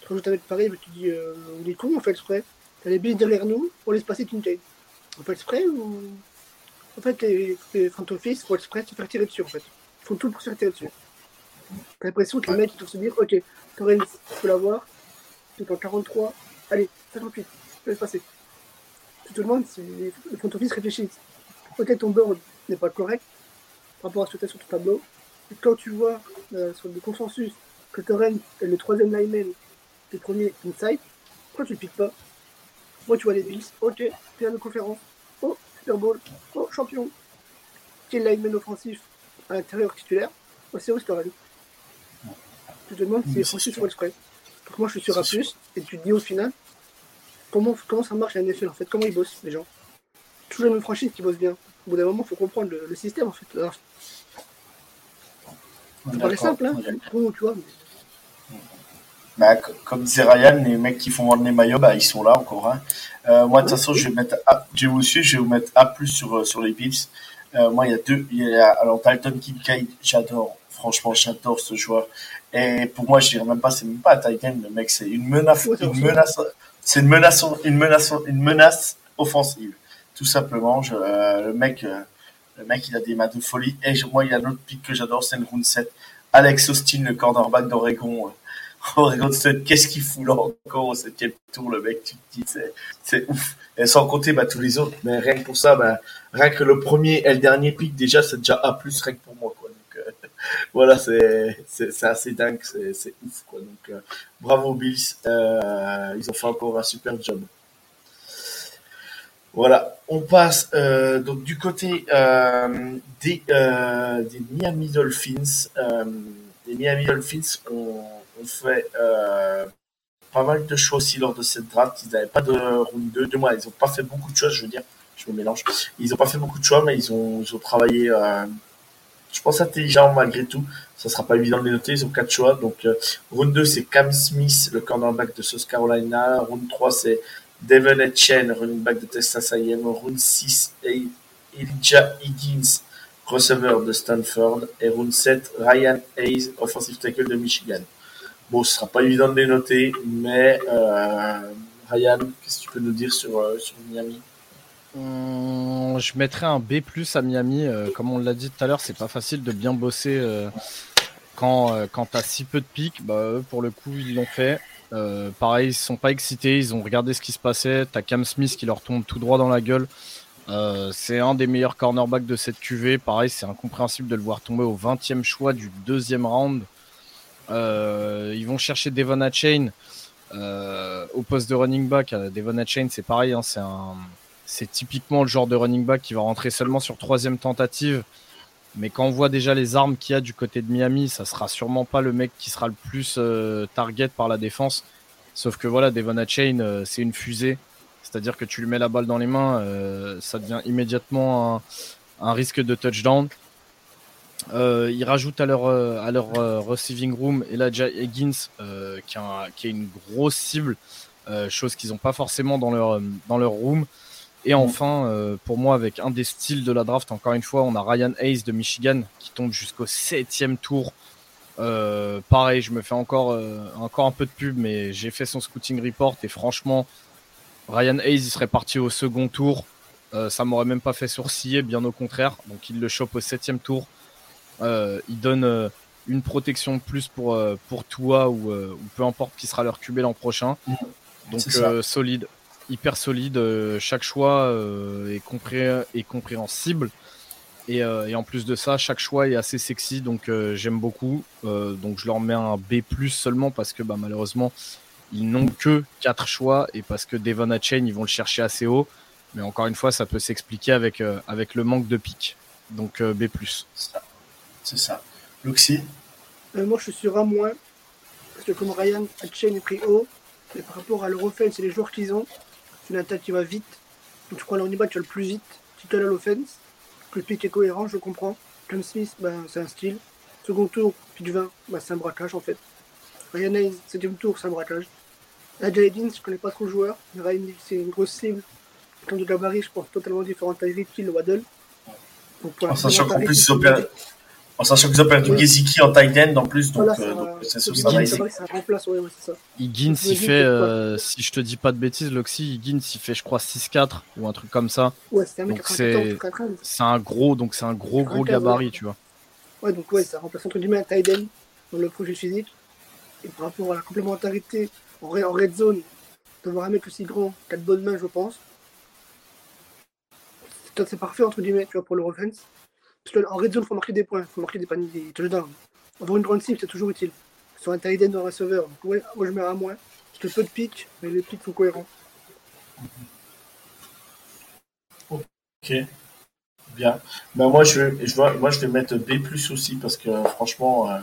tu rajoutes avec pareil, bah, tu dis, euh, on est con, on fait exprès. T'as les Bills derrière nous, on laisse passer Kincaid. On fait exprès ou? En fait, les, les front office font exprès se faire tirer dessus, en fait. Ils font tout pour se faire tirer dessus. T'as l'impression que les mecs ils doivent se dire ok, Torrens, tu peux l'avoir, c'est en 43, allez, 58, je laisse passer. Tout le monde, c'est le front office réfléchit. Peut-être ton board n'est pas correct par rapport à ce que tu as sur ton tableau. Et quand tu vois euh, sur le consensus que Torrens est le troisième lineman, le premier inside, pourquoi tu le piques pas? Moi tu vois les Bills, ok, finale de conférence, oh, Super Bowl, oh, champion. Quel lineman offensif à l'intérieur titulaire? Oh, c'est où Torrens tu te demandes si c'est franchises sûr. font exprès. Donc moi je suis sur A+, C'est et tu te dis au final, comment, comment ça marche la NFL en fait, comment ils bossent les gens? Toujours les mêmes franchises qui bossent bien. Au bout d'un moment, il faut comprendre le, le système en fait. Alors, simple, hein, Bon, tu vois, mais Bah, comme disait Ryan, les mecs qui font vendre les maillots, bah, ils sont là encore. Hein. Euh, moi, de toute façon, je vais mettre A, je vais vous suivre, je vais vous mettre A+, sur, euh, sur les Bills. Euh, moi, il y a deux, il y a, alors, Dalton Kincaid, j'adore. Franchement, j'adore ce joueur. Et pour moi, je dirais même pas, c'est même pas un tight end, le mec, c'est une menace, Ouais, une menace, c'est une menace, une menace, une menace offensive. Tout simplement, euh, le mec, euh, le mec, il a des mains de folie. Et moi, il y a un autre pick que j'adore, c'est le round 7. Alex Austin, le cornerback d'Oregon. euh, <laughs> Oregon qu'est-ce qu'il fout là encore au septième tour, le mec, tu te dis, c'est, ouf. Et sans compter, bah, tous les autres. Mais rien que pour ça, bah, rien que le premier et le dernier pick, déjà, c'est déjà A+, rien que pour moi, quoi. Donc, <laughs> voilà, c'est, assez dingue, c'est, ouf, quoi. Donc, bravo Bills, ils ont fait encore un super job. Voilà, on passe euh, donc du côté euh, des, euh, des Miami Dolphins. Les Miami Dolphins ont, fait euh, pas mal de choix aussi lors de cette draft. Ils n'avaient pas de round 2, de moi, ils n'ont pas fait beaucoup de choix, je veux dire, je me mélange. Ils n'ont pas fait beaucoup de choix, mais ils ont, ils ont travaillé, je pense, intelligent malgré tout. Ça sera pas évident de les noter, ils ont quatre choix. Donc, round 2, c'est Cam Smith, le cornerback de South Carolina. Round 3, c'est Devon Etchen, running back de Texas A&M. Round 6, Elijah Higgins, receveur de Stanford. Et round 7, Ryan Hayes, offensive tackle de Michigan. Bon, ce sera pas évident de les noter, mais euh, Ryan, qu'est-ce que tu peux nous dire sur, euh, sur Miami? Hum, Je mettrais un B+ à Miami. Euh, comme on l'a dit tout à l'heure, c'est pas facile de bien bosser quand quand t'as si peu de pics. Bah, pour le coup, ils l'ont fait. Pareil, ils sont pas excités. Ils ont regardé ce qui se passait. T'as Cam Smith qui leur tombe tout droit dans la gueule. c'est un des meilleurs cornerbacks de cette QV. Pareil, c'est incompréhensible de le voir tomber au 20e choix du deuxième round. Euh, ils vont chercher Devon Chain euh, au poste de running back. Euh, Devon Chain, c'est pareil, hein, c'est typiquement le genre de running back qui va rentrer seulement sur troisième tentative. Mais quand on voit déjà les armes qu'il y a du côté de Miami, ça sera sûrement pas le mec qui sera le plus target par la défense. Sauf que voilà, Devon Chain, c'est une fusée. C'est-à-dire que tu lui mets la balle dans les mains, ça devient immédiatement un, risque de touchdown. Euh, ils rajoutent à leur, euh, à leur euh, receiving room Elijah Higgins, qui, qui est une grosse cible, chose qu'ils n'ont pas forcément dans leur room. Et mm. enfin, pour moi, avec un des styles de la draft, encore une fois, on a Ryan Hayes de Michigan qui tombe jusqu'au septième tour. pareil, je me fais encore, encore un peu de pub, mais j'ai fait son scouting report et franchement, Ryan Hayes, il serait parti au second tour. ça m'aurait même pas fait sourciller, bien au contraire. Donc il le chope au septième tour. Euh, il donne euh, une protection de plus pour, euh, pour toi ou, peu importe qui sera leur QB l'an prochain. Mm. Donc solide, hyper solide. chaque choix est, est, compréhensible. Et, et, en plus de ça, chaque choix est assez sexy, donc j'aime beaucoup. donc je leur mets un B seulement parce que bah, malheureusement, ils n'ont que 4 choix et parce que Devon Chain, ils vont le chercher assez haut. Mais encore une fois, ça peut s'expliquer avec, avec le manque de pic. Donc B. C'est ça. Luxi euh, Moi, je suis sur un moins. Parce que comme Ryan, Hatchen est pris haut. Mais par rapport à leur offense et les joueurs qu'ils ont, c'est une attaque qui va vite. Donc, je crois que tu vas le plus vite. Tu te l'offense. Le pick est cohérent, je comprends. Clem Smith, ben, c'est un style. Second tour, pick 20, ben, c'est un braquage en fait. Ryan Hayes, septième tour, c'est un braquage. Edins, je connais pas trop le joueur. Ryan, c'est une grosse cible. Comme de gabarit, je pense totalement différent à Tyreek Kill, le Waddle. en sachant qu'en plus, ils opèrent, en sachant qu'ils ont perdu Geziki en tight end en plus, donc c'est sûr ça va Higgins, il fait, euh, si je te dis pas de bêtises, Loxy, Higgins, il fait, je crois, 6-4 ou un truc comme ça. Ouais, c'est C'est un gros, donc c'est un gros, gros gabarit, tu vois. Ouais, donc ouais, ça remplace entre guillemets un tight end dans le projet physique. Et par rapport à la complémentarité en, red zone, d'avoir un mec aussi grand, qui a de bonnes mains, je pense. C'est parfait, entre guillemets, tu vois, pour le offense. Parce qu'en red zone, il faut marquer des points, il faut marquer des paniers, des touchdowns. Avoir une grande cible, c'est toujours utile. Sur un tight end ou un receveur. Donc, ouais, moi je mets à moins. Parce que peu de pics, mais les pics sont cohérents. Ok. Bien. Ben moi, je, je, vois, moi, je vais mettre B aussi parce que franchement, euh,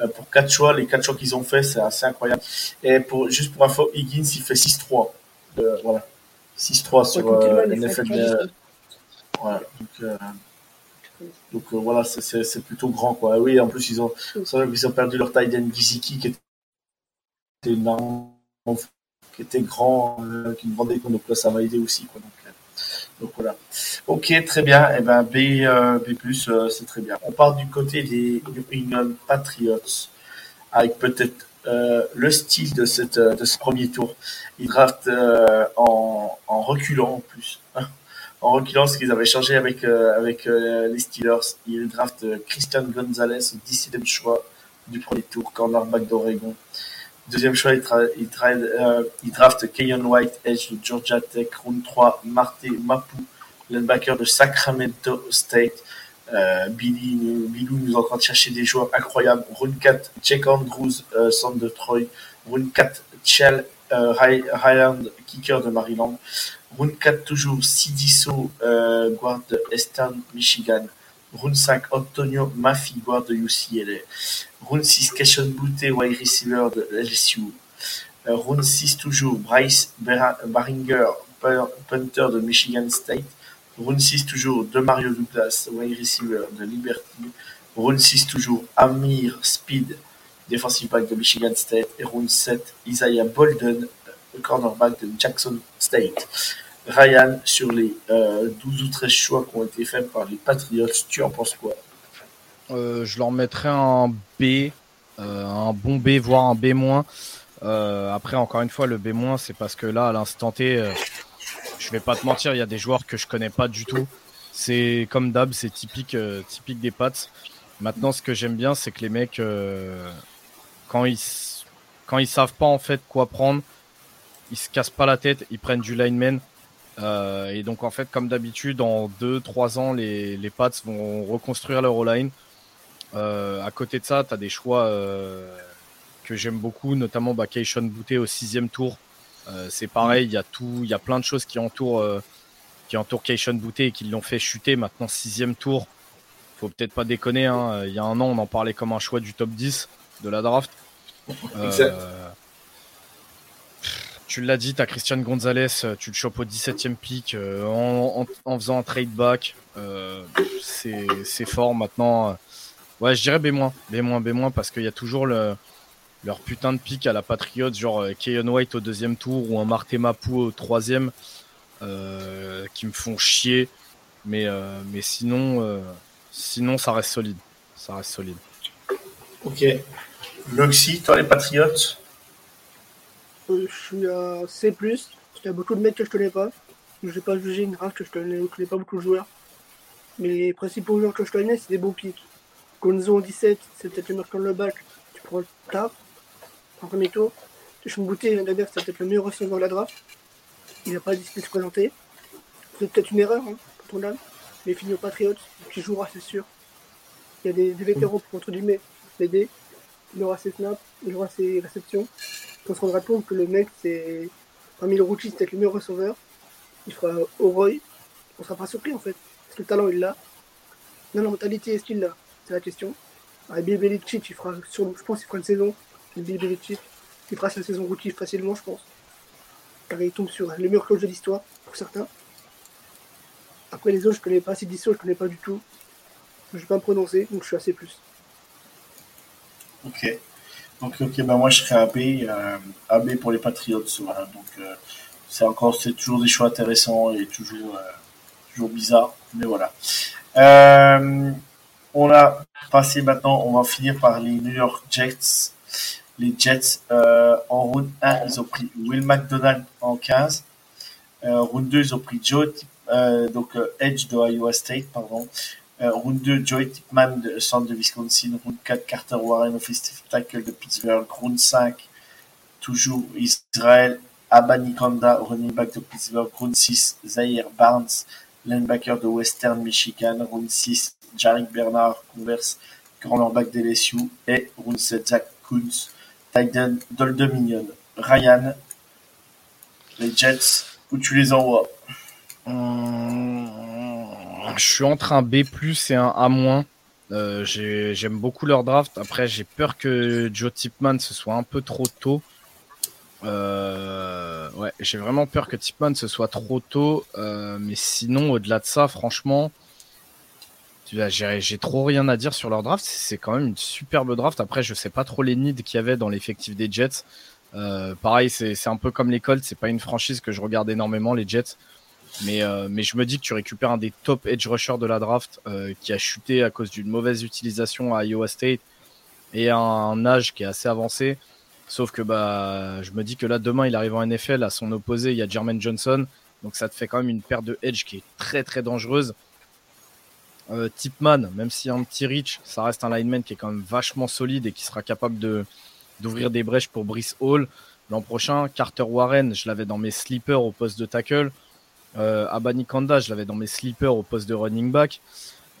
euh, pour 4 choix, les 4 choix qu'ils ont fait, c'est assez incroyable. Et pour, juste pour info, Higgins, il fait 6-3. Euh, voilà. 6-3 sur euh, NFL. Voilà. Donc, donc euh, voilà, c'est plutôt grand quoi. oui, en plus ils ont, ils ont perdu leur taille Giziki qui était énorme, qui était grand, euh, qui nous vendait donc là ça va aider aussi quoi. Donc, euh, donc voilà. Ok, très bien. Et eh ben B, B+, c'est très bien. On part du côté des New England Patriots avec peut-être le style de, cette, de ce premier tour. Ils draftent en, en reculant en plus <laughs> en reculant ce qu'ils avaient changé avec, euh, avec euh, les Steelers. Ils draftent euh, Christian Gonzalez au 17e choix du premier tour, cornerback d'Oregon. Deuxième choix, ils, il, draftent Keyon White, Edge de Georgia Tech. Round 3, Marte Mapu, linebacker de Sacramento State. Billy, Billy nous est en train de chercher des joueurs incroyables. Round 4, Jake Andrews, centre de Troy. Round 4, Chell Highland, kicker de Maryland. Round 4 toujours, Sidiso, euh, guard de Eastern Michigan. Round 5, Antonio Mafi, guard de UCLA. Round 6, Keshon Boutte, wide receiver de LSU. Euh, round 6 toujours, Bryce Baringer, punter de Michigan State. Round 6 toujours, de Mario Douglas, wide receiver de Liberty. Round 6 toujours, Amir Speed, defensive back de Michigan State. Et round 7, Isaiah Bolden, cornerback de Jackson State. Ryan, sur les 12 euh, ou 13 choix qui ont été faits par les Patriots, tu en penses quoi? Euh, Je leur mettrais un B, euh, un bon B, voire un B-. après, encore une fois, le B-, c'est parce que là, à l'instant T, je vais pas te mentir, il y a des joueurs que je connais pas du tout. C'est comme d'hab, c'est typique, typique des Pats. Maintenant, ce que j'aime bien, c'est que les mecs, quand ils quand ils savent pas en fait quoi prendre, ils se cassent pas la tête, ils prennent du lineman. Euh, et donc en fait, comme d'habitude, en 2-3 ans, les, les Pats vont reconstruire leur line. Euh, à côté de ça, tu as des choix euh, que j'aime beaucoup, notamment bah, Keishon Bouté au sixième tour. C'est pareil, il y a y a plein de choses qui entourent, qui entourent Keishon Bouté et qui l'ont fait chuter. Maintenant, sixième tour, faut peut-être pas déconner. Hein. Il y a un an, on en parlait comme un choix du top 10 de la draft. Exact tu l'as dit, tu as Christian Gonzalez, euh, tu le chopes au 17e pick euh, en, en, faisant un trade back. Euh, c'est fort maintenant. Ouais, je dirais B-, B-, B- parce qu'il y a toujours le, leur putain de pick à la Patriot, genre Keyon White au deuxième tour ou un Marté Mapou au troisième, qui me font chier. Mais, mais sinon, sinon, ça reste solide. Ça reste solide. Ok. Luxi, toi les Patriots je suis à C+. Il y a beaucoup de mecs que je connais pas. Je vais pas juger une race que je connais, connais pas beaucoup de joueurs. Mais les principaux joueurs que je connais, c'est des bons pics. Gonzo en 17, c'est peut-être le meilleur le bac. Tu prends le tard en premier tour. Bouté, dernière, c'est peut-être le meilleur receveur de la draft. Il n'a pas de se présenter. C'est peut-être une erreur hein, pour ton âme. Mais il finit au Patriots, qui jouera, c'est sûr. Il y a des, des vétérans pour, entre guillemets, l'aider. Il aura ses snaps, il aura ses réceptions on se rendra compte que le mec, c'est parmi le rookies, c'est peut-être le meilleur receveur. Il fera au Roy. On sera pas surpris en fait. Parce que le talent, il l'a. Non, la mentalité, est-ce qu'il l'a? C'est la question. Ah, Bill Belichick, il fera, sur, je pense qu'il fera une saison. Bill Belichick, il fera sa saison rookie facilement, je pense. Car il tombe sur le meilleur coach de l'histoire, pour certains. Après, les autres, je connais pas. C'est je connais pas du tout. Je vais pas me prononcer, donc je suis assez plus. Ok. Donc, ok, ben moi je serais AB, euh, AB pour les Patriots. Donc, euh, c'est encore, c'est toujours des choix intéressants et toujours, euh, toujours bizarre, mais voilà. Euh, on a passé maintenant, on va finir par les New York Jets. Les Jets, en round 1, ils ont pris Will McDonald en 15. Euh, round 2, ils ont pris Joe, donc Edge de Iowa State, pardon. Euh, round 2, Joey Tipman de centre de Wisconsin. Round 4, Carter Warren, offensive tackle de Pittsburgh. Round 5, toujours Israël Abanikanda, running back de Pittsburgh. Round 6, Zaire Barnes, linebacker de Western Michigan. Round 6, Jarek Bernard, converse, cornerback de LSU. Et round 7, Zach Kunz, Titan d'Old Dominion. Ryan, les Jets, où tu les envoies? Hum, je suis entre un B et un A-. Euh, j'aime beaucoup leur draft. Après, j'ai peur que Joe Tipman ce soit un peu trop tôt. Euh, ouais, j'ai vraiment peur que Tipman ce soit trop tôt. Euh, mais sinon, au-delà de ça, franchement, j'ai trop rien à dire sur leur draft. C'est quand même une superbe draft. Après, je sais pas trop les needs qu'il y avait dans l'effectif des Jets. pareil, c'est un peu comme les Colts. C'est pas une franchise que je regarde énormément, les Jets. Mais, euh, mais je me dis que tu récupères un des top edge rushers de la draft euh, qui a chuté à cause d'une mauvaise utilisation à Iowa State et un, âge qui est assez avancé. Sauf que bah, je me dis que là, demain, il arrive en NFL. À son opposé, il y a Jermaine Johnson. Donc ça te fait quand même une paire de edge qui est très très dangereuse. Euh, Tipman, même a un petit reach, ça reste un lineman qui est quand même vachement solide et qui sera capable d'ouvrir des brèches pour Brice Hall. L'an prochain, Carter Warren, je l'avais dans mes sleepers au poste de tackle. Euh, Abani Kanda, je l'avais dans mes sleepers au poste de running back.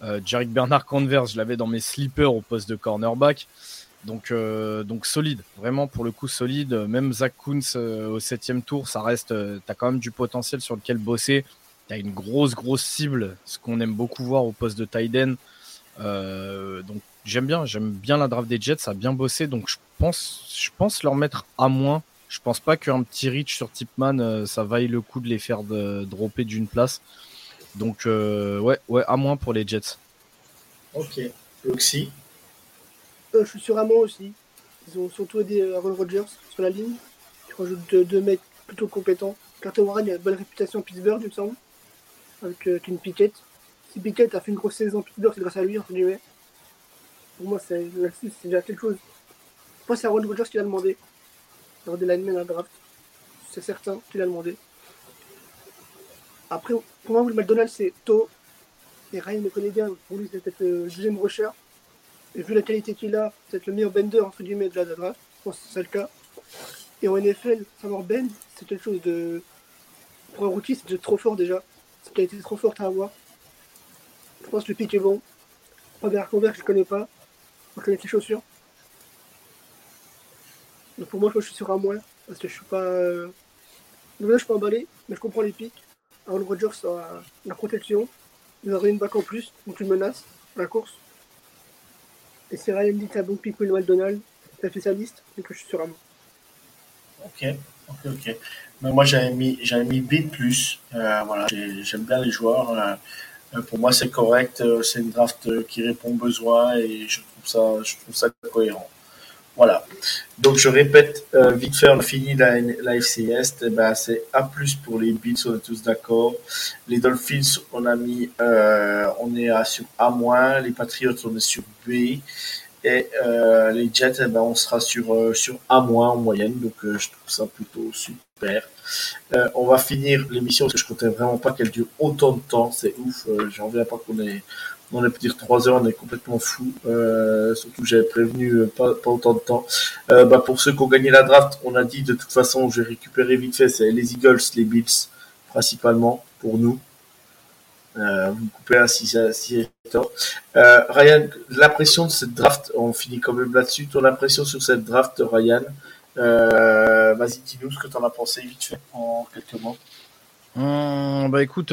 Euh, Jarek Bernard Converse, je l'avais dans mes sleepers au poste de cornerback. Donc, euh, donc solide, vraiment pour le coup solide. Même Zach Kuntz euh, au septième tour, ça reste, tu as quand même du potentiel sur lequel bosser. Tu as une grosse, grosse cible, ce qu'on aime beaucoup voir au poste de Tyden. donc j'aime bien, j'aime bien la draft des Jets, ça a bien bossé, donc je pense, je pense leur mettre à moins. Je pense pas qu'un petit reach sur Tipman, ça vaille le coup de les faire de, dropper d'une place. Donc ouais, ouais, à moins pour les Jets. Ok. Loxy Je suis sur à moins aussi. Ils ont surtout aidé Aaron Rodgers sur la ligne. Ils rajoutent deux, mecs plutôt compétents. Carter Warren a une bonne réputation à Pittsburgh, il me semble, avec euh, Ken Pickett. Si Pickett a fait une grosse saison à Pittsburgh, c'est grâce à lui, entre guillemets. Pour moi, c'est déjà quelque chose. Moi, c'est Aaron Rodgers qui l'a demandé. Lors des linemen à draft. C'est certain qu'il l'a demandé. Après, pour moi, le McDonald's, c'est tôt. Et Ryan me connaît bien. Pour lui, c'est peut-être le deuxième rusher. Et vu la qualité qu'il a, c'est le meilleur bender, entre guillemets, de la draft. Je pense que c'est le cas. Et en NFL, savoir bend, c'est quelque chose de. Pour un rookie, c'est trop fort déjà. C'est une qualité trop forte à avoir. Je pense que le pic est bon. Robert Convert, je ne connais pas. Je connais les chaussures. Donc pour moi, je suis sur un moins. Parce que je suis pas. Euh... Donc là, je suis pas emballé, mais je comprends les pics. Aaron Rodgers a la protection. Il aurait une bac en plus, donc une menace la course. Et si Ryan dit un bon pic pour McDonald's, ça fait sa que je suis sur un moins. Ok, ok, ok. Mais moi, j'avais mis, j'avais mis B+. Euh, voilà, j'aime bien les joueurs. Euh, euh, pour moi, c'est correct. C'est une draft qui répond aux besoins et je trouve ça, je trouve ça cohérent. Voilà. Donc, je répète vite fait, on a fini la, FCS. Eh ben, c'est A+, pour les Bills, on est tous d'accord. Les Dolphins, on a mis, on est à, sur A-. Les Patriots, on est sur B. Et euh, les Jets, eh ben, on sera sur, euh, sur A- en moyenne, donc euh, je trouve ça plutôt super. on va finir l'émission parce que je comptais vraiment pas qu'elle dure autant de temps, c'est ouf. J'en reviens pas qu'on est, on est peut dire 3 heures, on est complètement fou. surtout j'avais prévenu pas, pas autant de temps. bah, pour ceux qui ont gagné la draft, on a dit de toute façon, je vais récupérer vite fait, c'est les Eagles, les Bills principalement pour nous. Euh, vous coupez un si, si euh, Ryan, l'impression de cette draft, on finit quand même là-dessus. Ton impression sur cette draft, Ryan? Euh, Vas-y, dis-nous ce que tu en as pensé vite fait en quelques mots. Hum, bah écoute,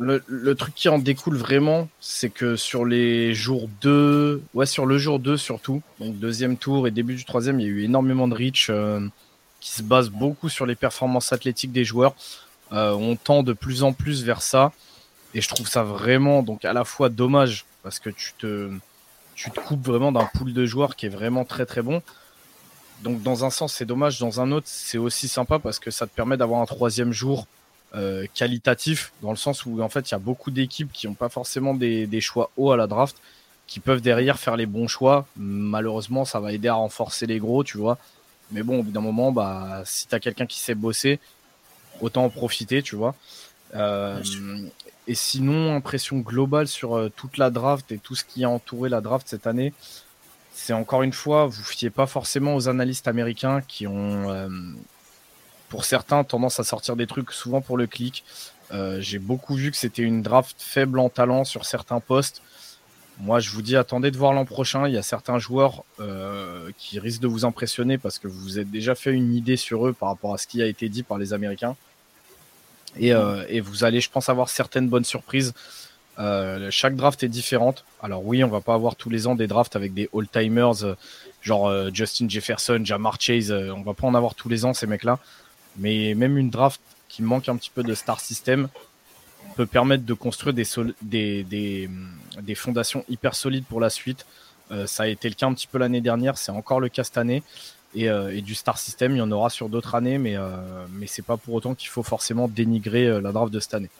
le, truc qui en découle vraiment, c'est que sur les jours 2, ouais, sur le jour 2 surtout, donc deuxième tour et début du troisième, il y a eu énormément de reach qui se base beaucoup sur les performances athlétiques des joueurs. Euh, on tend de plus en plus vers ça. Et je trouve ça vraiment, donc à la fois dommage, parce que tu te, tu te coupes vraiment d'un pool de joueurs qui est vraiment très très bon. Donc dans un sens c'est dommage, dans un autre c'est aussi sympa parce que ça te permet d'avoir un troisième jour euh, qualitatif, dans le sens où en fait il y a beaucoup d'équipes qui n'ont pas forcément des, des, choix hauts à la draft, qui peuvent derrière faire les bons choix. Malheureusement ça va aider à renforcer les gros, tu vois. Mais bon, au bout d'un moment, bah, si tu as quelqu'un qui sait bosser, autant en profiter, tu vois. Euh, et sinon, impression globale sur euh, toute la draft et tout ce qui a entouré la draft cette année, c'est encore une fois, vous fiez pas forcément aux analystes américains qui ont, euh, pour certains, tendance à sortir des trucs souvent pour le clic. J'ai beaucoup vu que c'était une draft faible en talent sur certains postes. Moi, je vous dis, attendez de voir l'an prochain. Il y a certains joueurs qui risquent de vous impressionner parce que vous vous êtes déjà fait une idée sur eux par rapport à ce qui a été dit par les Américains. Euh, et, vous allez, je pense, avoir certaines bonnes surprises. Euh, chaque draft est différente. Alors oui, on va pas avoir tous les ans des drafts avec des all-timers, euh, genre Justin Jefferson, Jamar Chase. on va pas en avoir tous les ans ces mecs-là. Mais même une draft qui manque un petit peu de star system peut permettre de construire des, des, fondations hyper solides pour la suite. ça a été le cas un petit peu l'année dernière, c'est encore le cas cette année. Euh, et, du star system, il y en aura sur d'autres années, mais, euh, mais c'est pas pour autant qu'il faut forcément dénigrer euh, la draft de cette année.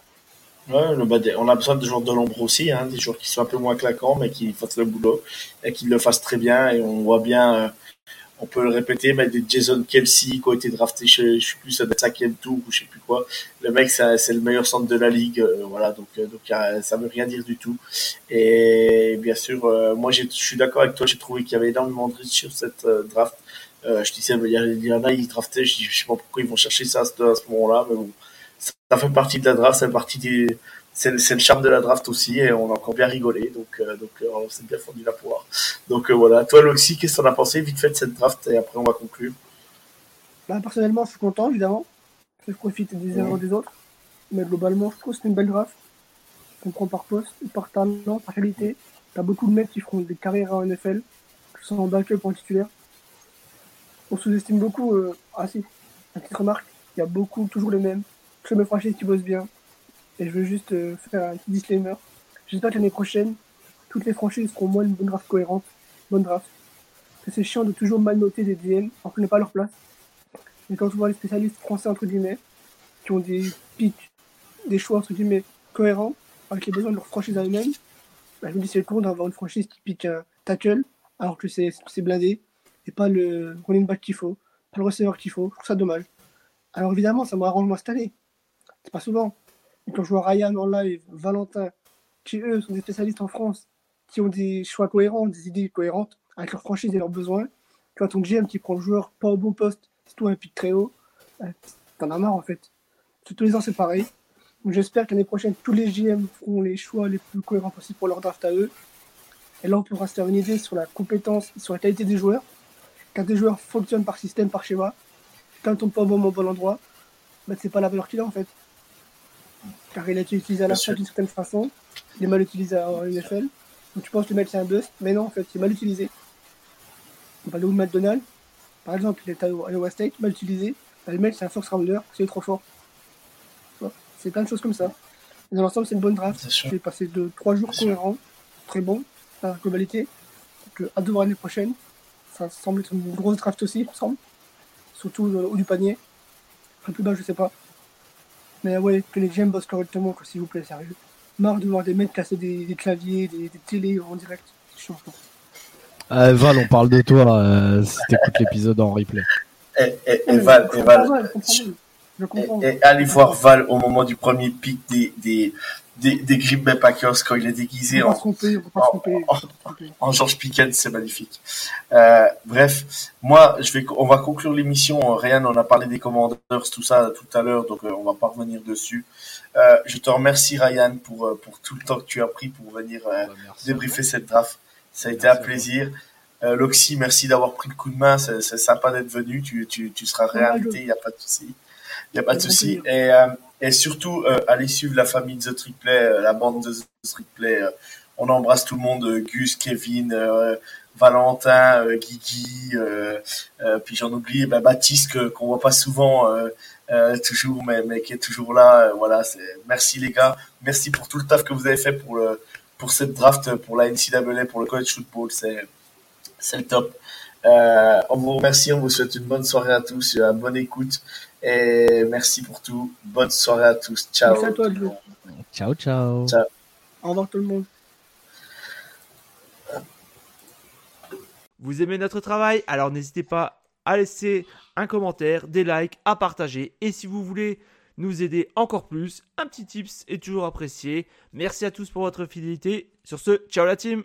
On a besoin de joueurs de l'ombre aussi, hein, des joueurs qui sont un peu moins claquants, mais qui fassent le boulot et qui le fassent très bien. Et on voit bien, on peut le répéter, mais des Jason Kelsey qui ont été draftés, je, je sais plus, ça doit être cinquième tour ou je sais plus quoi. Le mec, c'est le meilleur centre de la ligue, voilà, donc, donc ça veut rien dire du tout. Et bien sûr, moi, je suis d'accord avec toi, j'ai trouvé qu'il y avait énormément de risques sur cette draft. Euh, je disais, il y, en a, ils draftaient, je, je sais pas pourquoi ils vont chercher ça à ce, moment-là, mais bon, ça, fait partie de la draft, ça fait partie des, c'est, le charme de la draft aussi, et on a encore bien rigolé, donc, euh, donc euh, on s'est bien fondu la poire. Donc voilà, toi Loxy, qu'est-ce que t'en as pensé vite fait de cette draft, et après on va conclure? Bah, personnellement, je suis content, évidemment, je profite des erreurs des autres, mais globalement, je trouve que c'est une belle draft. qu'on prend par poste, par talent, par qualité. T'as beaucoup de mecs qui feront des carrières en NFL, que ce soit en backup ou en titulaire. On sous-estime beaucoup, euh, ah si, une petite remarque, il y a beaucoup, toujours les mêmes, que mes franchises qui bossent bien. Et je veux juste euh, faire un petit disclaimer. J'espère que l'année prochaine, toutes les franchises seront moins une bonne draft cohérente, bonne draft. Que c'est chiant de toujours mal noter des DM alors qu'on n'est pas leur place. Mais quand on voit les spécialistes français, entre guillemets, qui ont des pics, des choix, entre guillemets, cohérents, avec les besoins de leur franchise à eux-mêmes, bah, je me dis c'est con d'avoir une franchise qui pique un tackle, alors que c'est blindé, et pas le running back qu'il faut, pas le receveur qu'il faut. Je trouve ça dommage. Alors évidemment, ça m'arrange moi cette année. C'est pas souvent. Quand je vois Ryan en live, Valentin, qui eux sont des spécialistes en France, qui ont des choix cohérents, des idées cohérentes, avec leur franchise et leurs besoins, vois ton GM qui prend le joueur pas au bon poste, c'est tout un pic très haut, bah, t'en as marre en fait. Tous les ans c'est pareil. J'espère que l'année prochaine, tous les GM feront les choix les plus cohérents possibles pour leur draft à eux. Et là, on pourra se faire une idée sur la compétence, sur la qualité des joueurs. Quand des joueurs fonctionnent par système, par schéma, quand ils tombent pas au bon, au bon endroit, bah, c'est pas la valeur qu'il a en fait. Car il a été utilisé à la fois d'une certaine façon, il est mal utilisé à NFL. Donc tu penses que le mec c'est un bust, mais non en fait, il est mal utilisé. On va aller où McDonald, par exemple, il est à Iowa State, mal utilisé. Bah, le mec c'est un first rounder, c'est trop fort. C'est plein de choses comme ça. dans l'ensemble, c'est une bonne draft. J'ai passé de trois jours cohérents, très bon, la globalité. Donc, à de voir l'année prochaine. Ça semble être une grosse draft aussi, il me semble. Surtout au haut du panier. Un plus bas, je sais pas. Mais ouais, que les GM bossent correctement, s'il vous plaît, sérieux. Marre de voir des mecs casser des, claviers, des, des télés en direct. C'est euh, Val, on parle de toi euh, si t'écoutes l'épisode en replay. Et, et, et Val, et Val, et, allez voir Val au moment du premier pic des, des, des, des Green Bay Packers quand il est déguisé en, en, George Pickens, c'est magnifique. Euh, bref, moi, je vais, on va conclure l'émission. Ryan, on a parlé des Commanders, tout ça tout à l'heure, donc euh, on va pas revenir dessus. Euh, je te remercie Ryan pour euh, pour tout le temps que tu as pris pour venir euh, bah, débriefer cette draft. Ça a été un plaisir. Euh, Loxy, merci d'avoir pris le coup de main. C'est sympa d'être venu. Tu, tu, tu seras réinvité, il n'y a pas de souci. Il n'y a pas de souci. Et, euh, et surtout, euh, allez suivre la famille The Triplay, euh, la bande de The Triplay. on embrasse tout le monde, Gus, Kevin, Valentin, Guigui, puis j'en oublie, ben, Baptiste qu'on voit pas souvent toujours, mais, mais qui est toujours là. voilà, c'est merci les gars, merci pour tout le taf que vous avez fait pour le pour cette draft, pour la NCAA, pour le college football, c'est c'est le top. on vous remercie, on vous souhaite une bonne soirée à tous, une bonne écoute. Et merci pour tout. Bonne soirée à tous. Ciao. Merci à toi, Ciao, ciao. Ciao. Au revoir tout le monde. Vous aimez notre travail? Alors n'hésitez pas à laisser un commentaire, des likes, à partager. Et si vous voulez nous aider encore plus, un petit tips est toujours apprécié. Merci à tous pour votre fidélité. Sur ce, ciao la team